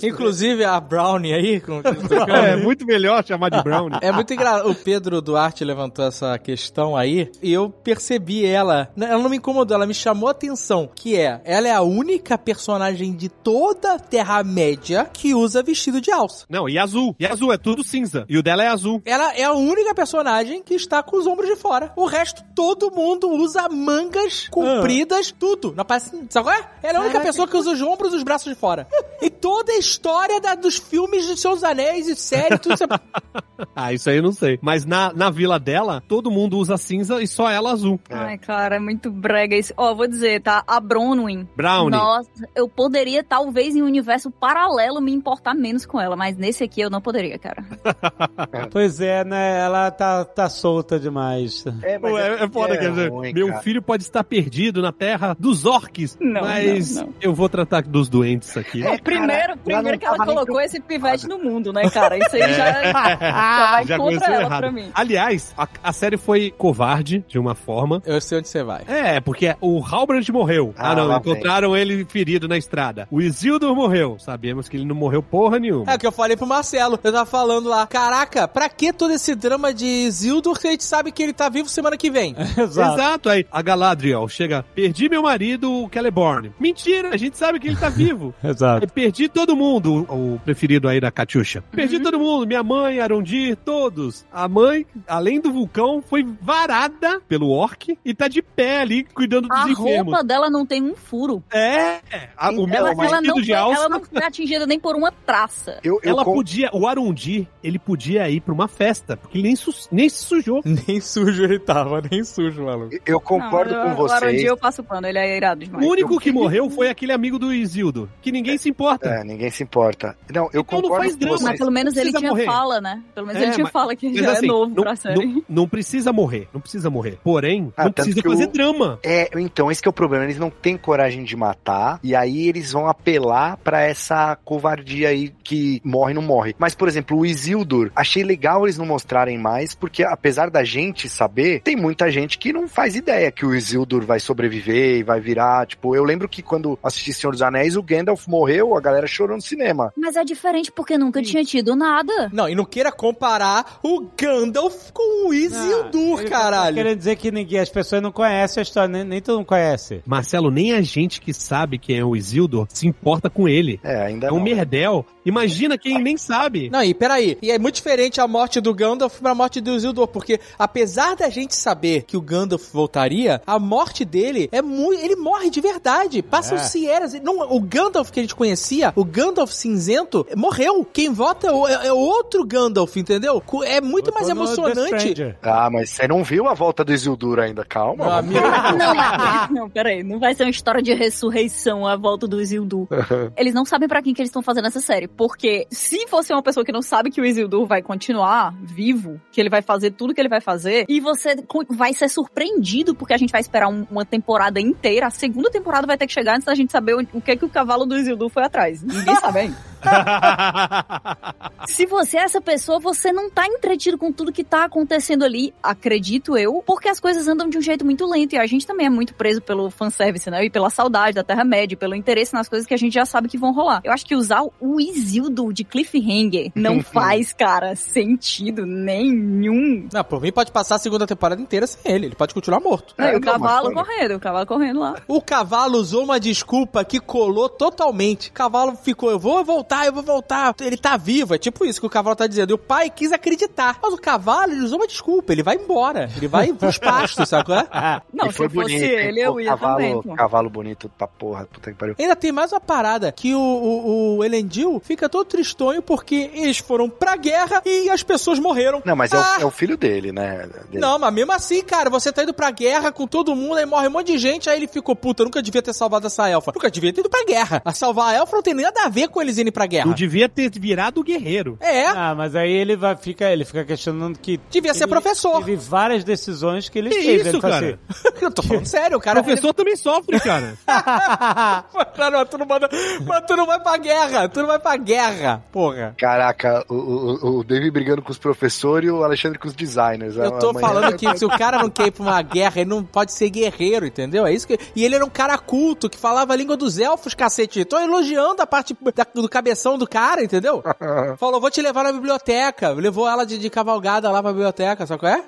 Inclusive a Brownie aí, com... É muito melhor chamar de Brownie. É muito engraçado. O Pedro Duarte levantou essa questão aí e eu percebi ela. Ela não me incomodou, ela me chamou a atenção. Que é, ela é a única personagem de toda a Terra-média que usa vestido de alça. Não, e azul. E azul, é tudo cinza. E o dela é azul. Ela é a única personagem que está com os ombros de fora. O resto, todo mundo usa mangas compridas, tudo. Não parece. Sabe qual é? Ela é a única pessoa que usa os ombros e os braços de fora. E toda a história da- dos filmes de Seus Anéis e série, tudo isso é Ah, isso aí eu não sei. Mas na, na vila dela, todo mundo usa cinza e só ela azul. Ai, cara, é muito brega isso. Ó, vou dizer, tá? A Bronwyn. Brownie. Nossa, eu poderia, talvez, em um universo paralelo, me importar menos com ela, mas nesse aqui eu não poderia, cara. Pois é, né? Ela tá, tá solta demais. É, Pô, é, é foda, quer dizer, ruim, meu cara. filho pode estar perdido na terra dos orques, Não, mas não, não. eu vou tratar dos doentes aqui. É, primeiro cara, primeiro que ela colocou esse pivete no mundo, né, cara? Isso aí já, já vai Já contra ela errado. pra mim. Aliás, a, a série foi covarde, de uma forma. Eu sei onde você vai. É, porque o Halbrand morreu. Ah, Ah, não, encontraram ele ferido na estrada. O Isildur morreu. Sabemos que ele não morreu porra nenhuma. É o que eu falei pro Marcelo. Eu tava falando lá, caraca, pra que todo esse drama de Zildur se a gente sabe que ele tá vivo semana que vem? Exato. Exato, aí a Galadriel chega, perdi meu marido, o Celeborn. Mentira, a gente sabe que ele tá vivo. Exato. Aí perdi todo mundo, o preferido aí da Katyusha. Perdi todo mundo, minha mãe, Arondir, todos. A mãe, além do vulcão, foi varada pelo orc e tá de pé ali cuidando dos A enfermos. roupa dela não tem um furo. É, a, o meu Ela, ela não de foi, alça. ela não foi atingida nem por uma traça. Eu, eu Ela com- podia, o Arundi, ele podia ir pra uma festa, porque ele nem, su- nem se sujou. Nem sujo ele tava, nem sujo, maluco. eu concordo Não, com O Arondir vocês. eu passo pano, ele é irado demais. O único que morreu foi aquele amigo do Isildo, que ninguém se importa. É, ninguém se importa. Não, eu Então não concordo faz com drama. vocês. Mas pelo menos Não ele tinha morrer. fala, né? Pelo menos É, ele tinha mas- fala que já assim, é novo não, pra série. não, não precisa morrer, não precisa morrer. Porém, Ah, não precisa que fazer o- drama. É, então, esse que é o problema. Eles não têm coragem de matar, e aí eles vão apelar pra essa covardia aí que morre não morre. Mas, por exemplo, o Isildur, achei legal eles não mostrarem mais, porque apesar da gente saber, tem muita gente que não faz ideia que o Isildur vai sobreviver e vai virar. Tipo, eu lembro que quando assisti Senhor dos Anéis, o Gandalf morreu, a galera chorou no cinema. Mas é diferente porque nunca tinha tido nada. Não, e não queira comparar o Gandalf com o Isildur, Ele tá caralho. Querendo dizer que ninguém, as pessoas não conhecem a história, nem, nem todo mundo conhece. Marcelo, nem a gente que sabe quem é o Isildur se importa com ele. É, ainda É um não. merdel. Imagina quem nem sabe. Não, e peraí, e é muito diferente a morte do Gandalf pra morte do Isildur, porque apesar da gente saber que o Gandalf voltaria, a morte dele é muito. Ele morre de verdade. Passam-se eras. Não, o Gandalf que a gente conhecia, o Gandalf cinzento, morreu. Quem vota é, o- é outro Gandalf, entendeu? É muito mais Botou emocionante. Ah, mas você não viu a volta do Isildur ainda, calma. Meu amigo, Não, é- não, peraí, não vai ser uma história de ressurreição a volta do Isildur. Eles não sabem pra quem que eles estão fazendo essa série, porque se fosse uma pessoa que não sabe que o Isildur vai continuar vivo, que ele vai fazer tudo que ele vai fazer, e você vai ser surpreendido porque a gente vai esperar um- uma temporada inteira, a segunda temporada vai ter que chegar antes da gente saber o, o que que o cavalo do Isildur foi atrás. Ninguém sabe ainda. Se você é essa pessoa, você não tá entretido com tudo que tá acontecendo ali, acredito eu, porque as coisas andam de um jeito muito lento e a gente também é muito preso pelo fanservice, né? E pela saudade da Terra-média, pelo interesse nas coisas que a gente já sabe que vão rolar. Eu acho que usar o Isildur de cliffhanger não faz, cara, sentido nenhum. Não, por mim pode passar a segunda temporada inteira sem ele. Ele pode continuar morto. É, o cavalo correndo, o cavalo correndo lá. O cavalo usou uma desculpa que colou totalmente. O cavalo ficou, eu vou voltar, eu vou voltar. Ele tá vivo, é tipo isso que o cavalo tá dizendo. E o pai quis acreditar. Mas o cavalo, ele usou uma desculpa, ele vai embora. Ele vai pros pastos, sabe qual é? Não, se fosse bonito, hein? ele, eu ia cavalo, também. pô. Cavalo bonito pra porra, puta que pariu. Ainda tem mais uma parada, que o, o, o Elendil fica todo tristonho porque eles foram pra guerra e as pessoas morreram. Não, mas é, Ah, o, é o filho dele, né? Dele. Não, mas mesmo assim, cara, você tá indo pra guerra com todo mundo, aí morre um monte de gente, aí ele ficou, puta, nunca devia ter salvado essa elfa. Nunca devia ter ido pra guerra. A salvar a elfa não tem nada a ver com eles irem pra guerra. Não devia ter virado guerreiro. É, Ah, mas aí ele vai, fica, ele fica questionando que. devia ser ele professor. Teve várias decisões que ele Que teve. isso, ele cara? eu tô falando sério, cara... O professor também sofre, cara. Cara, mas tu não manda... Mas tu não vai pra guerra, tu não vai pra guerra, porra. Caraca, o, o, o David brigando com os professores e o Alexandre com os designers. Eu tô Amanhã- falando que se o cara não quer ir pra uma guerra, ele não pode ser guerreiro, entendeu? É isso que. E ele era um cara culto, que falava a língua dos elfos, cacete. Tô elogiando a parte da- do cabeção do cara, entendeu? Falou, vou te levar na biblioteca. Levou ela de, de cavalgada lá pra biblioteca, sabe qual é?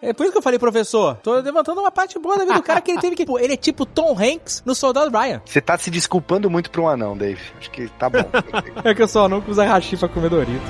É por isso que eu falei, professor. Tô levantando uma parte boa da vida do cara que ele teve que. Pô, ele é tipo Tom Hanks no Soldado Ryan. Você tá se desculpando muito pra um anão, Dave. Acho que tá bom. É que eu sou não que usa hashi pra comer Dorito.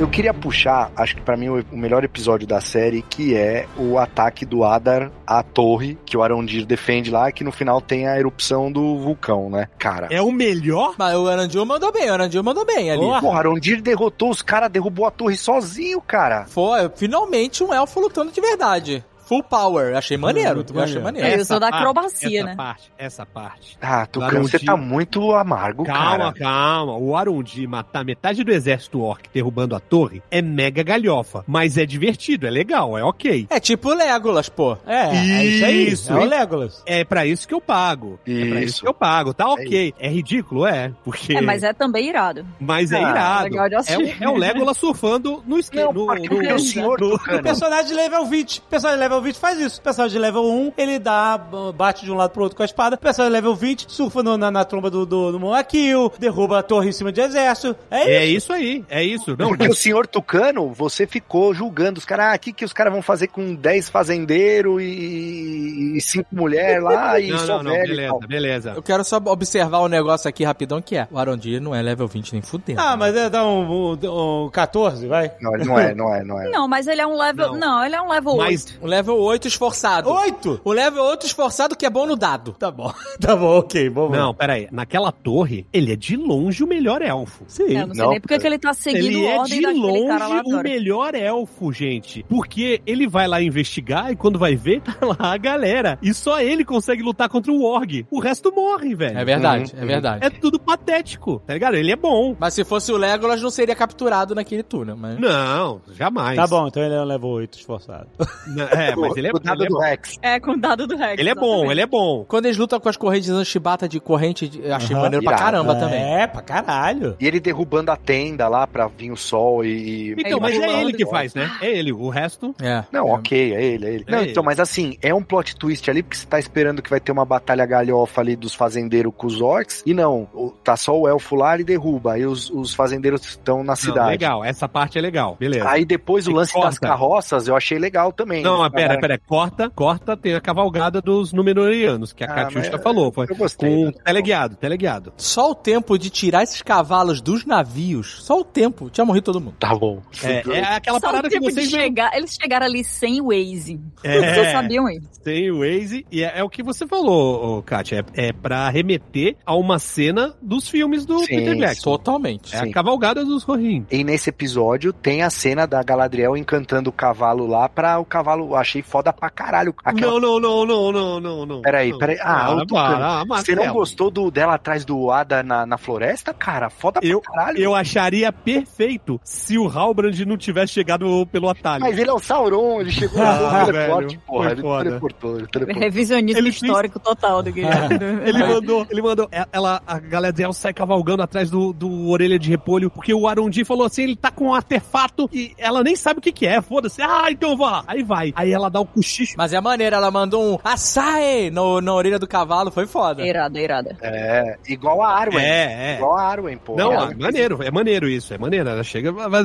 Eu queria puxar, acho que pra mim o o melhor episódio da série, que é o ataque do Adar à torre, que o Arondir defende lá, que no final tem a erupção do vulcão, né? Cara. É o melhor? Mas o Arandil mandou bem, o Arandil mandou bem ali. Porra, Arondir derrotou os caras, derrubou a torre sozinho, cara. Foi, finalmente um elfo lutando de verdade. Full power. Achei maneiro. muito eu achei maneiro. maneiro. É, eu sou da acrobacia, essa né? Parte, essa parte. Ah, Tucano, você tá muito amargo, Calma, cara. calma. O Arundi matar metade do exército orc derrubando a torre é mega galhofa. Mas é divertido, é legal, é ok. É tipo Legolas, pô. É, é isso aí. Isso, é o? Legolas. É pra isso que eu pago. É pra isso Isso. que eu pago. Tá ok. É, ridículo, é. Porque... É, mas é também irado. Mas é Ah, irado. legal de É o, é o Legolas surfando no. Não, no, no- o senhor no- Tucano. Personagem level 20. Personagem level level 20 faz isso. O personagem de level 1, ele dá, bate de um lado pro outro com a espada. O personagem de level 20 surfa no- na, na tromba do, do, do Moakil, derruba a torre em cima de exército. É isso. É isso aí, é isso. Não, Porque o senhor Tucano, você ficou julgando os caras, ah, o que, que os caras vão fazer com 10 fazendeiros e, e 5 mulheres lá e não, só não, não, velho e beleza, tal. beleza. Eu quero só observar um negócio aqui rapidão que é. O Arondir não é level 20 nem fudendo. Ah, mas é, dá um, um, um 14, vai. Não, ele não é, não é, não é. Não, mas ele é um level. Não. Não, ele é um level Mas 8. O level 8 esforçado. 8? O level 8 esforçado que é bom no dado. Tá bom, tá bom, ok, vamos Não, lá. pera aí. Naquela torre, ele é de longe o melhor elfo. Sim. Eu não sei não, nem porque que ele tá seguindo Ele é ordem de daquele cara longe o melhor elfo, gente. Porque ele vai lá investigar e quando vai ver, tá lá a galera. E só ele consegue lutar contra o Org. O resto morre, velho. É verdade, Uhum, é verdade. É tudo patético, tá ligado? Ele é bom. Mas se fosse o Legolas, não seria capturado naquele túnel. Mas... Não, jamais. Tá bom, então ele é um level 8 esforçado. Não, É, mas ele é, o dado ele é do bom. Rex. É, com o dado do Rex. Ele é bom, ele é bom. Quando eles lutam com as correntes de Shibata de corrente, achei Aham. maneiro pra Irado. caramba também. É, pra caralho. E ele derrubando a tenda lá pra vir o sol e. Então, É mas é ele que faz, né? É ele. O resto. É. Não, É. ok, é ele, é ele. É não, ele. então, mas assim, é um plot twist ali, porque você tá esperando que vai ter uma batalha galhofa ali dos fazendeiros com os orcs, e não, tá só o elfo lá, ele derruba, aí os, os fazendeiros estão na Não, cidade. legal, essa parte é legal. Beleza. Aí depois o E lance das carroças eu achei legal também. Não, pera, pera, corta, corta, tem a cavalgada dos Númenóreanos, que a Ah, Katiuska mas falou. Foi Eu gostei. com né? teleguiado, teleguiado. Só o tempo de tirar esses cavalos dos navios, só o tempo, tinha morrido todo mundo. Tá bom. É, é aquela Só parada o que tempo vocês de viram. chegar, eles chegaram ali sem Waze. É. Vocês sabiam isso? Tem o Waze, e é, é o que você falou, Kátia, é, é pra remeter a uma cena dos filmes do Sim, Peter Jackson. Totalmente. É sim. a cavalgada dos Rohirrim. E nesse episódio tem a cena da Galadriel encantando o cavalo lá pra o cavalo. Achei foda pra caralho. Aquela... Não, não, não, não, não, não, não. Peraí, peraí. Ah, Tucano, para, ah, Você não gostou do, dela atrás do Ada na, na floresta, cara? Foda Eu- pra caralho. Eu acharia perfeito se o Halbrand não tivesse chegado pelo atalho. Mas ele é o Sauron, ele chegou Ah, no teleporte, velho, porra. Ele foda. teleportou, ele teleportou. Revisionismo Ele fez- histórico total do Guilherme. Ele mandou, ele mandou, é, ela, a Galadriel sai cavalgando atrás do, do orelha de repolho, porque o Arundi falou assim, ele tá com um artefato e ela nem sabe o que que é, foda-se, ah, então vá. Aí vai, aí ela dá o cochicho. Mas é maneiro, ela mandou um açaí no, na orelha do cavalo, foi foda. irada, irada. É, igual a Arwen. É, é. Igual a Arwen, pô. Não, Ela- é maneiro, é maneiro isso, é maneiro. Ela chega, vai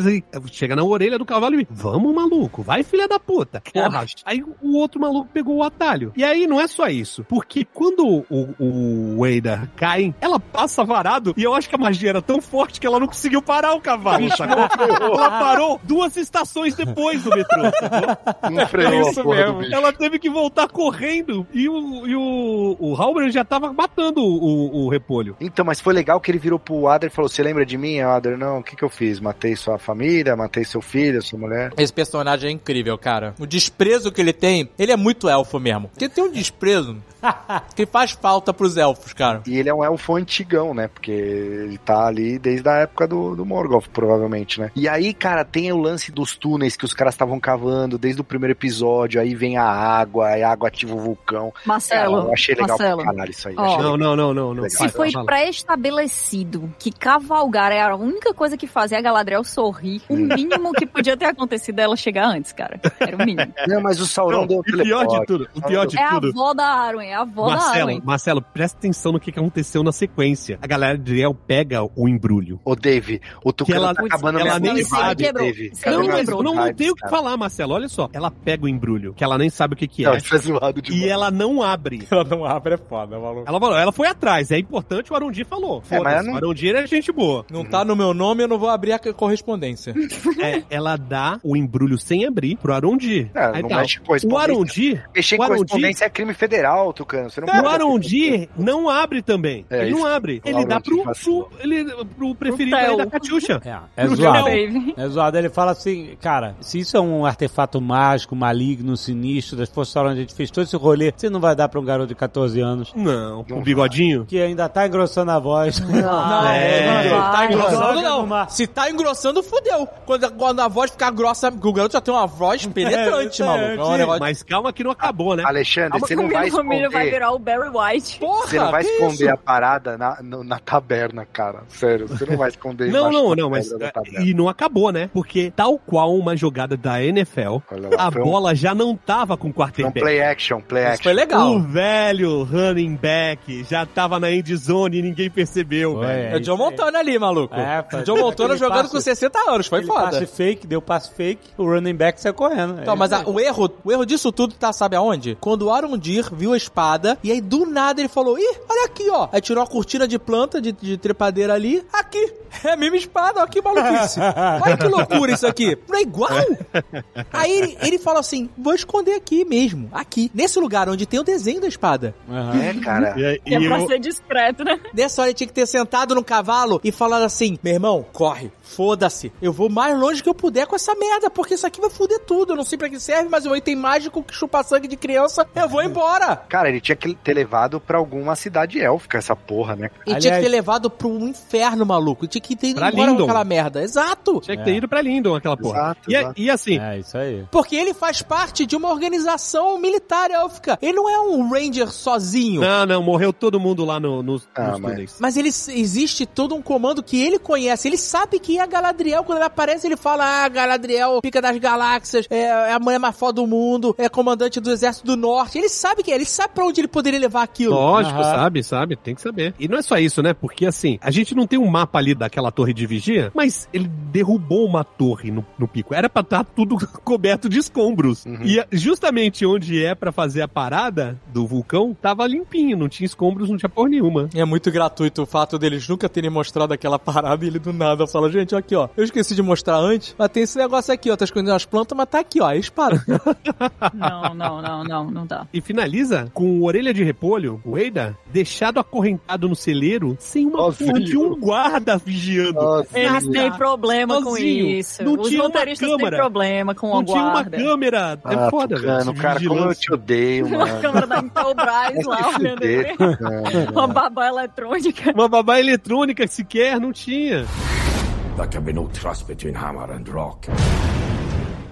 chega na orelha do cavalo e vamos, maluco, vai, filha da puta. Porra. Aí o outro maluco pegou o atalho. E aí não é só isso, porque quando o, o Wader cai, ela passa varado e eu acho que a magia era tão forte que ela não conseguiu parar o cavalo, sacou? ela parou duas estações depois do metrô. sacou? Não freou É a isso mesmo. Ela teve que voltar correndo e o, e o, o Halbrand já tava matando o, o repolho. Então, mas foi legal que ele virou pro Adder e falou: Você lembra de mim? Adder, não, o que que eu fiz? Matei sua família, matei seu filho, sua mulher. Esse personagem é incrível, cara. O desprezo que ele tem, ele é muito elfo mesmo. Porque tem um desprezo que faz falta pros elfos, cara. E ele é um elfo antigão, né? Porque ele tá ali desde a época do, do Morgoth, provavelmente, né? E aí, cara, tem o lance dos túneis que os caras estavam cavando desde o primeiro episódio. Aí vem a água, aí a água ativa o vulcão. Marcelo, eu achei legal Marcelo. pra caralho isso aí. Ó, Não, não, não, não, não. Se Vai, foi pré-estabelecido que cavalgar era a única coisa que fazia a Galadriel sorrir, o mínimo que podia ter acontecido é ela chegar antes, cara. Era o mínimo. Não, mas o Sauron Não, deu o pior de tudo, o pior de É a tudo. avó da Arwen, é a avó da Marcelo, Arwen. Marcelo, presta atenção no que, aconteceu na sequência. A galera de Adriel pega o embrulho. Ô, Dave, o Tucano ela- tá acabando ela nem sabe. Dave. Não, não mas não, tem o que falar, Marcelo. Olha só. Ela pega o embrulho, que ela nem sabe o que, que Não, é. é zoado demais. E ela não abre. Ela não abre, é foda, maluco. Ela falou, ela foi atrás. É importante, o Arundi falou. É, mas ela não- O Arundi é gente boa. Não tá no meu nome, eu não vou abrir a correspondência. É, ela dá o embrulho sem abrir pro Arundi. É, Aí não tá. mexe com O correspondência. Arundi, Mexer o Arundi- correspondência é crime federal, Tucano. Você não o pode- Arundi não abre também. É, ele não isso- abre. o Ele dá pro, pro, ele, pro preferido aí da Catiuxa. É, é Pro zoado. É zoado. Ele fala assim, cara, se isso é um artefato mágico, maligno, sinistro, das forças Sauron, a gente fez todo esse rolê, você não vai dar pra um garoto de 14 anos Não, Não o bigodinho. que ainda tá engrossando a voz. Não, É. não Tá engrossando, não. Se tá engrossando, fudeu. Quando, quando a voz ficar grossa, o garoto já tem uma voz penetrante, É, maluco. É um negócio... Mas calma que não acabou, né? Alexandre, você O não vai meu família vai esconder. virar o Barry White. Porra, Você não vai esconder isso? a parada na, no- na taberna, cara. Sério, você não vai esconder Não, não, da não, mas. da taberna. E não acabou, né? Porque, tal qual uma jogada da NFL, a um- bola já não tava com Um quarterback. play action, play Isso action. foi legal. O velho running back já tava na end zone e ninguém percebeu, Foi, velho. É o John Montana ali, maluco. É, foi- o John Montana jogando passe- com 60 anos, foi foda. passe fake, deu passe fake, o running back saiu correndo. Então, É mas isso a- o erro, o erro disso tudo tá, sabe aonde? Quando o Aaron Deer viu a espada e aí do nada ele falou: Ih, olha aqui, ó. Aí tirou a cortina de planta, de, de trepadeira ali. Aqui, é a mesma espada, ó, que maluquice. Olha que loucura isso aqui. Não é igual? Aí ele, ele falou assim: vou esconder aqui mesmo, aqui, nesse lugar onde tem o desenho da espada. Aham. É, cara. E, é e pra eu- ser discreto, né? Nessa hora ele tinha que ter sentado no cavalo e falado assim: meu irmão, corre, foda-se. Eu vou mais longe que eu puder com essa merda, porque isso aqui vai foder tudo. Eu não sei pra que serve, mas é um item mágico que chupa sangue de criança. Eu vou embora. Cara, ele tinha que ter levado pra alguma cidade élfica essa porra, né? E tinha que Aliás- ter levado pro inferno, maluco. Tinha que ter ido Pra embora com Lindon. aquela merda. Exato. Tinha que ter ido pra Lindon aquela porra. Exato, e, a- exato. e assim, É, isso aí. Porque ele faz parte de uma organização militar élfica. Ele não é um ranger sozinho. não, não, morreu todo mundo lá no, nos, Ah, nos mas- túneis. Mas ele, existe todo um comando que ele conhece. Ele sabe que é Galadriel. Quando ele aparece, ele fala: Ah, Galadriel, pica das galáxias, é, é a mulher mais foda do mundo, é comandante do exército do norte. Ele sabe que é, ele sabe pra onde ele poderia levar aquilo. Lógico, Aham. sabe, sabe, tem que saber. E não é só isso, né? Porque assim, a gente não tem um mapa ali daquela torre de vigia, mas ele derrubou uma torre no, no pico. Era pra estar tudo coberto de escombros. Uhum. E justamente onde é pra fazer a parada do vulcão, tava limpinho, não tinha escombros, não tinha porra nenhuma. É muito gratuito o fato deles nunca terem mostrado aquela parada e ele do nada fala, gente, aqui ó, eu esqueci de mostrar antes, mas tem esse negócio aqui, ó, tá escondendo as plantas, mas tá aqui, ó, a espada. Não, não, não, não, não dá. E finaliza com o orelha de repolho, o Eida, deixado acorrentado no celeiro, sem uma Nossa, porra de um guarda vigiando. Nossa, Eles têm problema com Sozinho. isso. Não Os tinha uma roteiristas têm câmera. problema com não a tinha uma guarda. câmera. É ah, foda, velho. Cara, como eu vigilância. te odeio, Uma mano. câmera da Intelbras lá olhando ele. Uma babá eletrônica. Uma babá eletrônica sequer não tinha. There can be no trust between hammer and rock.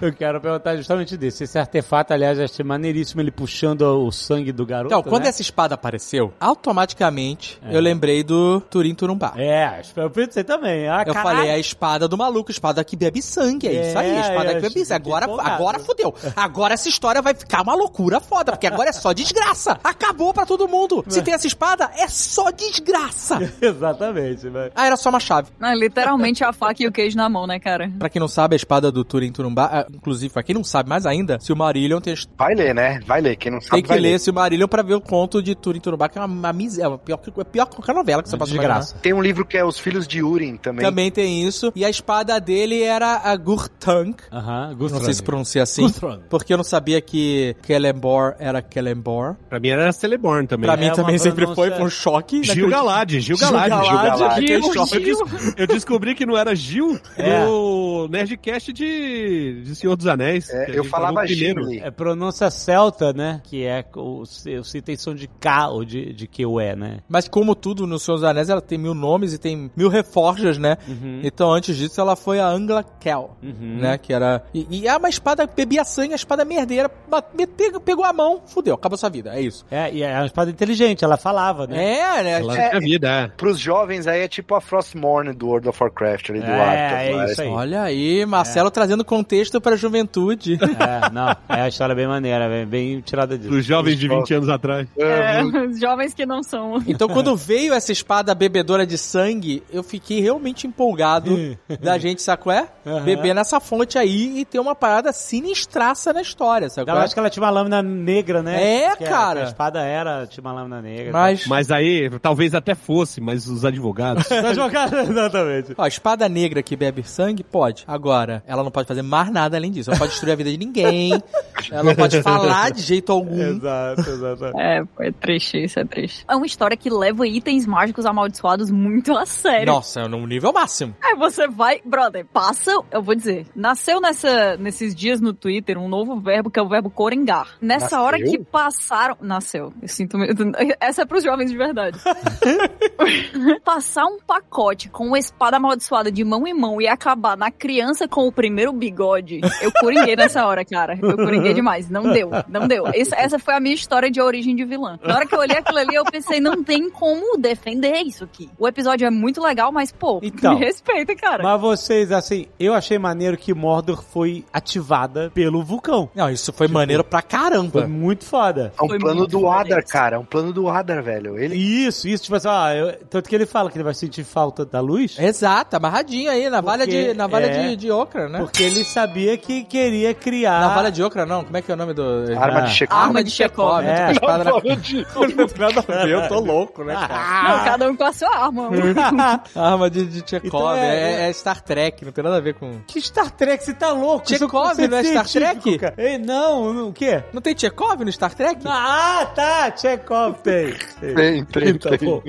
Eu quero perguntar justamente desse. Esse artefato, aliás, eu achei maneiríssimo ele puxando o sangue do garoto. Então, quando né? essa espada apareceu, automaticamente eu lembrei do Turim Turumbá. É, que eu pensei também. Ah, Eu caralho. falei, é a espada do maluco, a espada que bebe sangue. É, isso aí, a É, espada eu que bebe sangue. Agora, empolgado. agora fodeu. Agora essa história vai ficar uma loucura foda, porque agora é só desgraça. Acabou pra todo mundo. Se tem essa espada, é só desgraça. Exatamente, velho. Ah, era só uma chave. Não, é literalmente a faca e o queijo na mão, né, cara? Pra quem não sabe, a espada do Turim Turumbá, ah, inclusive, pra quem não sabe mais ainda, Silmarillion tem, Vai ler, né? Vai ler. Quem não sabe, tem que vai ler Silmarillion pra ver o conto de Turim Turumbá, que é uma, uma miséria. Pior que, é pior que qualquer novela que você passa De graça. Tem um livro que é Os Filhos de Urim também. Também tem isso. E a espada dele era a Gurtank. Aham, Não sei se pronuncia assim. Porque eu não sabia que Kelembor era Kelembor. Pra mim era Celeborn também. Pra mim É também sempre foi, foi um choque. Gil Galad, Gil Galad. Gil Galad, Gil, eu descobri que não era Gil É. no Nerdcast de, de Senhor dos Anéis. É, eu falava. Gimli. É pronúncia celta, né? Que é os, os itens são de K ou de, de QE, né? Mas como tudo no Senhor dos Anéis, ela tem mil nomes e tem mil reforjas, né? Então antes disso ela foi a Angla Kel, Uhum. né? Que era... E, e é uma espada que bebia sangue, a espada merdeira, bate- pegou, pegou a mão, fudeu, acabou sua vida, é isso. É, e é uma espada inteligente, ela falava, né? É, né? Ela É, tinha vida, é. Pros jovens aí é tipo a Frostmourne do World of Warcraft ali do É, Arthur. é mas- isso aí. Olha aí, Marcelo trazendo contexto pra juventude. É, não, é a história bem maneira, bem, bem tirada disso. Dos jovens de 20 anos atrás. É, os jovens que não são. Então, quando veio essa espada bebedora de sangue, eu fiquei realmente empolgado da gente, sabe qual é? Aham. Beber nessa fonte aí e ter uma parada sinistraça na história, sabe Eu qual é? acho que ela tinha uma lâmina negra, né? É, cara. A, espada era, tinha uma lâmina negra. Mas, Mas aí, talvez até fosse, mas os advogados. Tá jogando, exatamente. ó, a espada negra que bebe sangue, pode. Agora, ela não pode fazer mais nada além disso. Ela não pode destruir a vida de ninguém. ela não pode falar de jeito algum. Exato, exato. É, é triste, isso é triste. É uma história que leva itens mágicos amaldiçoados muito a sério. Nossa, é no nível máximo. Aí você vai, brother, passa, eu vou dizer, nasceu nessa, nesses dias no Twitter um novo verbo que é o verbo coringar. Nessa Nasceu? hora que passaram. Nasceu. Eu sinto medo. Essa é pros jovens de verdade. Passar um pacote com uma espada amaldiçoada de mão em mão e acabar na criança com o primeiro bigode, eu coringuei nessa hora, cara. Eu coringuei demais. Não deu, não deu. Essa, essa foi a minha história de origem de vilã. Na hora que eu olhei aquilo ali, eu pensei, não tem como defender isso aqui. O episódio é muito legal, mas, pô, Então. me respeita, cara. Mas vocês, assim, eu achei maneiro que Mordor foi ativada pelo vulcão. Não, isso foi maneiro pra Foi caramba. muito foda. É um Foi plano do Adar, cara. É um plano do Adar, velho. Ele. Isso, isso, tipo assim, ó, eu- tanto que ele fala que ele vai sentir falta da luz. Exato, amarradinho aí, na valha de, na valha é- de, de Ocra, né? Porque ele sabia que queria criar. Na valha de Ocra, não. Como é que é o nome do... Arma Ah. de Chekhov. Arma de Chekhov. É, É. a espada na... Não tem nada a ver, eu tô louco, né, cara? Não, cada um com a sua arma. Arma de, de Chekhov, Então é- é, é Star Trek, não tem nada a ver com... Que Star Trek? Você tá louco? Chekhov, é conceito não é Star Trek? cara. Ei, não, o quê? Não tem Chekhov no Star Trek? Ah, tá, Chekhov tem. Tem, tem, Tá tem. bom.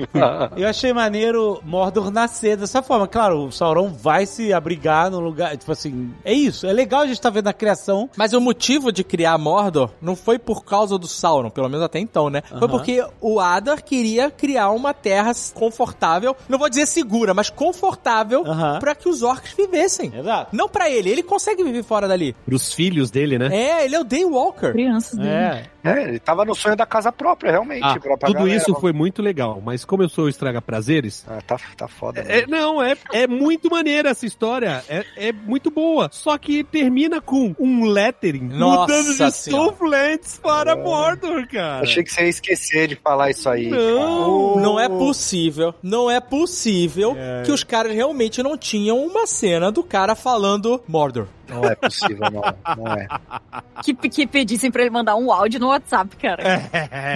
Eu achei maneiro Mordor nascer dessa forma. Claro, o Sauron vai se abrigar no lugar. Tipo assim, é isso. É legal a gente estar vendo a criação. Mas o motivo de criar Mordor não foi por causa do Sauron, pelo menos até então, né? Foi Aham. porque o Adar queria criar uma terra confortável, não vou dizer segura, mas confortável Aham. pra que os orcs vivessem. Exato. Não pra ele, ele consegue viver fora dali. Pros filhos dele, né? É, ele é o Daywalker. Crianças dele. É. É, ele tava no sonho da casa própria, realmente. Ah, pra- pra tudo galera. isso foi muito legal, mas como eu sou estraga prazeres, Ah, tá, tá foda. é, mesmo. não, é, é muito maneira essa história. É, é muito boa. Só que termina com um lettering Nossa mudando de. Stonelands para Mordor, cara. Achei que você ia esquecer de falar isso aí. Não. Não é possível, não é possível que os caras realmente não tinham uma cena do cara falando Mordor. Não é possível, não. Não é. Que, que pedissem pra ele mandar um áudio no WhatsApp, cara.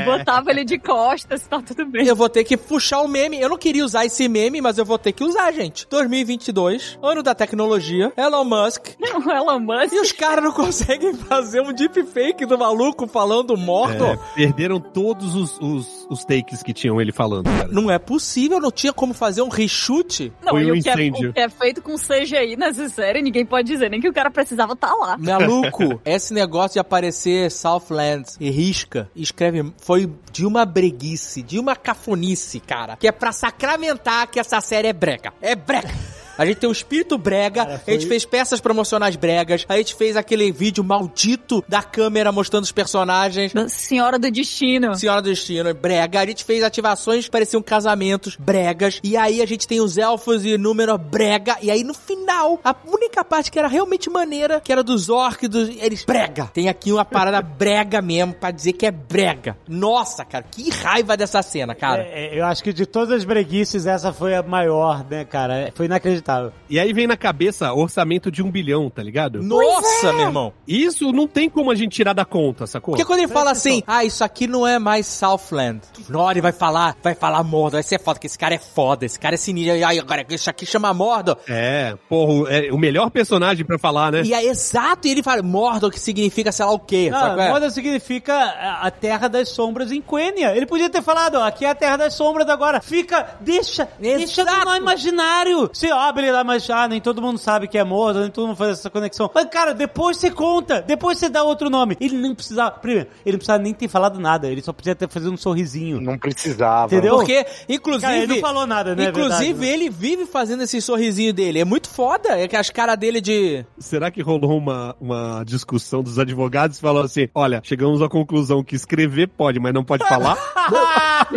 Botava ele de costas, tá tudo bem. Eu vou ter que puxar o meme. Eu não queria usar esse meme, mas eu vou ter que usar, gente. 2022, ano da tecnologia, Elon Musk. O Elon Musk. E os caras não conseguem fazer um deepfake do maluco falando Mordor. É, perderam todos os, os, os takes que tinham ele falando, cara. Não é possível, não tinha como fazer um reshoot. Não, Foi e um o que, é, incêndio. o que é feito com CGI nessa série, ninguém pode dizer nem que o cara precisava estar lá. Maluco, esse negócio de aparecer Southlands e risca, escreve, foi de uma breguice, de uma cafonice, cara. Que é pra sacramentar que essa série é brega. É brega. A gente tem um espírito brega, Cara, a foi- gente fez peças promocionais bregas, a gente fez aquele vídeo maldito da câmera mostrando os personagens. Senhora do Destino. Senhora do Destino, brega. A gente fez ativações que pareciam casamentos, bregas. E aí a gente tem os elfos e número brega. E aí no final, a única parte que era realmente maneira, que era dos orcs, dos... eles brega. Tem aqui uma parada brega mesmo, pra dizer que é brega. Nossa, cara, que raiva dessa cena, cara. É, é, eu acho que de todas as breguices, essa foi a maior, né, cara? É, Foi inacreditável. E aí vem na cabeça orçamento de um bilhão, tá ligado? Nossa, meu irmão. Isso não tem como a gente tirar da conta, sacou? Porque quando ele fala assim, ah, isso aqui não é mais Southland. Nori vai falar, vai falar Mordor, vai ser foda, que esse cara é foda, esse cara é sinistro. E aí, agora, isso aqui chama Mordor. É, porra, é o melhor personagem pra falar, né? E é exato, e ele fala, Mordor, que significa sei lá o quê. qual é? Mordor significa a a Terra das Sombras em Quenya. Ele podia ter falado, ó, aqui é a Terra das Sombras agora. Fica, deixa, deixa Exato. no imaginário. Você abre lá, mas ah, nem todo mundo sabe que é Mordor, nem todo mundo faz essa conexão. Mas, cara, depois você conta, depois você dá outro nome. Ele não precisava, primeiro, ele não precisava nem ter falado nada, ele só podia ter feito um sorrisinho. Não precisava. Entendeu? Porque, inclusive. Cara, ele não falou nada, né? Inclusive, É verdade, né? ele vive fazendo esse sorrisinho dele. É muito foda. É que as caras dele de. Será que rolou uma, uma discussão dos advogados e falou assim: olha, chegamos à conclusão que escrever pode, mas não pode falar?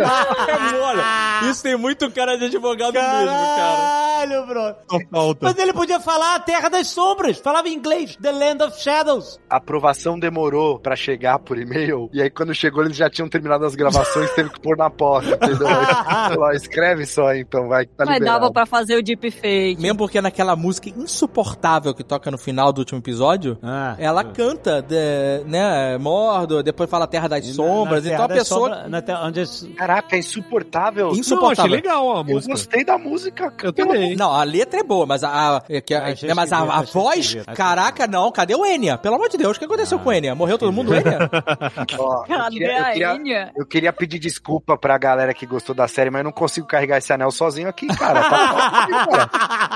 mole. Isso tem muito cara de advogado mesmo, cara. Caralho, bro. Só falta. Mas ele podia falar a Terra das Sombras. Falava em inglês. The Land of Shadows. A aprovação demorou pra chegar por e-mail. E aí, quando chegou, eles já tinham terminado as gravações, teve que pôr na porta, entendeu? Escreve só então, vai. Tá Mas liberado. dava pra fazer o deepfake. Mesmo porque naquela música insuportável que toca no final do último episódio, Ah, ela canta, de, né, Mordor, depois fala Terra das Sombras, Na então a pessoa... Na terra onde Caraca, é insuportável. Não, achei Insuportável. legal a Eu música. gostei da música. Eu também. Não, a letra é boa, mas a, a- é que a- Achei né, mas a, a voz, caraca, não, cadê o Enya? Pelo amor de Deus, o que aconteceu com o Enya? Morreu todo mundo, Enya? Ó, eu, Cadê queria, eu, a queria, Enya? eu queria pedir desculpa pra galera que gostou da série, mas eu não consigo carregar esse anel sozinho aqui, cara. Tá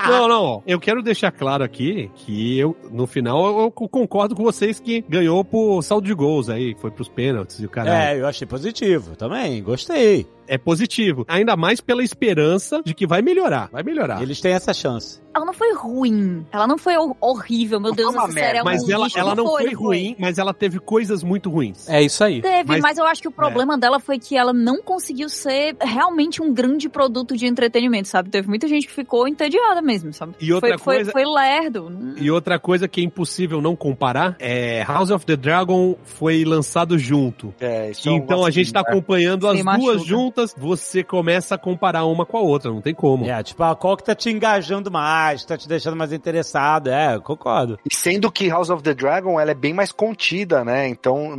Não, não, ó. eu quero deixar claro aqui que eu, no final, eu, eu concordo com vocês que ganhou por saldo de gols aí, foi pros pênaltis e o caralho. É, eu achei positivo também, gostei. É. positivo. Ainda mais pela esperança de que vai melhorar. Vai melhorar. Eles têm essa chance. Ela não foi ruim. Ela não foi hor- horrível. Meu Não Deus, foi essa série é um Mas ela, lixo. ela não foi, não ruim, mas ela teve coisas muito ruins. É isso aí. Teve, Mas- mas, eu acho que o problema dela foi que ela não conseguiu ser realmente um grande produto de entretenimento, sabe? Teve muita gente que ficou entediada mesmo, sabe? E outra foi, coisa- Foi, foi lerdo. E outra coisa que é impossível não comparar é House of the Dragon foi lançado junto. É, isso é um Então a gente tá né? acompanhando as duas juntas, você começa a comparar uma com a outra, não tem como. É, tipo, a qual que tá te engajando mais, tá te deixando mais interessado. É, eu concordo. E sendo que House of the Dragon ela é bem mais contida, né? Então,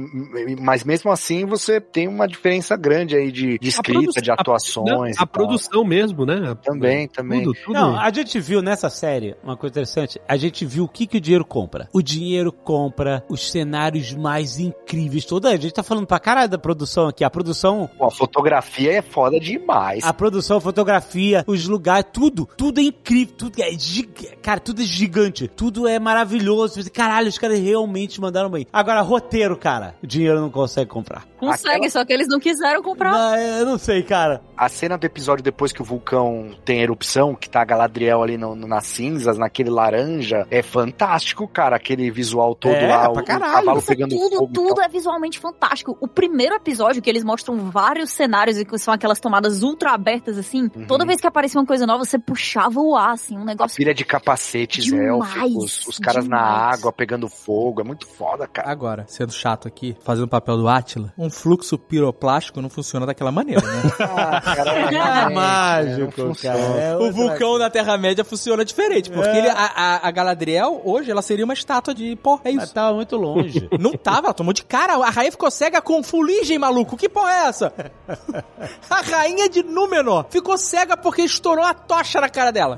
mas mesmo assim você tem uma diferença grande aí de, de escrita, produ- de atuações. Não, a tal. produção mesmo, né? Também, também. Tudo, tudo. Não, a gente viu nessa série uma coisa interessante. A gente viu o que, que o dinheiro compra. O dinheiro compra os cenários mais incríveis. Toda a gente tá falando pra caralho da produção aqui. A produção, Pô, a fotografia é foda demais. a produção, a fotografia, os lugares, tudo, tudo é incrível, tudo é giga, cara, tudo é gigante, tudo é maravilhoso. Caralho, os caras realmente mandaram bem. Agora, roteiro, cara, o dinheiro não consegue comprar. Consegue, Aquela- só que eles não quiseram comprar. Não, eu não sei, cara. A cena do episódio depois que o vulcão tem erupção, que tá a Galadriel ali no- no- nas cinzas, naquele laranja, é fantástico, cara. Aquele visual todo É, lá, pra o, o caralho. cavalo Nossa, pegando tudo, fogo. tudo é visualmente fantástico. O primeiro episódio, que eles mostram vários cenários e que são aquelas tomadas ultra abertas, assim, Uhum. toda vez que aparecia uma coisa nova, você puxava o ar, assim, um A negócio. pilha de capacetes Demais, élficos, os caras na demais. água pegando fogo, é muito foda, cara. Agora, sendo chato aqui, fazendo o papel do Átila, um fluxo piroplástico não funciona daquela maneira, né? Ah, cara, É mágico, cara. É o outra vulcão da Terra-média funciona diferente, porque É. ele, a, a, a Galadriel, hoje, ela seria uma estátua de pó, é isso. tava muito longe. Não tava, ela tomou de cara. A rainha ficou cega com fuligem, maluco. Que porra é essa? A rainha de Númenor ficou cega porque estourou a tocha na cara dela.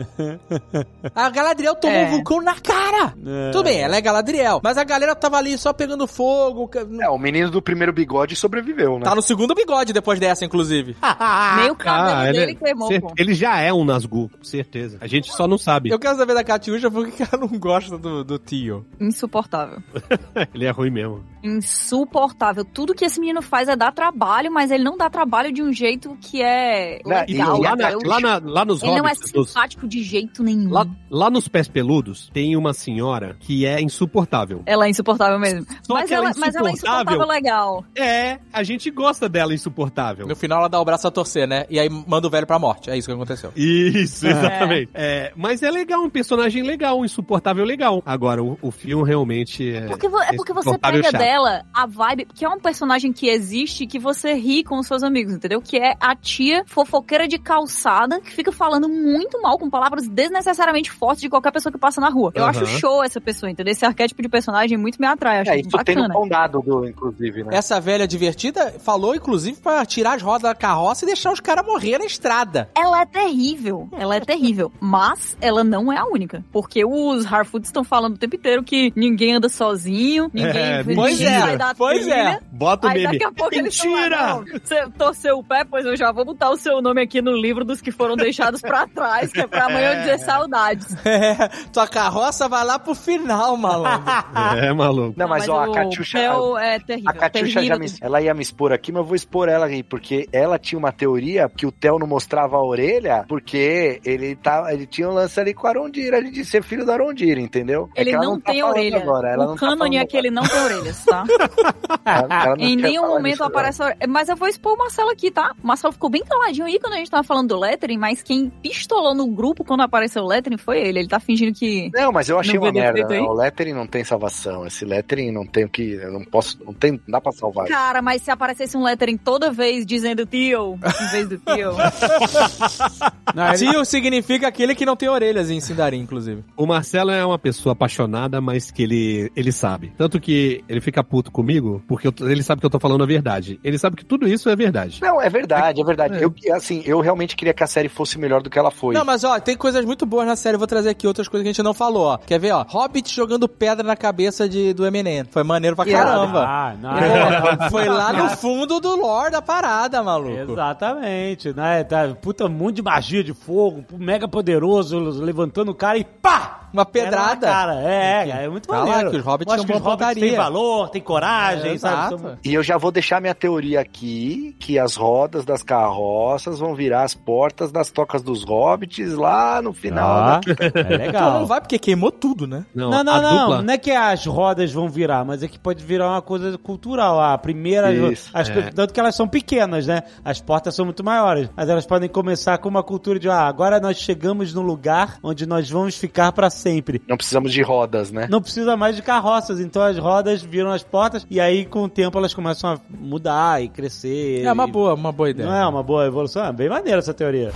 A Galadriel tomou É. um vulcão na cara. É. Tudo bem, ela é Galadriel. Mas a galera tava ali só pegando fogo. É, o menino do primeiro bigode sobreviveu, né? Tá no segundo bigode depois dessa, inclusive. Meio cabelo Ah, dele ele, queimou, cer- pô. ele já é um Nazgûl, com certeza. A gente só não sabe. Eu quero saber da Catiuxa porque ela não gosta do, do tio. Insuportável. Ele é ruim mesmo. Insuportável. Tudo que esse menino faz é dar trabalho, mas ele não dá trabalho de um jeito que é Não, E legal. lá, na- entendeu? lá, na- lá nos Ele não é hobbits, dos- simpático de jeito nenhum. lá, lá nos pés peludos, tem uma senhora que é insuportável. Ela é insuportável mesmo. Só mas, que ela ela, é mas ela é insuportável. legal. É, a gente gosta dela insuportável. No final ela dá o braço a torcer, né? E aí manda o velho pra morte. É isso que aconteceu. Isso, exatamente. É, mas é legal, um personagem legal, um insuportável legal. Agora, o, o filme realmente é. Porque, vo- é porque você pega chato. dela a vibe, que é um personagem que existe que você ri com os seus amigos, entendeu? Que é a tia fofoqueira de calçada que fica falando muito mal com palavras desnecessariamente fortes de qualquer pessoa que passa na rua. Eu Aham. acho show essa pessoa, entendeu? Esse arquétipo de personagem muito me atrai, acho É, isso tem no bacana. condado, do, inclusive, né? Essa velha divertida falou, inclusive, pra tirar as rodas da carroça e deixar os caras morrer na estrada. Ela é terrível, ela é terrível, mas ela não é a única, porque os Harfoots estão falando o tempo inteiro que ninguém anda sozinho, ninguém, É, ninguém pois é, sai da pois trilha. é. Bota o meme. daqui a pouco eles Mentira! lá, Você torceu o pé, pois eu já vou botar o seu nome aqui no livro dos que foram deixados pra trás, que é pra amanhã eu dizer saudades. É, tua carroça vai lá pro final, malandro. É, maluco. Não, mas, ó, a o Catiuxa... Theo é terrível. A Catiuxa já me, ela ia me expor aqui, mas eu vou expor ela aí, porque ela tinha uma teoria que o Theo não mostrava a orelha, porque ele tá, ele tinha um lance ali com a Arondira, ele de ser filho da Arondira, entendeu? É Ele que ela não, tá tem orelha. Agora, ela não o tá cânone é falando que ele não tem orelhas, tá? Ela- ela não em nenhum momento aparece a orelha. Mas eu vou expor o Marcelo aqui, tá? O Marcelo ficou bem caladinho aí quando a gente tava falando do lettering, mas quem pistolou no grupo quando apareceu o lettering foi ele. Ele tá fingindo que Não, mas eu achei não uma merda. tem? o lettering não tem salvação. Esse lettering não tem o que. Eu não posso. Não tem. Não dá pra salvar. Cara, mas se aparecesse um lettering toda vez dizendo tio, em vez do tio. Não. Tio significa aquele que não tem orelhas em Sindarin, inclusive. O Marcelo é uma pessoa apaixonada, mas que ele, ele sabe. Tanto que ele fica puto comigo, porque eu- ele sabe que eu tô falando a verdade. Ele sabe que tudo isso é verdade. Não, é verdade, é verdade. Eu, assim, eu realmente queria que a série fosse melhor do que ela foi. Não, mas ó, tem coisas muito boas na série. Eu vou trazer aqui outras coisas que a gente não falou, ó. Quer ver, ó? Hobbit jogando pedra na cabeça de, do Eminem. Foi maneiro pra caramba. Ah, não, Pô, Foi lá no fundo do lore da parada, maluco. Exatamente, né? Tá, puta, um monte de magia de fogo, mega poderoso, levantando o cara e pá! Uma pedrada. cara. É, é muito Tá lá, maneiro. que os hobbits Mostra têm que os hobbits têm valor, tem coragem, É, sabe? exato. E eu já vou deixar minha teoria aqui, que as rodas das carroças vão virar as portas das tocas dos hobbits lá no final. Ah, da- é Então legal. não vai porque queimou tudo, né? Não, não, a não, dupla. não é que as rodas vão virar, mas é que pode virar uma coisa cultural. A primeira, Isso, as, é. tanto que elas são pequenas, né? As portas são muito maiores, mas elas podem começar com uma cultura de, ah, agora nós chegamos num lugar onde nós vamos ficar pra sempre. Não precisamos de rodas, né? Não precisa mais de carroças, então as rodas viram as portas e aí com o tempo elas começam a mudar e crescer. É uma e- boa, uma boa ideia. Não é uma boa evolução? É bem maneira essa teoria.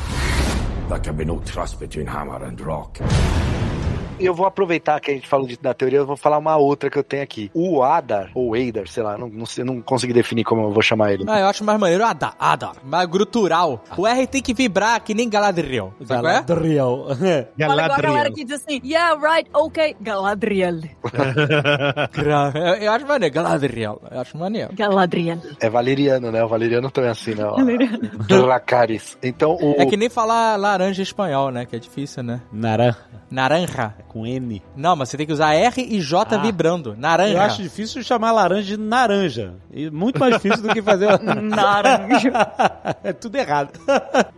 There can be no trust between hammer and rock. E eu vou aproveitar que a gente falou de, da teoria, eu vou falar uma outra que eu tenho aqui. O Adar, ou Adar, sei lá, não, não, sei, não consegui definir como eu vou chamar ele. Ah, eu acho mais maneiro. Adar, Adar. Mais grutural. O R tem que vibrar que nem Galadriel. Sabe qual é? Galadriel. Fala igual a galera Galadriel. que diz assim, yeah, right, ok, Galadriel. Eu, eu acho maneiro. Galadriel. Eu acho maneiro. Galadriel. É valeriano, né? O valeriano também é assim, né? Dracarys. Então, o... É que nem falar laranja em espanhol, né? Que é difícil, né? Naranja. Naranja. Com N. Não, mas você tem que usar R e J Ah. vibrando. Naranja. Eu acho difícil chamar laranja de naranja. E muito mais difícil do que fazer. Naranja. é tudo errado.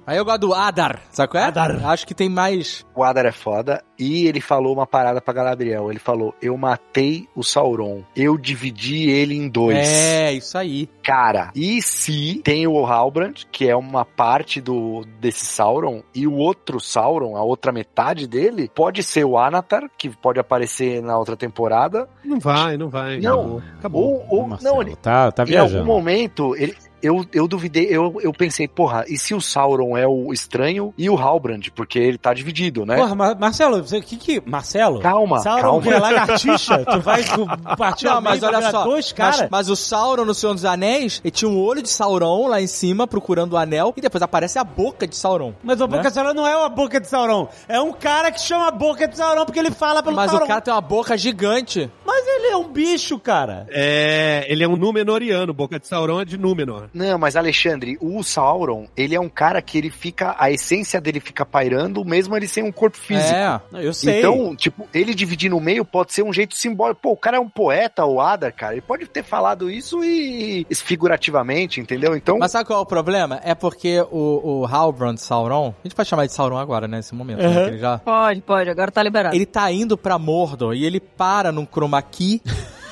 Aí eu gosto do Adar. Sabe qual é? Adar. Acho que tem mais. O Adar é foda. E ele falou uma parada pra Galadriel. Ele falou: Eu matei o Sauron. Eu dividi ele em dois. É, isso aí. Cara, e se tem o Halbrand, que é uma parte do desse Sauron, e o outro Sauron, a outra metade dele, pode ser o Anatar, que pode aparecer na outra temporada, Não vai, não vai. Não. Acabou. Acabou. ou, ou Marcelo, não, ele, tá, tá em algum viajando. momento, ele, eu, eu duvidei, eu, eu pensei, porra, e se o Sauron é o estranho e o Halbrand, porque ele tá dividido, né? Porra, Mar- Marcelo, você que que. Marcelo? Calma, Sauron calma. que é lagartixa? tu vai tu, partir Não, mas olha só. dois Mas, caras. mas o Sauron no Senhor dos Anéis, ele tinha um olho de Sauron lá em cima procurando o anel e depois aparece a boca de Sauron. Mas a né? boca de Sauron não é uma boca de Sauron. É um cara que chama a boca de Sauron porque ele fala pelo Mas Sauron. o cara tem uma boca gigante. Mas ele é um bicho, cara. É, ele é um Númenoriano. Boca de Sauron é de Númenor. Não, mas Alexandre, o Sauron, ele é um cara que ele fica, a essência dele fica pairando, mesmo ele sem um corpo físico. É. Eu sei. Então, tipo, ele dividir no meio pode ser um jeito simbólico. Pô, o cara é um poeta, o Adar, cara. Ele pode ter falado isso e figurativamente, entendeu? Então, Mas sabe qual é o problema? É porque o, o Halbrand Sauron, a gente pode chamar de Sauron agora, né, nesse momento, né, Uhum. que ele já... Pode, pode, agora tá liberado. Ele tá indo pra Mordor e ele para num chroma key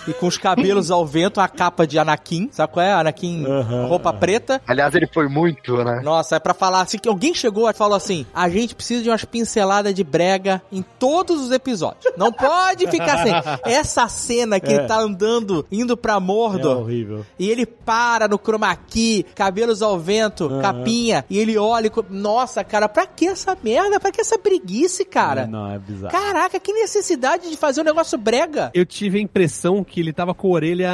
e com os cabelos ao vento, a capa de Anakin, sabe qual é? Anakin, Aham, roupa preta. aliás, ele foi muito, né? Nossa, é pra falar assim, que alguém chegou e falou assim, a gente precisa de umas pinceladas de brega em todos os episódios. Não pode ficar sem. Essa cena que É. ele tá andando, indo pra É Mordor, horrível. e ele para no chroma key, cabelos ao vento, Aham. capinha, e ele olha e... co- Nossa, cara, pra que essa merda? Pra que essa preguice, cara? Não, é bizarro. Caraca, que necessidade de fazer um negócio brega. Eu tive a impressão que ele tava com a orelha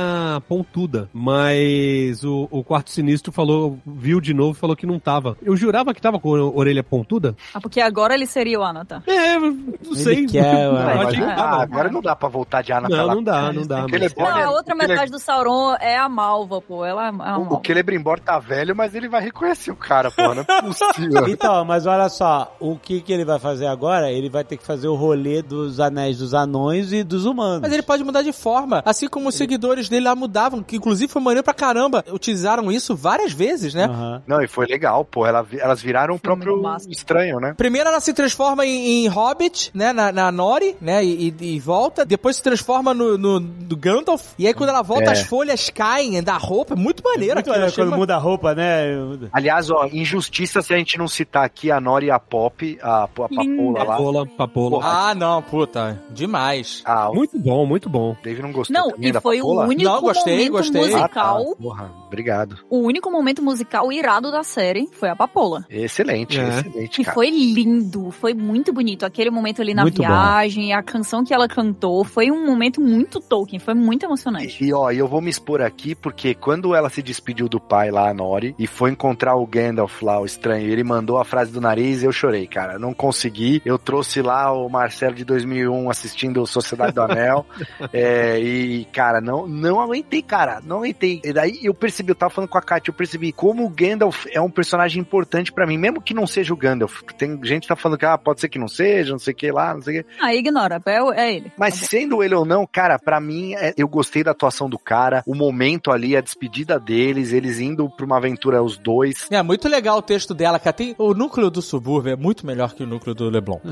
pontuda, mas o, o quarto sinistro falou, viu de novo e falou que não tava. Eu jurava que tava com a orelha pontuda. Ah, porque agora ele seria o Anata. É, não sei. quer, Não, ué, eu Mas que não tava. dá, agora não dá pra voltar de Anatar Não, lá. não dá, não dá. Ele é mas- Não, a outra ele é- metade do Sauron é a Malva, pô. Ela é é uma O, Malva. Celebrimbor tá velho, mas ele vai reconhecer o cara, pô. Não é possível. Então, mas olha só, o que, que ele vai fazer agora? Ele vai ter que fazer o rolê dos anéis dos anões e dos humanos. Mas ele pode mudar de forma. Assim como os seguidores dele lá mudavam, que inclusive foi maneiro pra caramba. Utilizaram isso várias vezes, né? Aham. Não, e foi legal, pô. Ela, elas viraram o próprio estranho, né? Primeiro ela se transforma em, em Hobbit, né, na, na Nori, né, e, e- e volta. Depois se transforma no, no, no Gandalf. E aí quando ela volta, É. as folhas caem da roupa. É muito maneiro Muito aquilo. quando uma- muda a roupa, né? Aliás, ó, injustiça se a gente não citar aqui a Nori e a Pop, a, a Papola lá. Papola, papola. Ah, não, puta. Demais. Ah, Muito bom, muito bom. Dave não gostou Não, também e foi o único Não, gostei, momento gostei. Ah, musical. tá. Porra, obrigado. O único momento musical irado da série foi a Papola. Excelente, É. excelente, Que cara. foi lindo, foi muito bonito. Aquele momento ali na Muito bom. viagem, a canção que ela cantou, foi um momento muito Tolkien, foi muito emocionante. E, e, ó, eu vou me expor aqui porque quando ela se despediu do pai lá, a Nori, e foi encontrar o Gandalf lá, o estranho, ele mandou a frase do nariz, eu chorei, cara. Não consegui. Eu trouxe lá o Marcelo de 2001 assistindo Sociedade do Anel. é, e, cara, não, não aguentei, cara. Não aguentei. E daí eu percebi, eu tava falando com a Kátia, eu percebi como o Gandalf é um personagem importante pra mim, mesmo que não seja o Gandalf. Tem gente que tá falando que ah, pode ser que não seja, não sei o que lá, não sei o que. Ah, ignora, é, é ele. Mas sendo ele ou não, cara, pra mim, é- eu gostei da atuação do cara, o momento ali, a despedida deles, eles indo pra uma aventura os dois. É muito legal o texto dela, cara. Tem, o núcleo do subúrbio é muito melhor que o núcleo do Leblon.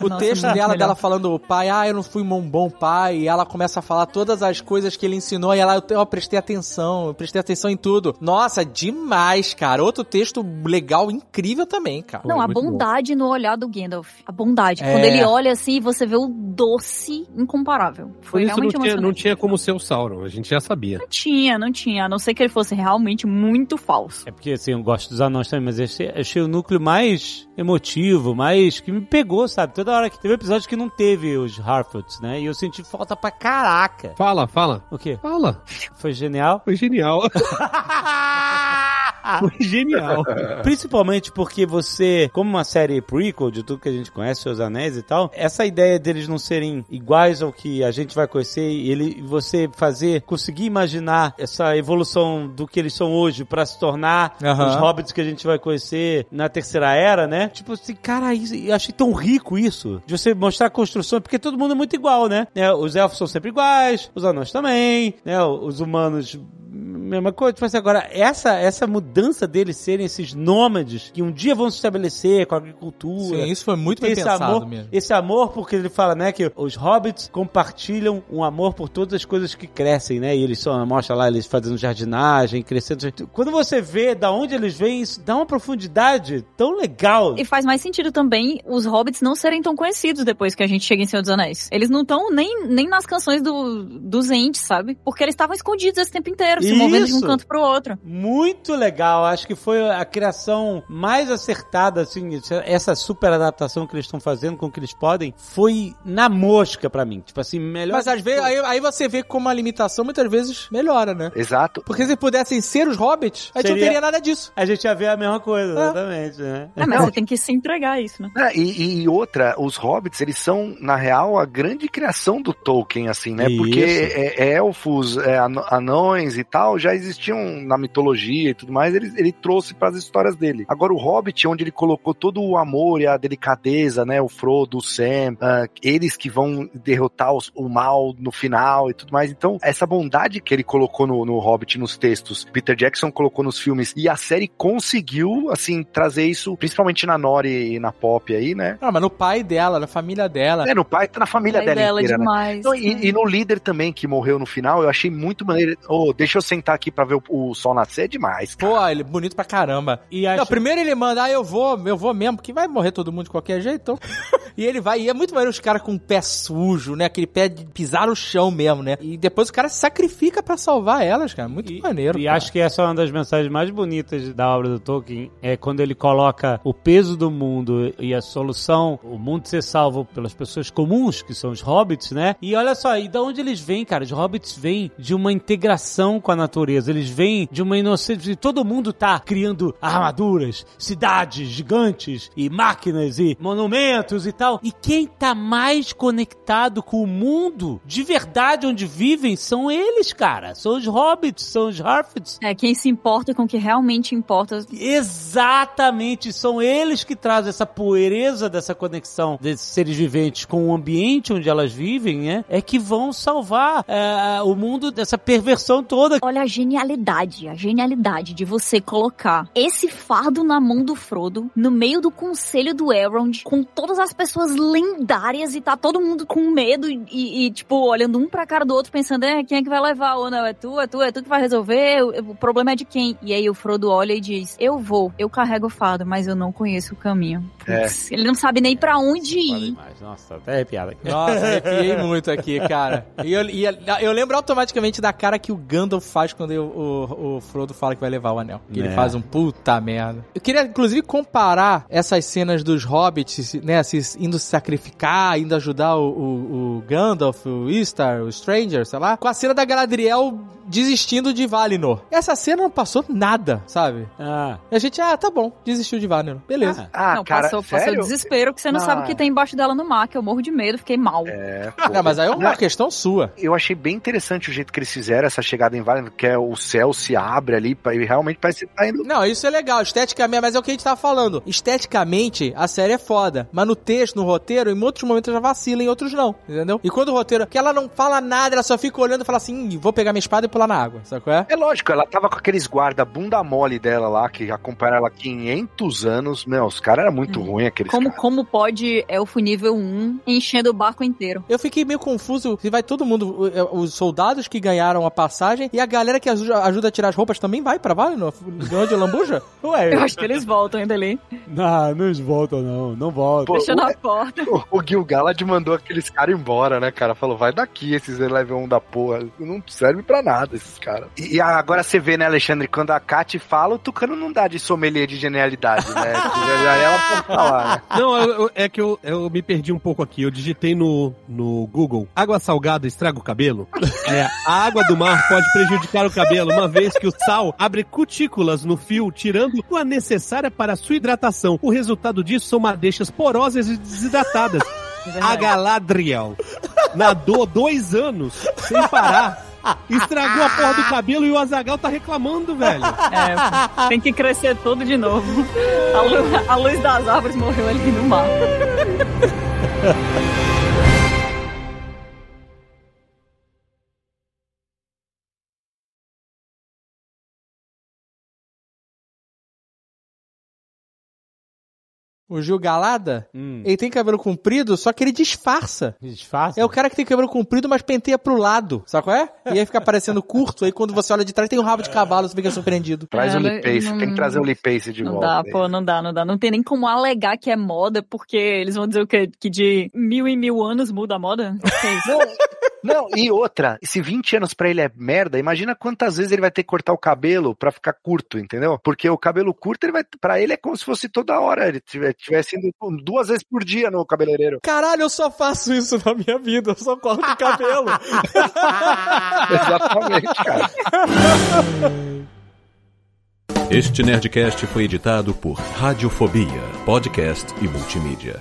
O Nossa, texto dela, melhor. dela falando, o pai, ah, eu não fui um bom pai, e ela começa a falar todas as coisas que ele ensinou, e ela, eu, eu prestei atenção, eu prestei atenção em tudo. Nossa, demais, cara. Outro texto legal, incrível também, cara. Não, a muito bom. bondade no olhar do Gandalf. A bondade. É. Quando ele olha assim, você vê o doce incomparável. Por Foi isso não realmente tinha, não tinha como ser o Sauron, a gente já sabia. Não tinha, não tinha. A não ser que ele fosse realmente muito falso. É porque, assim, eu gosto dos anões também, mas achei, achei o núcleo mais emotivo, mais... que me pegou, sabe? Toda hora que... Teve episódio que não teve os Harfoots, né? E eu senti falta pra caraca. Fala, fala. O quê? Fala. Foi genial? Foi genial. Foi genial. Principalmente porque você, como uma série prequel de tudo que a gente conhece, Seus Anéis e tal, essa ideia deles não serem iguais ao que a gente vai conhecer e ele, você fazer, conseguir imaginar essa evolução do que eles são hoje pra se tornar Aham. os hobbits que a gente vai conhecer na terceira era, né? Tipo assim, cara, isso, eu achei tão rico isso, de você mostrar a construção, porque todo mundo é muito igual, né? É, os elfos são sempre iguais, os anões também, né? Os humanos mesma coisa. Tipo assim, agora, essa, essa mudança deles serem esses nômades que um dia vão se estabelecer com a agricultura. Sim, isso foi muito bem esse pensado amor, mesmo. Esse amor, porque ele fala, né, que os hobbits compartilham um amor por todas as coisas que crescem, né? E eles só mostra lá eles fazendo jardinagem, crescendo. Quando você vê da onde eles vêm, isso dá uma profundidade tão legal. E faz mais sentido também os hobbits não serem tão conhecidos depois que a gente chega em Senhor dos Anéis. Eles não estão nem, nem nas canções do, dos entes, sabe? Porque eles estavam escondidos esse tempo inteiro, se movendo de um Isso. canto pro outro. Muito legal, acho que foi a criação mais acertada, assim, essa super adaptação que eles estão fazendo com o que eles podem, foi na mosca pra mim. Tipo assim, melhor. Mas às vezes, aí, aí você vê como a limitação muitas vezes melhora, né? Exato. Porque se pudessem ser os hobbits, a gente não Seria- teria nada disso. A gente ia ver a mesma coisa, exatamente, né? É, mas você tem que se entregar a isso, né? É, e, e outra, os hobbits, eles são, na real, a grande criação do Tolkien, assim, né? Porque Isso. é, é elfos, é, anões e tal, já existiam na mitologia e tudo mais, ele, ele trouxe para as histórias dele. Agora, o Hobbit, onde ele colocou todo o amor e a delicadeza, né? O Frodo, o Sam, ah, eles que vão derrotar os- o mal no final e tudo mais. Então, essa bondade que ele colocou no, no Hobbit, nos textos, Peter Jackson colocou nos filmes, e a série conseguiu, assim, trazer isso, principalmente na Nori e na Pop aí, né? Ah, mas no pai dela, na família dela. É, no pai, tá na família Pai dela, dela inteira, né? demais. Então, e, e no líder também, que morreu no final, eu achei muito maneiro. Oh, deixa eu sentar aqui pra ver o, o sol nascer, é demais. cara. Pô, ele é bonito pra caramba. E acho... Não, primeiro ele manda, ah, eu vou, eu vou mesmo, porque vai morrer todo mundo de qualquer jeito, então. e ele vai, e é muito maneiro os caras com o pé sujo, né? Aquele pé de pisar no chão mesmo, né? E depois o cara se sacrifica pra salvar elas, cara. Muito E, maneiro. e cara. acho que essa é uma das mensagens mais bonitas da obra do Tolkien, é quando ele coloca o peso do mundo e a solução, o mundo ser salvo pelas pessoas comuns, que são os hobbits, né? E olha só, e da onde eles vêm, cara? Os hobbits vêm de uma integração com a natureza, eles vêm de uma inocência, e todo mundo tá criando armaduras, cidades gigantes e máquinas e monumentos e tal. Tal. E quem tá mais conectado com o mundo de verdade onde vivem são eles, cara. São os hobbits, são os Harfoots. É, quem se importa com o que realmente importa. Exatamente, são eles que trazem essa poeireza dessa conexão desses seres viventes com o ambiente onde elas vivem, né? É que vão salvar é, o mundo dessa perversão toda. Olha a genialidade, a genialidade de você colocar esse fardo na mão do Frodo, no meio do conselho do Elrond, com todas as pessoas lendárias e tá todo mundo com medo e, e, tipo, olhando um pra cara do outro, pensando, é, quem é que vai levar? Ou não, é tu, é tu, é tu que vai resolver, o, o problema é de quem? E aí o Frodo olha e diz, eu vou, eu carrego o fardo, mas eu não conheço o caminho. Putz, Ele não sabe nem pra onde ir. Nossa, tá até arrepiado aqui. Nossa, arrepiei muito aqui, cara. E eu, e eu lembro automaticamente da cara que o Gandalf faz quando eu- o, o Frodo fala que vai levar o anel. Que ele É. faz um puta merda. Eu queria, inclusive, comparar essas cenas dos hobbits, né, se indo se sacrificar, indo ajudar o, o, o Gandalf, o Istar, o Stranger, sei lá, com a cena da Galadriel desistindo de Valinor. Essa cena não passou nada, sabe? Ah, E a gente, ah, tá bom, desistiu de Valinor. Beleza. Ah, não, cara, passou, passou sério? desespero, que você não Ah. sabe o que tem embaixo dela no mar, que eu morro de medo, fiquei mal. É, Não, mas aí é uma Não, questão sua. Eu achei bem interessante o jeito que eles fizeram essa chegada em Valinor, que é o céu se abre ali e realmente parece que tá indo. Não, isso é legal, esteticamente, mas é o que a gente tava falando. Esteticamente, a série é foda. Mas no texto, no roteiro, em outros momentos já vacila, em outros não. Entendeu? E quando o roteiro, que ela não fala nada, ela só fica olhando e fala assim: "Ih, vou pegar minha espada e pular na água. Sabe qual é? É lógico, ela tava com aqueles guarda bunda mole dela lá, que acompanharam ela há 500 anos. Meu, os caras eram muito ruins, aqueles Como, caras. como pode elfo nível 1 enchendo o barco inteiro? Eu fiquei meio confuso se vai todo mundo, é, os soldados que ganharam a passagem e a galera que ajuda, ajuda a tirar as roupas também vai pra Valinor? Ganhou de lambuja? ué. Eu acho que eles voltam ainda ali, Não, não voltam não, não voltam. Pô, fechando o- a porta. O, o Gil Galad mandou aqueles caras embora, né, cara? Falou, vai daqui, esses level 1 da porra. Não serve pra nada, esses caras. E, e agora você vê, né, Alexandre, quando a Kat fala, o Tucano não dá de sommelier de genialidade, né? Aí ela pode falar, né? Não, eu- eu- é que eu, eu me perdi um pouco aqui. Eu digitei no, no Google: água salgada estraga o cabelo? É, a água do mar pode prejudicar o cabelo, uma vez que o sal abre cutículas no fio, tirando a necessária para a sua hidratação. O resultado disso são madeixas porosas e desidratadas. A Galadriel nadou dois anos sem parar. Estragou a porra do cabelo e o Azagal tá reclamando, velho. É, tem que crescer tudo de novo. A luz, a luz das árvores morreu ali no mar. O Gil Galada, Hum. ele tem cabelo comprido, só que ele disfarça. Disfarça? É o cara que tem cabelo comprido, mas penteia pro lado, sabe qual é? E aí fica parecendo curto, aí quando você olha de trás tem um rabo de cavalo, você fica surpreendido. Traz É, o não- Lipace, não- tem que trazer o Lipace de Não volta. dá, aí. pô, não dá, não dá. Não tem nem como alegar que é moda, porque eles vão dizer o quê? Que de mil em mil anos muda a moda? Não, não, e outra, se 20 anos pra ele é merda, imagina quantas vezes ele vai ter que cortar o cabelo pra ficar curto, entendeu? Porque o cabelo curto, ele vai, pra ele é como se fosse toda hora, ele tive- tivesse indo duas vezes por dia no cabeleireiro. Caralho, eu só faço isso na minha vida, eu só corto o cabelo. Exatamente, cara. Este Nerdcast foi editado por Radiofobia, podcast e multimídia.